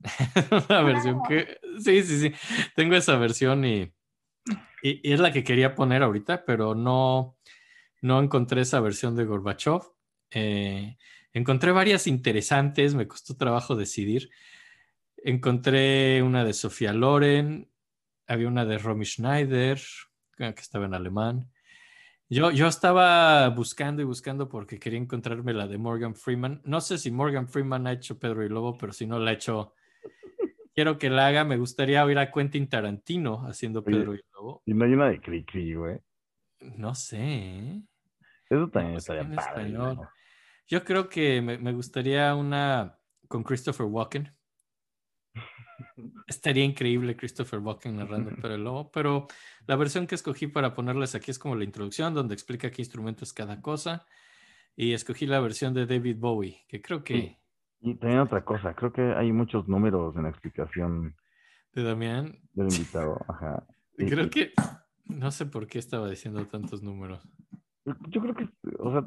Una versión que. Sí, sí, sí. Tengo esa versión y, y- es la que quería poner ahorita, pero no, no encontré esa versión de Gorbachev. Eh, encontré varias interesantes, me costó trabajo decidir. Encontré una de Sofía Loren, había una de Romy Schneider, que estaba en alemán. Yo, yo estaba buscando y buscando porque quería encontrarme la de Morgan Freeman. No sé si Morgan Freeman ha hecho Pedro y Lobo, pero si no la ha hecho, quiero que la haga. Me gustaría oír a Quentin Tarantino haciendo Oye. Pedro y Lobo. Y no hay una de Cricri, güey. No sé. ¿eh? Eso también No, estaría en padre. Yo creo que me, me gustaría una con Christopher Walken. Estaría increíble Christopher Walken narrando Pedro y Lobo, pero la versión que escogí para ponerles aquí es como la introducción, donde explica qué instrumento es cada cosa. Y escogí la versión de David Bowie, que creo que Y también otra cosa, creo que hay muchos números en la explicación de Damián, del invitado. Ajá. Creo y- que no sé por qué estaba diciendo tantos números. Yo creo que, o sea,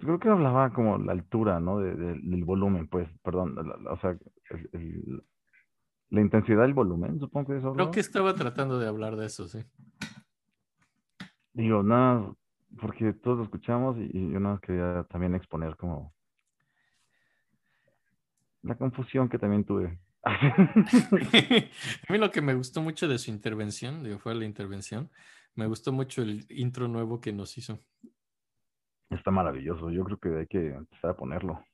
creo que hablaba como la altura, ¿no? De- de- del volumen, pues, perdón, la- la- o sea, el- el- la intensidad del volumen, supongo que eso. Creo que estaba tratando de hablar de eso, sí. Digo, nada, porque todos lo escuchamos y, y yo nada más quería también exponer como la confusión que también tuve. A mí lo que me gustó mucho de su intervención, digo, fue la intervención, me gustó mucho el intro nuevo que nos hizo. Está maravilloso, yo creo que hay que empezar a ponerlo.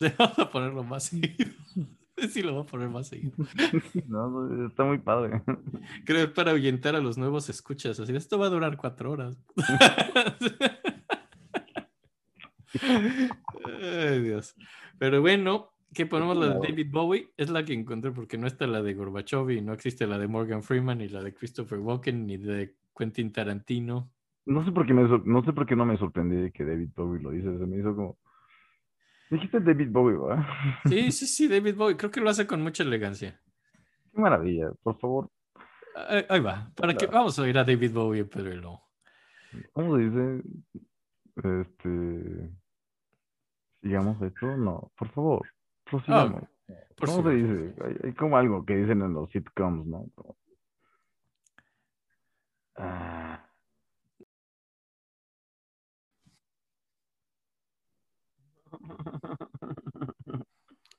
Vamos a ponerlo más seguido. sí lo voy a poner más seguido. No, está muy padre. Creo que es para ahuyentar a los nuevos escuchas. Así, esto va a durar cuatro horas. Ay, Dios. Pero bueno, ¿qué ponemos la de David Bowie? Es la que encontré porque no está la de Gorbachev y no existe la de Morgan Freeman, ni la de Christopher Walken, ni de Quentin Tarantino. No sé por qué, me, no sé por qué no me sorprendí de que David Bowie lo dice. Se me hizo como. Dijiste David Bowie, ¿verdad? Sí, sí, sí, David Bowie. Creo que lo hace con mucha elegancia. Qué maravilla. Por favor, Ahí, ahí va. Para que vamos a oír a David Bowie, pero no. ¿cómo dice? Este. Sigamos esto. No, por favor. Prosigamos. Por ¿Cómo se dice? Hay, hay como algo que dicen en los sitcoms, ¿no? Como- Ah,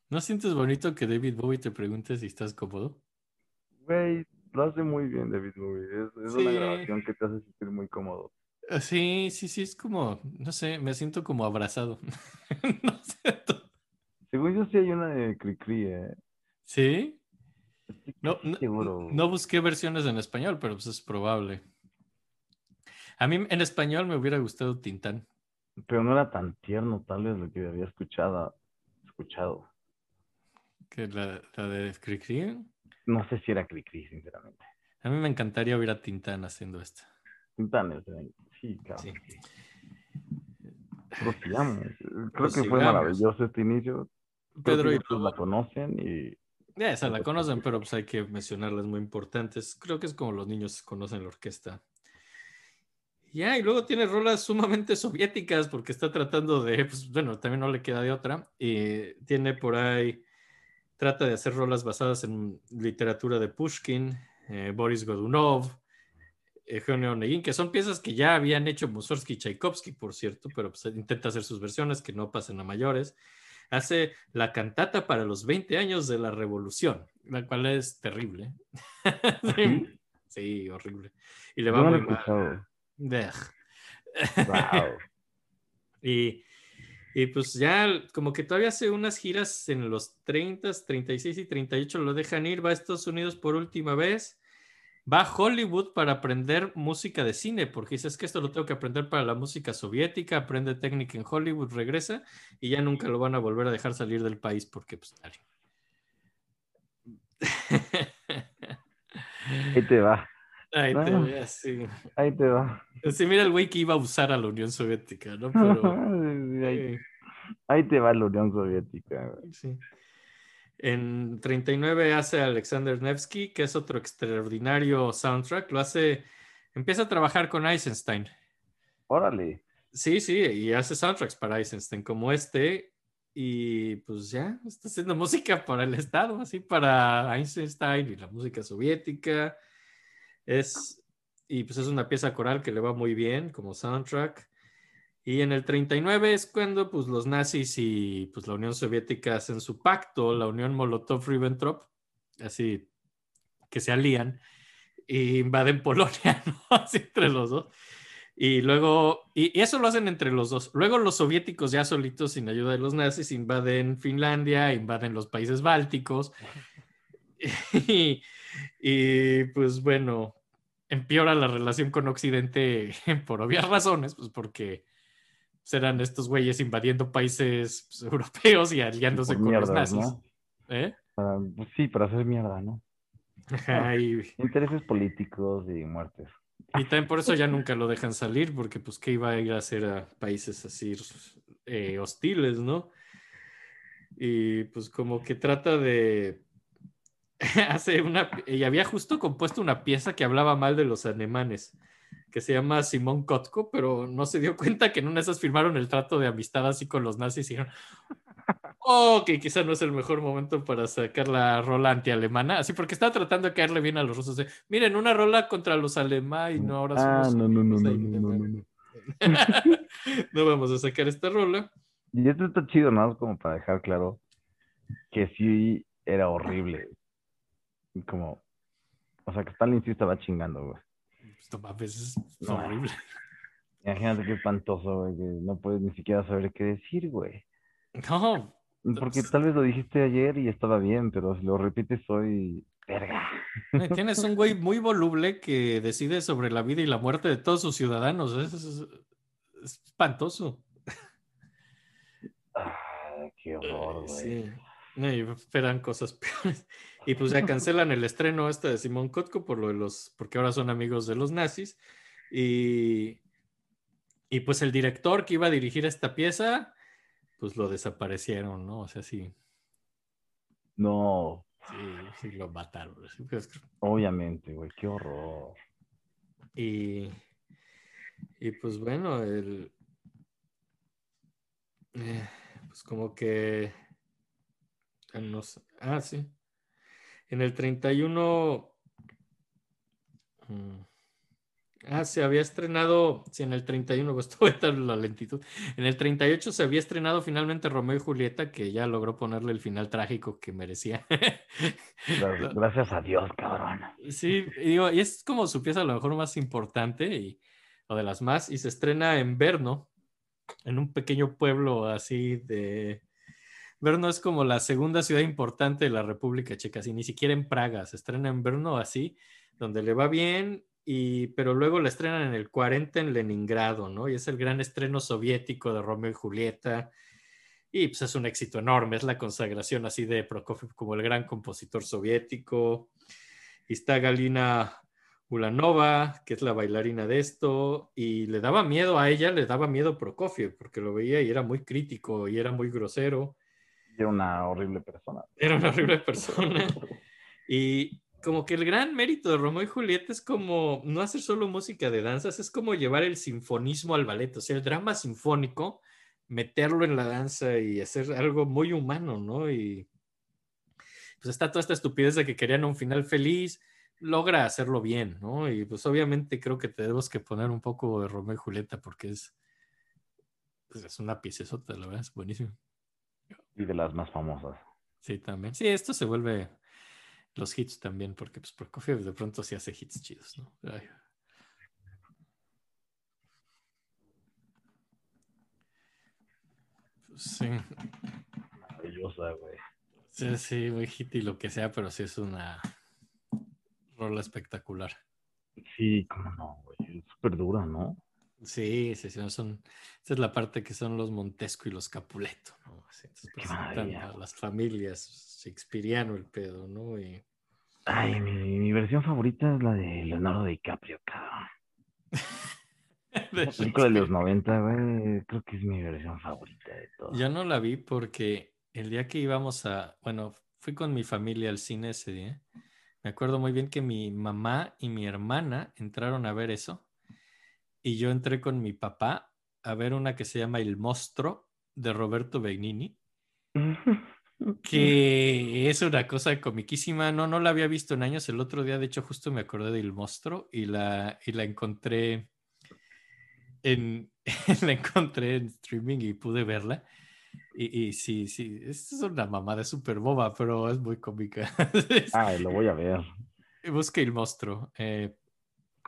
¿No sientes bonito que David Bowie te pregunte si estás cómodo? Güey, lo hace muy bien David Bowie. Es, es Sí. una grabación que te hace sentir muy cómodo. Ah, Sí, sí, sí, es como, no sé, me siento como abrazado. No sé, Según yo sí hay una de Cricri, ¿eh? ¿Sí? No, no, no busqué versiones en español, pero pues es probable. A mí en español me hubiera gustado Tintán. Pero no era tan tierno tal vez lo que había escuchado. escuchado. Que la, la de Cricri. No sé si era Cricri, sinceramente. A mí me encantaría ver a Tintán haciendo esto. Tintanes, eh, sí, claro. Sí. Creo que fue maravilloso este inicio. Pedro y todos la conocen y Ya, esa la conocen, pero pues hay que mencionarlas muy importantes. Creo que es como los niños conocen la orquesta. Ya, y luego tiene rolas sumamente soviéticas porque está tratando de, pues bueno, también no le queda de otra. Y tiene por ahí, trata de hacer rolas basadas en literatura de Pushkin, eh, Boris Godunov, Eugenio Onegin, que son piezas que ya habían hecho Mussorgsky y Tchaikovsky, por cierto, pero pues intenta hacer sus versiones que no pasen a mayores hace la cantata para los 20 años de la revolución, la cual es terrible. sí, sí, horrible. Y le va no muy mal. Wow. Y, y pues ya como que todavía hace unas giras en los 30, 36 y 38 lo dejan ir, va a Estados Unidos por última vez, va a Hollywood para aprender música de cine, porque dices que esto lo tengo que aprender para la música soviética, aprende técnica en Hollywood, regresa y ya nunca lo van a volver a dejar salir del país porque pues dale. Ahí te va. Ahí te Ah. ve así. Ahí te va. Sí, mira el güey que iba a usar a la Unión Soviética, ¿no? Pero... ahí, eh, ahí te va la Unión Soviética. güey. Sí. En 39 hace Alexander Nevsky, que es otro extraordinario soundtrack. Lo hace, empieza a trabajar con Eisenstein. Órale. Sí, sí, y hace soundtracks para Eisenstein como este. Y pues ya, está haciendo música para el Estado, así para Eisenstein y la música soviética. Es, y pues es una pieza coral que le va muy bien como soundtrack. Y en el 39 es cuando pues, los nazis y pues, la Unión Soviética hacen su pacto, la Unión Molotov-Ribbentrop, así que se alían e invaden Polonia, ¿no? Así entre los dos. Y luego, y, y eso lo hacen entre los dos. Luego los soviéticos ya solitos, sin ayuda de los nazis, invaden Finlandia, invaden los países bálticos. Y, y, pues bueno, empeora la relación con Occidente por obvias razones, pues porque serán estos güeyes invadiendo países pues, europeos y aliándose Por con los nazis. ¿no? ¿Eh? Para- pues sí, para hacer mierda, ¿no? Ajá, y, Intereses políticos y muertes. y también por eso ya nunca lo dejan salir, porque pues qué iba a ir a hacer a países así eh, hostiles, ¿no? Y pues como que trata de... hace una... Y había justo compuesto una pieza que hablaba mal de los alemanes, que se llama Simón Kotko, pero no se dio cuenta que en una de esas firmaron el trato de amistad así con los nazis y dijeron, oh, que quizá no es el mejor momento para sacar la rola anti-alemana, así porque estaba tratando de caerle bien a los rusos. de, Miren, una rola contra los alemanes y no ahora Ah, no, no, no, no, no, no, no, no. no vamos a sacar esta rola. Y esto está chido, ¿no? Como para dejar claro que sí era horrible. Como, o sea, que Stalin sí estaba chingando, güey. Pues, no mames, es No. horrible. Imagínate qué espantoso, güey, que no puedes ni siquiera saber qué decir, güey. No, Porque tal vez lo dijiste ayer y estaba bien, pero si lo repites hoy, verga. Eh, Tienes un güey muy voluble que decide sobre la vida y la muerte de todos sus ciudadanos. Es, es- es espantoso. Ah, qué horror, güey. Sí. No, y esperan cosas peores. Y pues ya cancelan el estreno este de Simón Kotko por lo de los, porque ahora son amigos de los nazis. Y, y pues el director que iba a dirigir esta pieza, pues lo desaparecieron, ¿no? O sea, sí, No, sí, sí lo mataron. Obviamente, güey, qué horror. Y, y pues bueno, el, eh, pues como que, no sé, ah, sí, en el 31, mm, ah, se había estrenado, sí, en el 31, pues en la lentitud, en el 38 se había estrenado finalmente Romeo y Julieta, que ya logró ponerle el final trágico que merecía. Gra- Gracias a Dios, cabrón. Sí, y digo, y es como su pieza a lo mejor más importante y, o de las más, y se estrena en Brno, en un pequeño pueblo así de... Brno es como la segunda ciudad importante de la República Checa, así, ni siquiera en Praga, se estrena en Brno así, donde le va bien, y, pero luego la estrenan en el 40 en Leningrado, ¿no? Y es el gran estreno soviético de Romeo y Julieta. Y pues es un éxito enorme, es la consagración así de Prokofiev como el gran compositor soviético. Y está Galina Ulanova, que es la bailarina de esto, y le daba miedo a ella, le daba miedo Prokofiev, porque lo veía y era muy crítico y era muy grosero. Era una horrible persona. Era una horrible persona. Y como que el gran mérito de Romeo y Julieta es como no hacer solo música de danzas, es como llevar el sinfonismo al ballet, o sea, el drama sinfónico, meterlo en la danza y hacer algo muy humano, ¿no? Y pues está toda esta estupidez de que querían un final feliz, logra hacerlo bien, ¿no? Y pues obviamente creo que tenemos que poner un poco de Romeo y Julieta porque es, pues, es una piecesota, la verdad, es buenísimo. Y de las más famosas. Sí, también. Sí, esto se vuelve los hits también, porque pues Prokofiev de pronto sí hace hits chidos, ¿no? Ay. Pues, sí, Maravillosa, güey. sí, sí, muy hit y lo que sea, pero sí es una rola espectacular. Sí, cómo no, güey. Es súper dura, ¿no? Sí, sí, sí, son, esa es la parte que son los Montesco y los Capuleto, ¿no? Así, entonces presentan maravilla, a güey. las familias, shakespeariano el pedo, ¿no? Y Ay, mi, mi versión favorita es la de Leonardo DiCaprio, cabrón. de La película de los Shakespeare. 90, güey. Creo que es mi versión favorita de todas. Yo no la vi porque el día que íbamos a, bueno, fui con mi familia al cine ese día. Me acuerdo muy bien que mi mamá y mi hermana entraron a ver eso y yo entré con mi papá a ver una que se llama El Monstruo de Roberto Benigni, que es una cosa comiquísima. No, no la había visto en años. El otro día, de hecho, justo me acordé del Monstruo y la, y la encontré en, la encontré en streaming y pude verla. Y, y sí, sí, es una mamada súper boba, pero es muy cómica. Ay, lo voy a ver. Busca el monstruo. Eh,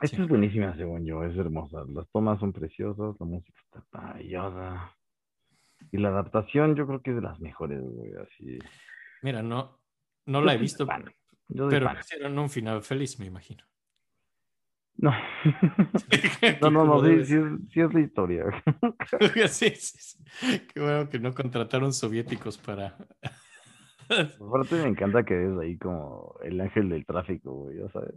Esta Sí. es buenísima, según yo. Es hermosa. Las tomas son preciosas. La música está maravillosa. Y la adaptación, yo creo que es de las mejores, güey. Así. mira, no, no Yo la he visto, pero hicieron un final feliz, me imagino. No. no, no, no. Sí, sí es, sí es la historia. sí, sí, sí. Qué bueno que no contrataron soviéticos para. Aparte me encanta que es ahí como el ángel del tráfico, güey, ya sabes.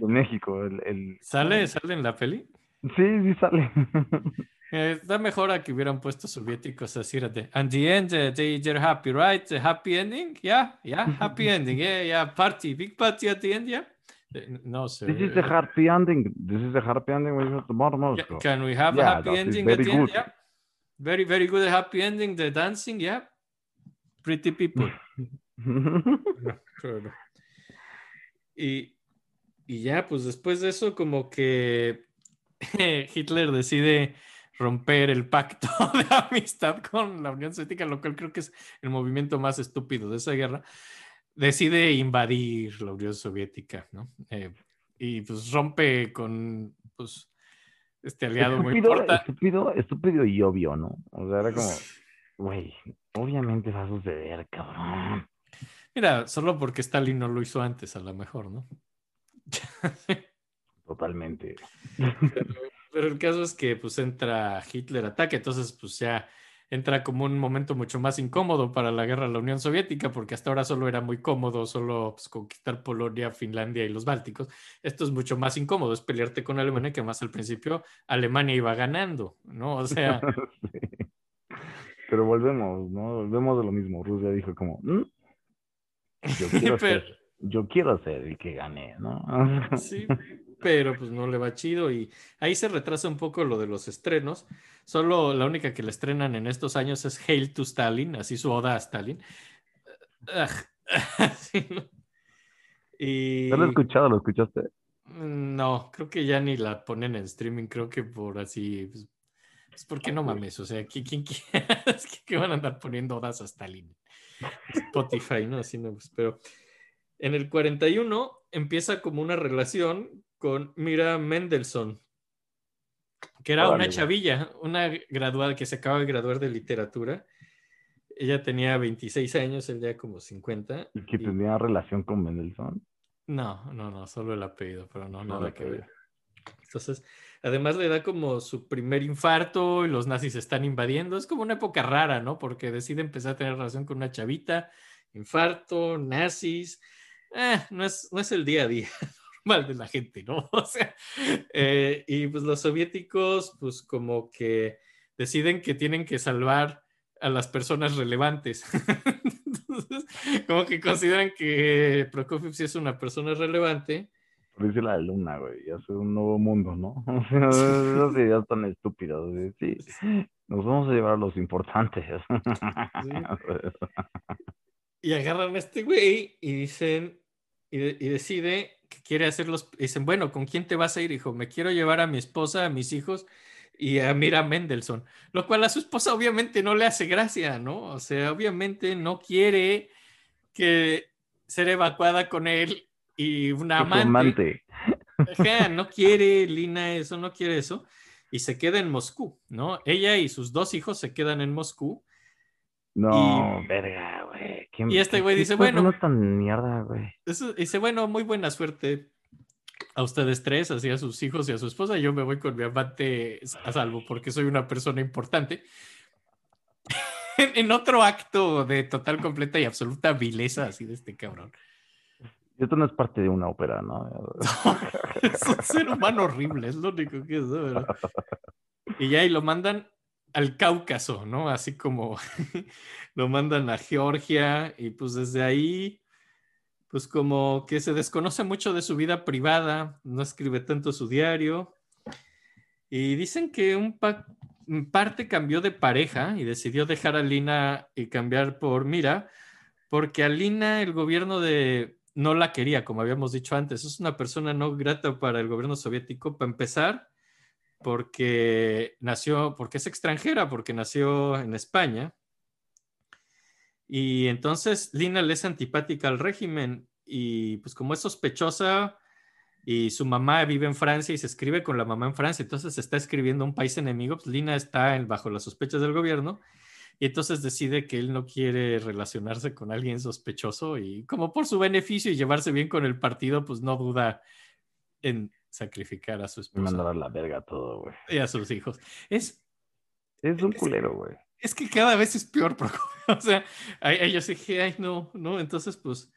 De México, el... el... ¿Sale, ¿Sale en la peli? Sí, sí sale. Eh, está mejor a que hubieran puesto soviéticos así de. And the end, uh, they, they're happy, right? The happy ending? Yeah, yeah, happy ending. Yeah, yeah, party, big party at the end, yeah. No, sir. This is the happy ending. This is the happy ending we have tomorrow, Moscow. can we have Yeah, a happy ending at the end? Yeah. Very, very good happy ending. The dancing, yeah. Pretty people. Y, y ya, pues después de eso, como que Hitler decide romper el pacto de amistad con la Unión Soviética, lo cual creo que es el movimiento más estúpido de esa guerra. Decide invadir la Unión Soviética, ¿no? Eh, y pues rompe con pues, este aliado muy estúpido, importante. estúpido, estúpido y obvio, ¿no? O sea, era como, güey, obviamente va a suceder, cabrón. Mira, solo porque Stalin no lo hizo antes, a lo mejor, ¿no? Totalmente. Pero, pero el caso es que pues entra Hitler ataque, entonces pues ya entra como un momento mucho más incómodo para la guerra de la Unión Soviética, porque hasta ahora solo era muy cómodo solo pues, conquistar Polonia, Finlandia y los Bálticos. Esto es mucho más incómodo, es pelearte con Alemania, que más al principio Alemania iba ganando, ¿no? O sea, Sí. Pero volvemos, ¿no? Volvemos de lo mismo. Rusia dijo como, "Mm, yo quiero Pero- yo quiero ser el que gane, ¿no? Sí, pero pues no le va chido y ahí se retrasa un poco lo de los estrenos. Solo la única que le estrenan en estos años es Hail to Stalin, así su oda a Stalin. Sí, ¿no? Y ¿No lo he escuchado? ¿Lo escuchaste? no, creo que ya ni la ponen en streaming, creo que por así, pues, pues, ¿por qué no mames? O sea, ¿qui- ¿quién, quiere? Es que, ¿qué van a andar poniendo odas a Stalin? Spotify, ¿no? Así no, pues, pero en el 41 empieza como una relación con Mira Mendelssohn, que era Órale, una chavilla, una graduada que se acaba de graduar de literatura. Ella tenía 26 años, él ya como 50. ¿Y que y- tenía relación con Mendelssohn? no, no, no, solo el apellido, pero no, No nada que ver. Entonces, además le da como su primer infarto y los nazis están invadiendo. Es como una época rara, ¿no? Porque decide empezar a tener relación con una chavita, infarto, nazis. Eh, no, es, no es el día a día normal de la gente, ¿no? O sea, eh, y pues los soviéticos, pues como que deciden que tienen que salvar a las personas relevantes. Entonces, como que consideran que Prokofiev sí es una persona relevante. Dice la luna, güey, hace un nuevo mundo, ¿no? Esas ideas tan estúpidas, güey. Sí, nos vamos a llevar a los importantes. Y agarran a este güey y dicen, y, de- y decide que quiere hacerlos. Dicen, bueno, ¿con quién te vas a ir, hijo? Me quiero llevar a mi esposa, a mis hijos y a Mira Mendelssohn. Lo cual a su esposa obviamente no le hace gracia, ¿no? O sea, obviamente no quiere que ser evacuada con él y una amante. Ajá, no quiere Lina eso, no quiere eso. Y se queda en Moscú, ¿no? Ella y sus dos hijos se quedan en Moscú. No, verga, güey. ¿Quién- Y este güey dice, bueno. tan mierda, güey. Eso- dice, bueno, muy buena suerte a ustedes tres, así a sus hijos y a su esposa. Yo me voy con mi amante a salvo porque soy una persona importante. en, en otro acto de total, completa y absoluta vileza así de este cabrón. Esto no es parte de una ópera, ¿no? es un ser humano horrible, es lo único que es, ¿no? Y ya y lo mandan al Cáucaso, ¿no? Así como lo mandan a Georgia y pues desde ahí, pues como que se desconoce mucho de su vida privada, no escribe tanto su diario. Y dicen que un parte cambió de pareja y decidió dejar a Lina y cambiar por Mira, porque a Lina el gobierno de no la quería, como habíamos dicho antes. Es una persona no grata para el gobierno soviético, para empezar, porque nació, porque es extranjera, porque nació en España. Y entonces Lina le es antipática al régimen y pues como es sospechosa y su mamá vive en Francia y se escribe con la mamá en Francia, entonces se está escribiendo un país enemigo, pues Lina está en- bajo las sospechas del gobierno y entonces decide que él no quiere relacionarse con alguien sospechoso y como por su beneficio y llevarse bien con el partido, pues no duda en sacrificar a su esposa mandaba a la verga todo, güey. y a sus hijos. Es, Es un Es- culero, güey. es que cada vez es peor, Procopio. O sea, ellos dije, ay, no, no. Entonces, pues,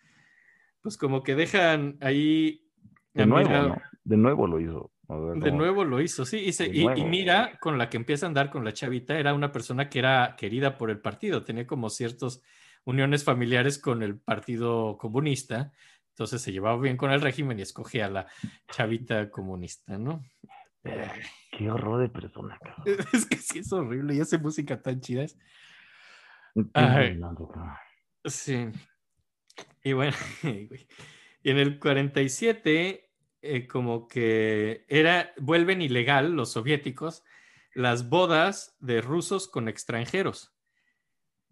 pues como que dejan ahí. De nuevo, Mira- ¿no? De nuevo lo hizo. De nuevo lo hizo, sí. Y, se- mira, con la que empieza a andar con la chavita, era una persona que era querida por el partido, tenía como ciertas uniones familiares con el Partido Comunista, entonces se llevaba bien con el régimen y escogía a la chavita comunista, ¿no? Verga, Qué horror de persona, cabrón. Es que sí es horrible y hace música tan chida. Ay. cabrón. Sí. Y bueno, y en el 47, eh, como que era, vuelven ilegal los soviéticos las bodas de rusos con extranjeros.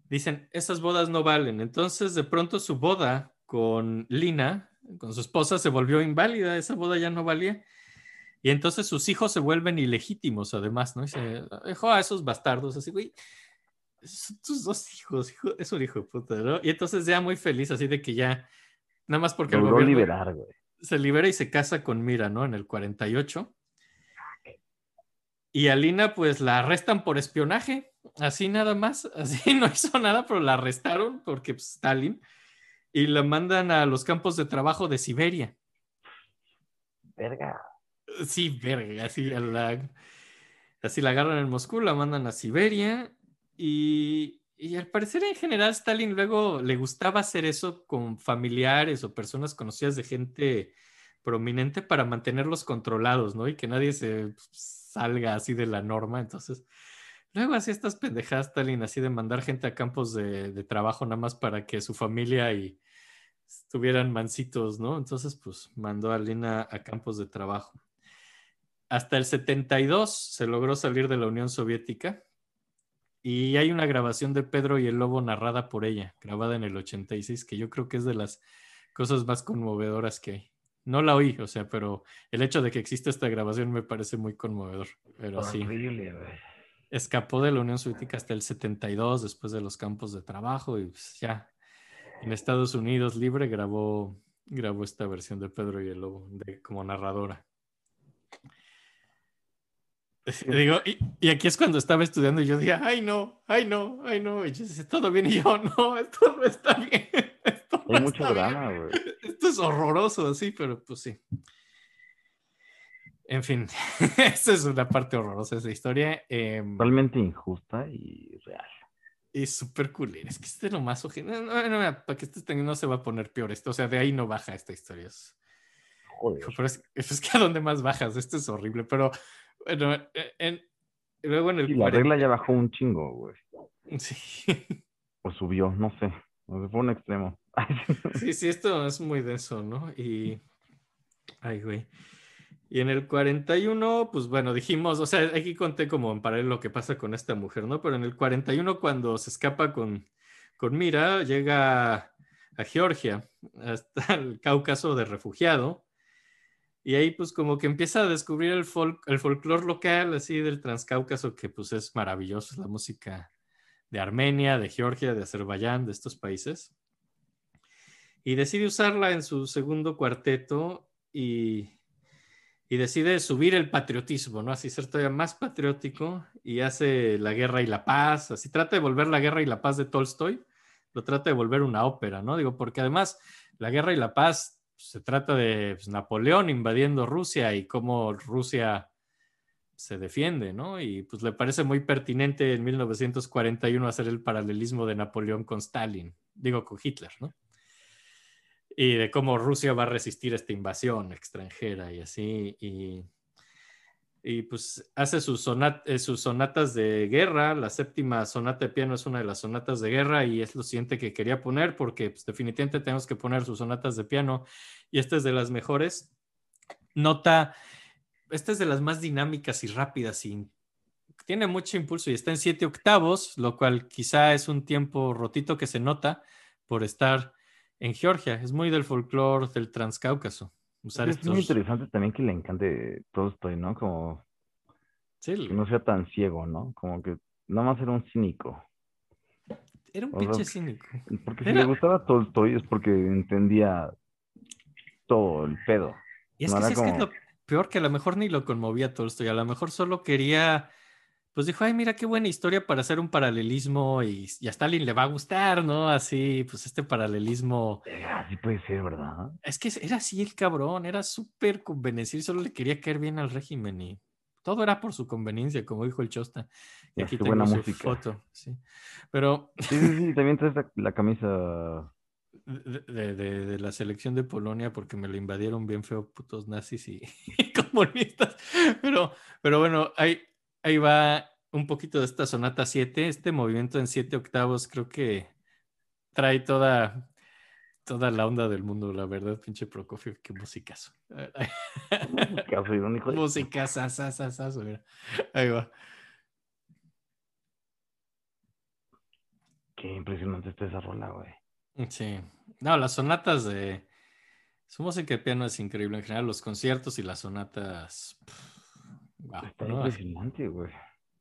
Dicen, esas bodas no valen. Entonces, de pronto su boda con Lina, con su esposa, se volvió inválida. Esa boda ya no valía. Y entonces sus hijos se vuelven ilegítimos, además, ¿no? Y se dejó a esos bastardos así, güey. son tus dos hijos, hijo, es un hijo de puta, ¿no? Y entonces ya muy feliz, así de que ya, nada más porque el Logró gobierno liberar, güey. se libera y se casa con Mira, ¿no? En el 48. Y a Lina, pues la arrestan por espionaje, así nada más, así no hizo nada, pero la arrestaron porque pues, Stalin y la mandan a los campos de trabajo de Siberia. Verga. Sí, verga, así la, así la agarran en Moscú, la mandan a Siberia y, y al parecer en general Stalin luego le gustaba hacer eso con familiares o personas conocidas de gente prominente para mantenerlos controlados, ¿no? Y que nadie se salga así de la norma. Entonces, luego hacía estas pendejadas Stalin así de mandar gente a campos de, trabajo nada más para que su familia y estuvieran mansitos, ¿no? Entonces, pues mandó a Lina a campos de trabajo. Hasta el 72 se logró salir de la Unión Soviética y hay una grabación de Pedro y el Lobo narrada por ella, grabada en el 86, que yo creo que es de las cosas más conmovedoras que hay. No la oí, o sea, pero el hecho de que exista esta grabación me parece muy conmovedor. Pero sí, Horrible. Escapó de la Unión Soviética hasta el 72, después de los campos de trabajo, y pues ya en Estados Unidos libre grabó, grabó esta versión de Pedro y el Lobo de, como narradora. Digo, y, y aquí es cuando estaba estudiando y yo dije, ay no, ay no, ay no, y yo decía, todo bien, y yo, no, esto no está bien. esto no Hay mucho bien". drama, güey. Esto es horroroso, así, pero pues sí. En fin, esa es una parte horrorosa de esa historia. em, Totalmente injusta y real. y súper culera. Es que este es lo más. No, no, no, para que este no se va a poner peor esto. O sea, de ahí no baja esta historia. Es, Joder. pero es, es que a dónde más bajas. Esto es horrible. Pero bueno, eh, en- luego en el Y la 40 regla ya bajó un chingo, güey. Sí. O subió, no sé. O fue un extremo. Sí, sí, esto es muy denso, ¿no? Y. Ay, güey. Y en el 41, pues bueno, dijimos, o sea, aquí conté como en paralelo lo que pasa con esta mujer, ¿no? Pero en el 41, cuando se escapa con, con Mira, llega a Georgia, hasta el Cáucaso de refugiado. Y ahí, pues, como que empieza a descubrir el, folk, el folclore local, así del Transcáucaso, que pues es maravilloso, la música de Armenia, de Georgia, de Azerbaiyán, de estos países y decide usarla en su segundo cuarteto y, y decide subir el patriotismo, ¿no? Así ser todavía más patriótico y hace La Guerra y la Paz, así trata de volver La Guerra y la Paz de Tolstoy, lo trata de volver una ópera, ¿no? Digo, porque además La Guerra y la Paz se trata de pues, Napoleón invadiendo Rusia y cómo Rusia se defiende, ¿no? Y pues le parece muy pertinente en 1941 hacer el paralelismo de Napoleón con Stalin, digo, con Hitler, ¿no? Y de cómo Rusia va a resistir esta invasión extranjera y así. Y, y pues hace sus, sonat eh, sus sonatas de guerra. La séptima sonata de piano es una de las sonatas de guerra y es lo siguiente que quería poner porque pues, definitivamente tenemos que poner sus sonatas de piano y esta es de las mejores. Nota, esta es de las más dinámicas y rápidas y tiene mucho impulso y está en siete octavos, lo cual quizá es un tiempo rotito que se nota por estar en Georgia. Es muy del folclore del Transcáucaso. Usar es muy interesante también que le encante Tolstoy, ¿no? Como Sí, que no sea tan ciego, ¿no? Como que nada más era un cínico. era un o sea, pinche cínico. Porque si le gustaba Tolstoy es porque entendía todo el pedo. Y es no que sí, es que es lo peor que a lo mejor ni lo conmovía Tolstoy. A lo mejor solo quería, pues dijo, ay, mira qué buena historia para hacer un paralelismo y, y a Stalin le va a gustar, ¿no? Así, pues este paralelismo. Así puede ser, ¿verdad? Es que era así el cabrón, era súper convencido, solo le quería caer bien al régimen y todo era por su conveniencia, como dijo el Chosta. Y aquí tengo buena su música. foto, sí. Pero Sí, sí, sí, también traes la, la camisa. de, de- de- de la selección de Polonia porque me lo invadieron bien feo putos nazis y, y comunistas. Pero, pero bueno, ahí, ahí va un poquito de esta sonata 7. Este movimiento en 7 octavos creo que trae toda, toda la onda del mundo, la verdad, pinche Prokofiev, qué musicazo. Caso irónico. Ahí va. Qué impresionante está esa rola, güey. Sí. No, las sonatas de su música de piano es increíble en general, los conciertos y las sonatas. pff, wow, Está ¿no? impresionante, güey.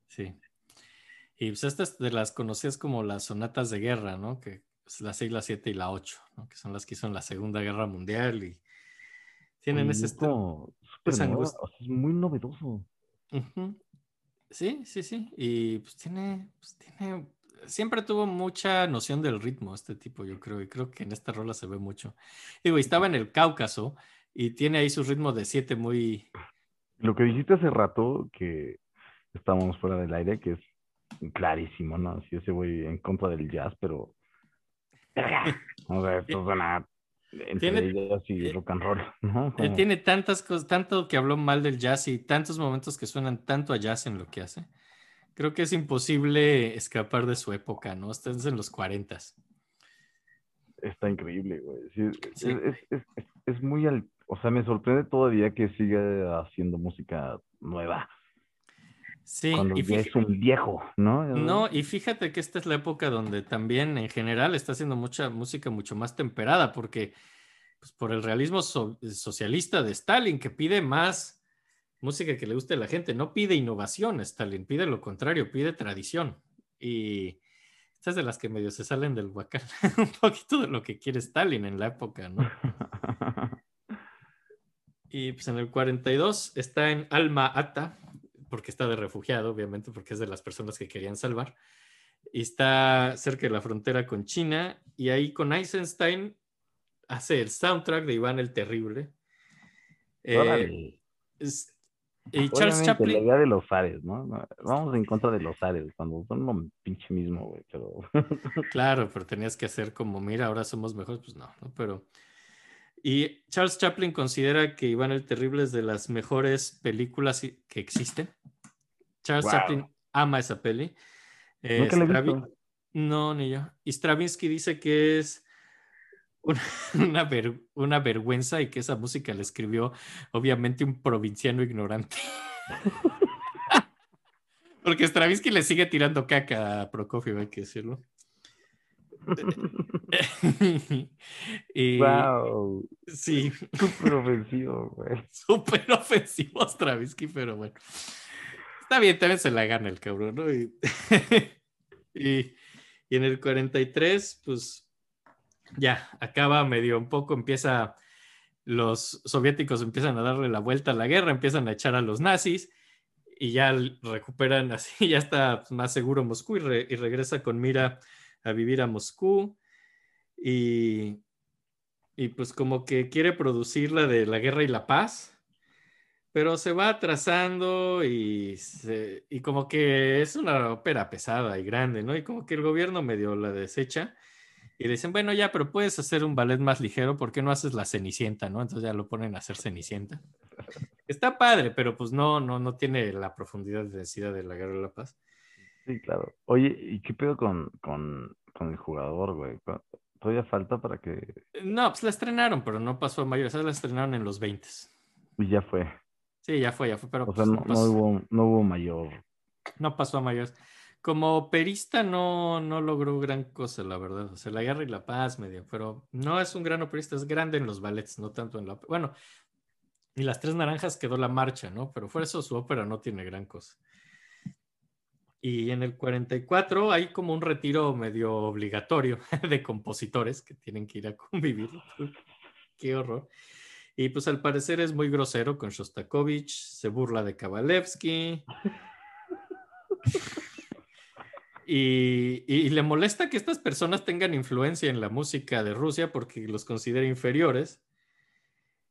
Sí. Y pues estas de las conocidas como las sonatas de guerra, ¿no? Que es la 6, la 7 y la 8, ¿no? Que son las que hizo en la Segunda Guerra Mundial y tienen ese es estilo. o sea, es muy novedoso. Ujú. Sí, sí, sí. Y pues tiene, pues tiene, siempre tuvo mucha noción del ritmo este tipo, yo creo, y creo que en esta rola se ve mucho. Digo, y estaba en el Cáucaso y tiene ahí su ritmo de 7 muy, Lo que dijiste hace rato, que estábamos fuera del aire, que es clarísimo, ¿no? Si ese güey en contra del jazz, pero. O sea, esto suena entre Tiene- jazz y eh, rock and roll, ¿no? Él Como- tiene tantas cosas, tanto que habló mal del jazz y tantos momentos que suenan tanto a jazz en lo que hace. Creo que es imposible escapar de su época, ¿no? Estás en los 40. Está increíble, güey. Sí, es- Sí. Es, es- es- es muy al... O sea, me sorprende todavía que siga haciendo música nueva. Sí, cuando y fíjate, es un viejo, ¿no? no, y fíjate que esta es la época donde también en general está haciendo mucha música mucho más temperada, porque pues, por el realismo so- socialista de Stalin, que pide más música que le guste a la gente, no pide innovación, Stalin, pide lo contrario, pide tradición. Y estas de las que medio se salen del huacán, un poquito de lo que quiere Stalin en la época, ¿no? Y pues en el 42 está en Alma Ata, porque está de refugiado, obviamente, porque es de las personas que querían salvar. Y está cerca de la frontera con China. Y ahí con Eisenstein hace el soundtrack de Iván el Terrible. Eh, es- y Charles Obviamente, la Chaplin. idea de los Ares, ¿no? No, Vamos en contra de los Ares, cuando son lo pinche mismo, güey, pero... Claro, pero tenías que hacer como, mira, ahora somos mejores, pues no, ¿no? Pero. Y Charles Chaplin considera que Iván el Terrible es de las mejores películas que existen. Charles Wow. Chaplin ama esa peli. Eh, Stravi-. No, ni yo. Y Stravinsky dice que es una, una ver- una vergüenza y que esa música la escribió, obviamente, un provinciano ignorante. Porque Stravinsky le sigue tirando caca a Prokofiev, hay que decirlo. y ¡Wow! sí, Súper ofensivo, güey. súper ofensivo Stravinsky, pero bueno. Está bien, también se la gana el cabrón, ¿no? Y, y, y en el 43, pues ya, acaba medio un poco, empieza, los soviéticos empiezan a darle la vuelta a la guerra, empiezan a echar a los nazis y ya recuperan así, ya está más seguro Moscú y, re- y regresa con mira a vivir a Moscú y, y pues como que quiere producir la de la guerra y la paz, pero se va atrasando y, se- y como que es una ópera pesada y grande, ¿no? Y como que el gobierno medio la desecha y le dicen, bueno, ya, pero puedes hacer un ballet más ligero, ¿por qué no haces la Cenicienta, no? Entonces ya lo ponen a hacer Cenicienta. Está padre, pero pues no, no, no tiene la profundidad de densidad de la guerra y la paz. Sí, claro. Oye, ¿y qué pedo con, con, con el jugador, güey? ¿Cu- ¿Todavía falta para que...? No, pues la estrenaron, pero no pasó a mayor, esa la estrenaron en los 20. Y ya fue. Sí, ya fue, ya fue, pero O sea, pues, no, no, hubo, no hubo mayor... no pasó a mayores. Como operista no, no logró gran cosa, la verdad. O sea, la guerra y la paz medio, pero no es un gran operista, es grande en los ballets, no tanto en la... Bueno, y las tres naranjas quedó la marcha, ¿no? Pero fuera eso, su ópera no tiene gran cosa. Y en el 44 hay como un retiro medio obligatorio de compositores que tienen que ir a convivir. Qué horror. Y pues al parecer es muy grosero con Shostakovich, se burla de Kabalevsky. Y, y le molesta que estas personas tengan influencia en la música de Rusia porque los considera inferiores.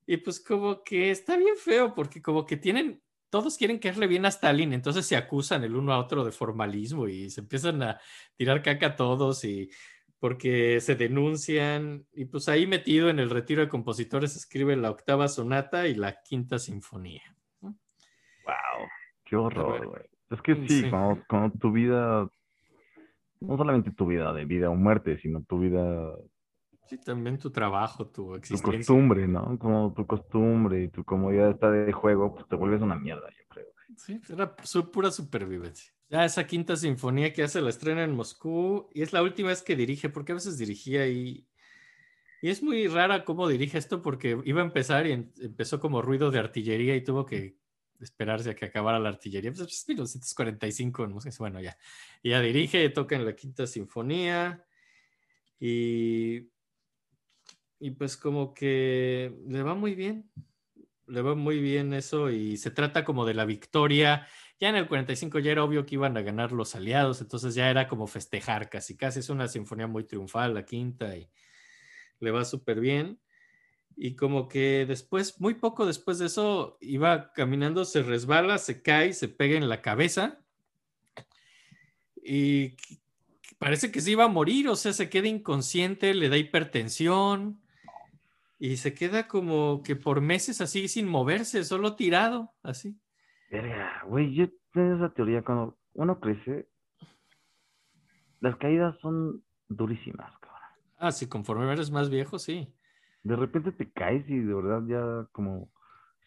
Y pues como que está bien feo porque como que tienen, todos quieren caerle bien a Stalin, entonces se acusan el uno a otro de formalismo y se empiezan a tirar caca a todos y porque se denuncian. Y pues ahí metido en el retiro de compositores escribe la octava sonata y la quinta sinfonía. ¡Wow! ¡Qué horror, bueno. güey! Es que sí, Sí. Cuando, cuando tu vida... No solamente tu vida de vida o muerte, sino tu vida Sí, también tu trabajo, tu tu existencia. costumbre, ¿no? Como tu costumbre y tu comodidad está de juego, pues te vuelves una mierda, yo creo. Sí, era su pura supervivencia. Ya esa quinta sinfonía que hace la estrena en Moscú y es la última vez que dirige, porque a veces dirigía y, y es muy rara cómo dirige esto porque iba a empezar y en- empezó como ruido de artillería y tuvo que esperarse a que acabara la artillería. Pues es 1945 en música. Bueno, ya. Y ya dirige, toca en la quinta sinfonía. Y, y pues como que le va muy bien. Le va muy bien eso y se trata como de la victoria. Ya en el 45 ya era obvio que iban a ganar los aliados, entonces ya era como festejar casi, casi es una sinfonía muy triunfal, la quinta, y le va súper bien. Y como que después, muy poco después de eso, iba caminando, se resbala, se cae, se pega en la cabeza y parece que se iba a morir, o sea, se queda inconsciente, le da hipertensión y se queda como que por meses así sin moverse, solo tirado, así. Verga, güey, yo tengo esa teoría, cuando uno crece, las caídas son durísimas, cabrón. Ah, sí, conforme eres más viejo, sí. De repente te caes y de verdad ya como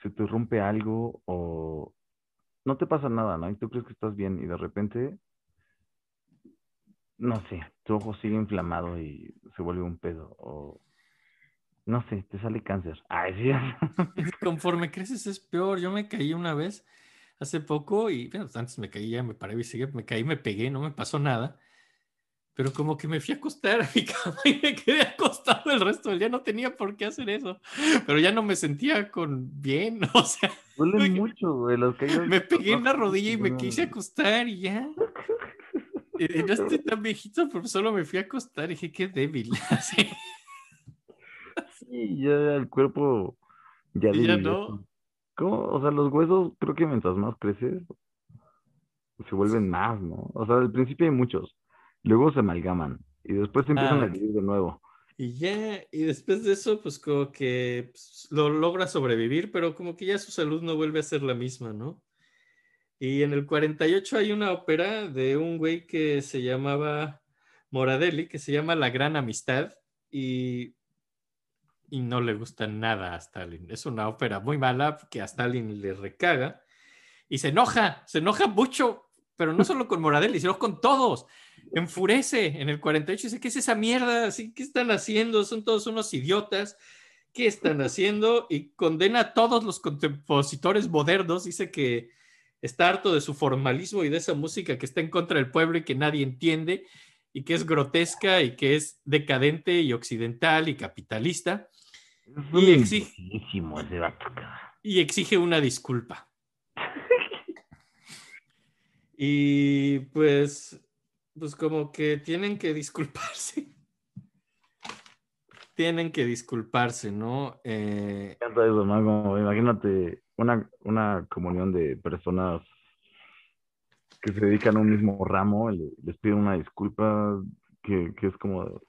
se te rompe algo o no te pasa nada, ¿no? Y tú crees que estás bien y de repente, no sé, tu ojo sigue inflamado y se vuelve un pedo o no sé, te sale cáncer. Ay, sí. Conforme creces es peor. Yo me caí una vez hace poco y bueno, antes me caí, ya me paré y seguí, me caí, me pegué, no me pasó nada. Pero como que me fui a acostar a mi cama y me quedé acostado el resto del día, no tenía por qué hacer eso. Pero ya no me sentía con bien, o sea. Duele mucho, güey, las caídas. Me pegué en la rodilla y me quise acostar y ya. Y no estoy tan viejito, pero solo me fui a acostar y dije, qué débil. Así. Sí, ya el cuerpo ya, Y ya no. ¿Cómo? O sea, los huesos, creo que mientras más creces, se vuelven más, ¿no? O sea, al principio hay muchos, luego se amalgaman y después se empiezan Ah, a dividir de nuevo. Y ya, y después de eso, pues como que pues, lo logra sobrevivir, pero como que ya su salud no vuelve a ser la misma, ¿no? Y en el 48 hay una ópera de un güey que se llamaba Moradelli, que se llama La Gran Amistad, y, y no le gusta nada a Stalin. Es una ópera muy mala que a Stalin le recaga y se enoja, se enoja mucho, pero no solo con Moradelli, sino con todos. Enfurece en el 48 y dice, ¿qué es esa mierda? ¿Así, ¿Qué están haciendo? Son todos unos idiotas. ¿Qué están haciendo? Y condena a todos los compositores modernos. Dice que está harto de su formalismo y de esa música que está en contra del pueblo y que nadie entiende y que es grotesca y que es decadente y occidental y capitalista Y exige- imbecilísimo ese vato, cabrón. y exige una disculpa. Y pues, pues como que tienen que disculparse. Tienen que disculparse, ¿no? Eh, eso, ¿no? Como, imagínate una, una comunión de personas que se dedican a un mismo ramo, les piden una disculpa que, que es como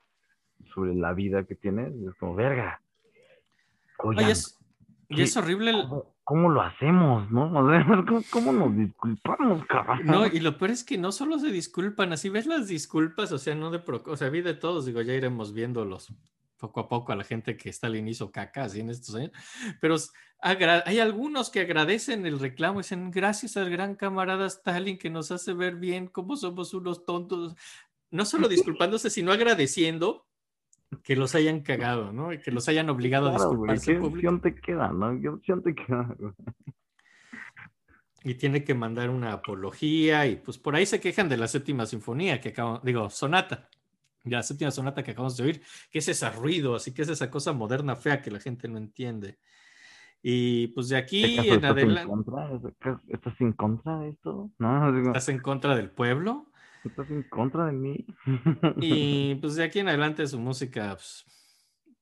sobre la vida que tienen, es como, verga. Oigan, es, y es ¿qué- horrible. el- ¿cómo, cómo lo hacemos, no? O sea, ¿cómo, cómo nos disculpamos, cabrón? No, y lo peor es que no solo se disculpan, así ves las disculpas, o sea, no de, pro- o sea, vi de todos, digo, ya iremos viéndolos poco a poco a la gente que Stalin hizo caca así en estos años, pero hay algunos que agradecen el reclamo, dicen, gracias al gran camarada Stalin que nos hace ver bien cómo somos unos tontos, no solo disculpándose, sino agradeciendo que los hayan cagado, ¿no? Que los hayan obligado a Claro, güey, disculparse ¿qué opción te queda, no? ¿Qué opción te queda? y tiene que mandar una apología y pues por ahí se quejan de la séptima sinfonía que acabo, digo, sonata, de la séptima sonata que acabamos de oír, que es ese ruido, así que es esa cosa moderna fea que la gente no entiende. Y pues de aquí ¿Acaso en adelante, ¿Estás en contra de esto? No, como, estás en contra del pueblo ¿estás en contra de mí? y pues de aquí en adelante su música, pues,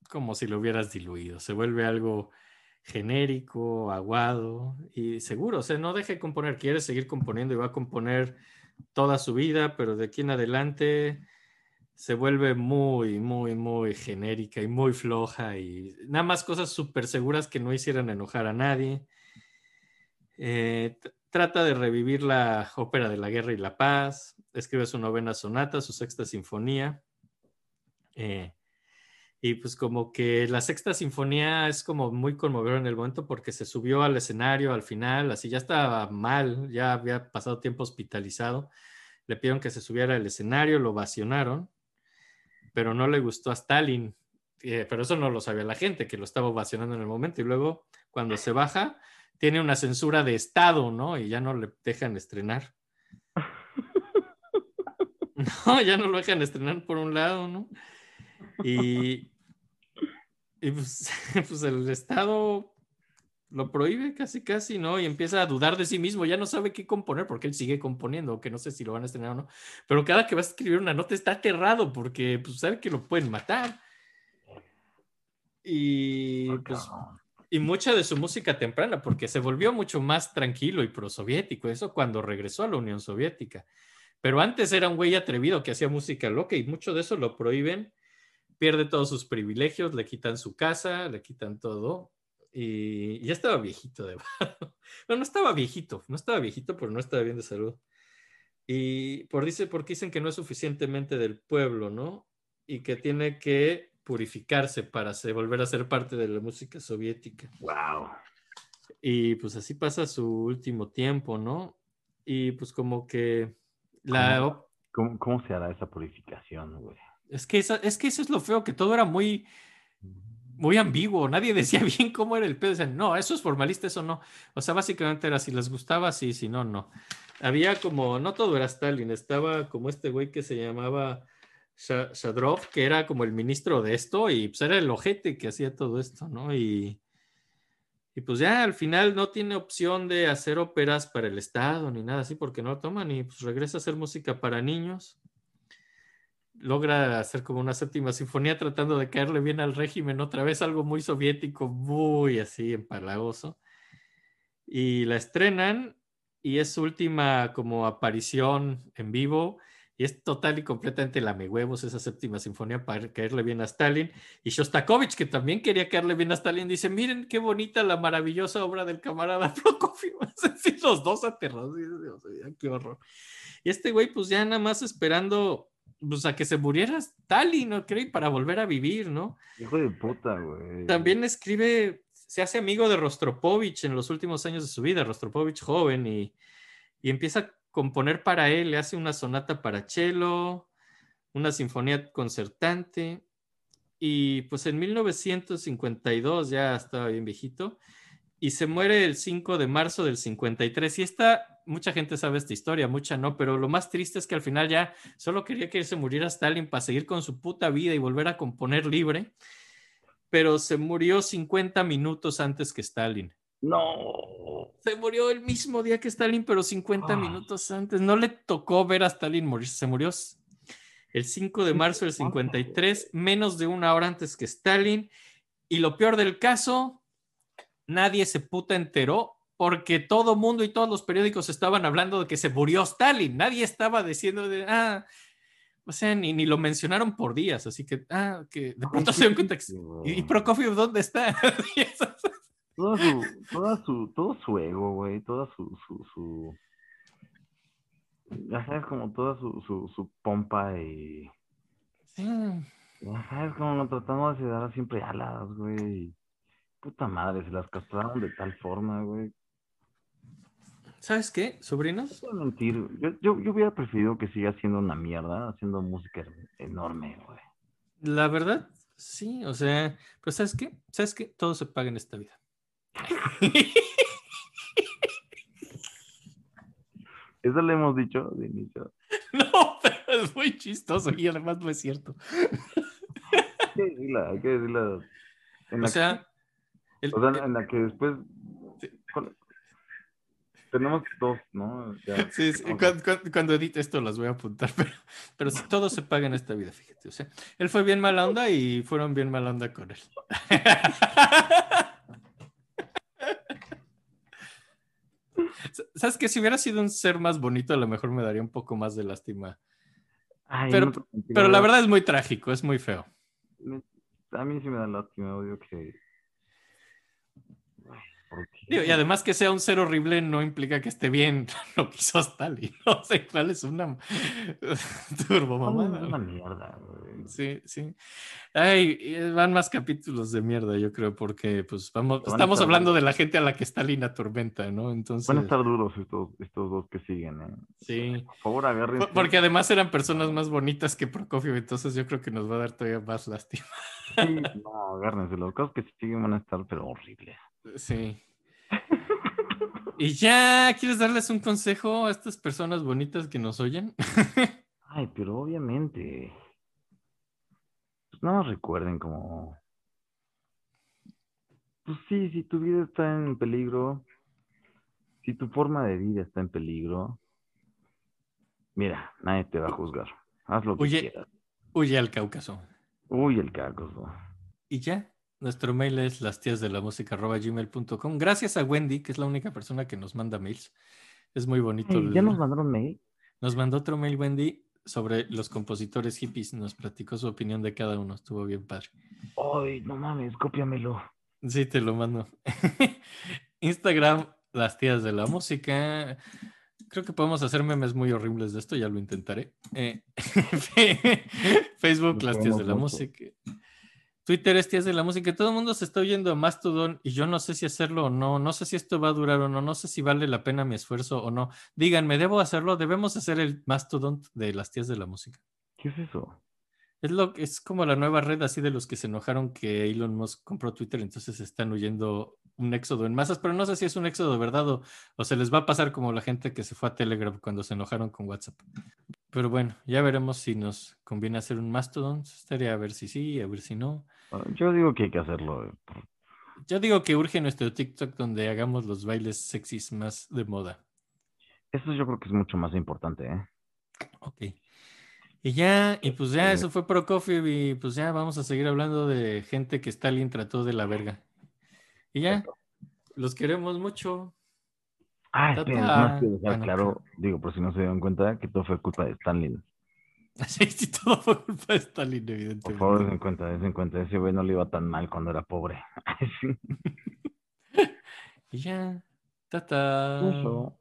como si lo hubieras diluido, se vuelve algo genérico, aguado y seguro, o sea, no deje de componer, quiere seguir componiendo y va a componer toda su vida, pero de aquí en adelante se vuelve muy, muy, muy genérica y muy floja y nada más cosas súper seguras que no hicieran enojar a nadie. Eh, trata de revivir la ópera de la guerra y la paz, escribe su novena sonata, su sexta sinfonía. eh, y pues como que la sexta sinfonía es como muy conmovedora en el momento porque se subió al escenario al final, así ya estaba mal, ya había pasado tiempo hospitalizado. Le pidieron que se subiera al escenario, lo ovacionaron, pero no le gustó a Stalin. eh, pero eso no lo sabía la gente, que lo estaba ovacionando en el momento. Y luego, cuando se baja, tiene una censura de Estado, ¿no? Y ya no le dejan estrenar. No, ya no lo dejan estrenar por un lado, ¿no? Y, y pues, pues el Estado lo prohíbe casi, casi, ¿no? Y empieza a dudar de sí mismo, ya no sabe qué componer porque él sigue componiendo, que no sé si lo van a estrenar o no, pero cada que va a escribir una nota está aterrado porque pues, sabe que lo pueden matar. Y, pues, y mucha de su música temprana, porque se volvió mucho más tranquilo y prosoviético, eso cuando regresó a la Unión Soviética. Pero antes era un güey atrevido que hacía música loca y mucho de eso lo prohíben, pierde todos sus privilegios, le quitan su casa, le quitan todo y ya estaba viejito de verdad. No, no estaba viejito, no estaba viejito, pero no estaba bien de salud. Y por dice, porque dicen que no es suficientemente del pueblo, ¿no? Y que tiene que purificarse para volver a ser parte de la música soviética. Wow. Y pues así pasa su último tiempo, ¿no? Y pues como que la... ¿Cómo, cómo, se hará esa purificación, güey? Es que, es que eso es lo feo, que todo era muy muy ambiguo, nadie decía bien cómo era el pedo, decían, no, eso es formalista, eso no. O sea, básicamente era si les gustaba, sí, si no, no. Había como, no todo era Stalin, estaba como este güey que se llamaba Shadrov, que era como el ministro de esto, y pues era el ojete que hacía todo esto, ¿no? Y, y pues ya al final no tiene opción de hacer óperas para el Estado ni nada así, porque no lo toman y pues regresa a hacer música para niños logra hacer como una séptima sinfonía tratando de caerle bien al régimen, otra vez algo muy soviético, muy así empalagoso. Y la estrenan y es su última como aparición en vivo y es total y completamente lame huevos esa séptima sinfonía para caerle bien a Stalin. Y Shostakovich, que también quería caerle bien a Stalin, dice, miren qué bonita la maravillosa obra del camarada Prokofiev. los dos aterrados, qué horror. Y este güey pues ya nada más esperando pues a que se muriera Stalin, ¿no? Creo, para volver a vivir, ¿no? Hijo de puta, güey. También escribe, se hace amigo de Rostropovich en los últimos años de su vida, Rostropovich joven, y, y empieza a componer para él, le hace una sonata para cello, una sinfonía concertante, y pues en 1952, ya estaba bien viejito, y se muere el 5 de marzo del 53. Y esta, mucha gente sabe esta historia, mucha no, pero lo más triste es que al final ya solo quería que se muriera Stalin para seguir con su puta vida y volver a componer libre, pero se murió 50 minutos antes que Stalin. No. Se murió el mismo día que Stalin, pero 50 ah. minutos antes. No le tocó ver a Stalin morir. Se murió el 5 de marzo del 53, menos de una hora antes que Stalin. Y lo peor del caso, nadie se puta enteró porque todo mundo y todos los periódicos estaban hablando de que se murió Stalin. Nadie estaba diciendo de, ah, o sea, ni, ni lo mencionaron por días, así que, ah, que de pronto se dio cuenta ¿y Prokofiev dónde está? todo su, toda su, todo su ego, güey, toda su, su, su, ya sabes, como toda su, su, su pompa y... Sí. Ya sabes, como tratando de dar siempre alas, güey. Puta madre, se las castraron de tal forma, güey. ¿Sabes qué, sobrinos? No mentir. Yo, yo, yo, hubiera preferido que siga siendo una mierda, haciendo música enorme, güey. La verdad, sí, o sea, pues ¿sabes qué? ¿Sabes qué? Todo se paga en esta vida. Eso le hemos dicho de inicio. No, pero es muy chistoso y además no es cierto. Hay que decirla, hay que decirla. o sea, o sea, en la que después tenemos dos, ¿no? sí, sí. Cuando, edite esto las voy a apuntar, pero, pero si todo se paga en esta vida, fíjate. O sea, él fue bien mala onda y fueron bien mala onda con él. ¿Sabes que Si hubiera sido un ser más bonito, a lo mejor me daría un poco más de lástima. pero, pero la verdad es muy trágico, es muy feo. A mí sí me da lástima, odio que y además que sea un ser horrible no implica que esté bien lo que hizo Stalin. No sé cuál es una turbo mamada. Una mierda, Sí, sí. Ay, van más capítulos de mierda, yo creo, porque pues vamos, estamos hablando de la gente a la que Stalin atormenta, ¿no? Entonces. Van a estar duros estos, estos dos que siguen, ¿eh? Sí. Por favor, agarren. Porque además eran personas más bonitas que Prokofiev, entonces yo creo que nos va a dar todavía más lástima. Sí, no, agárrense. Los casos que siguen van a estar, pero horribles. Sí. Y ya, ¿quieres darles un consejo a estas personas bonitas que nos oyen? Ay, pero obviamente. Pues más recuerden como. Pues sí, si tu vida está en peligro, si tu forma de vida está en peligro, mira, nadie te va a juzgar. Haz lo que quieras. Huye al Cáucaso. Uy, el cácoso. Y ya, nuestro mail es las tías de la música gmail.com. Gracias a Wendy, que es la única persona que nos manda mails. Es muy bonito. ¿Ya el- nos mandaron mail? Nos mandó otro mail Wendy sobre los compositores hippies. Nos platicó su opinión de cada uno. Estuvo bien padre. Ay, no mames, cópiamelo. Sí, te lo mando. Instagram, las tías de la música. Creo que podemos hacer memes muy horribles de esto, ya lo intentaré. Eh, Facebook, las tías de la música. Twitter es tías de la música. Todo el mundo se está oyendo a Mastodon y yo no sé si hacerlo o no. No sé si esto va a durar o no. No sé si vale la pena mi esfuerzo o no. Díganme, ¿debo hacerlo? ¿Debemos hacer el Mastodon de las tías de la música? ¿Qué es eso? Es, lo, es como la nueva red así de los que se enojaron que Elon Musk compró Twitter, entonces están huyendo un éxodo en masas, pero no sé si es un éxodo de verdad o, o se les va a pasar como la gente que se fue a Telegram cuando se enojaron con WhatsApp. Pero bueno, ya veremos si nos conviene hacer un Mastodon. Estaría a ver si sí, a ver si no. Ah, Yo digo que hay que hacerlo. eh, Yo digo que urge nuestro TikTok donde hagamos los bailes sexys más de moda. Eso yo creo que es mucho más importante, ¿eh? Ok. Y ya, y pues ya, eso fue Pro Coffee y pues ya vamos a seguir hablando de gente que Stalin trató de la verga. Y ya, los queremos mucho. Ah, ta. más que dejar Bueno, claro, digo, por si no se dieron cuenta, que todo fue culpa de Stanley. Sí, sí, todo fue culpa de Stalin, Por evidentemente. favor, den cuenta, den cuenta. Ese güey no le iba tan mal cuando era pobre. Y ya, tata. Eso.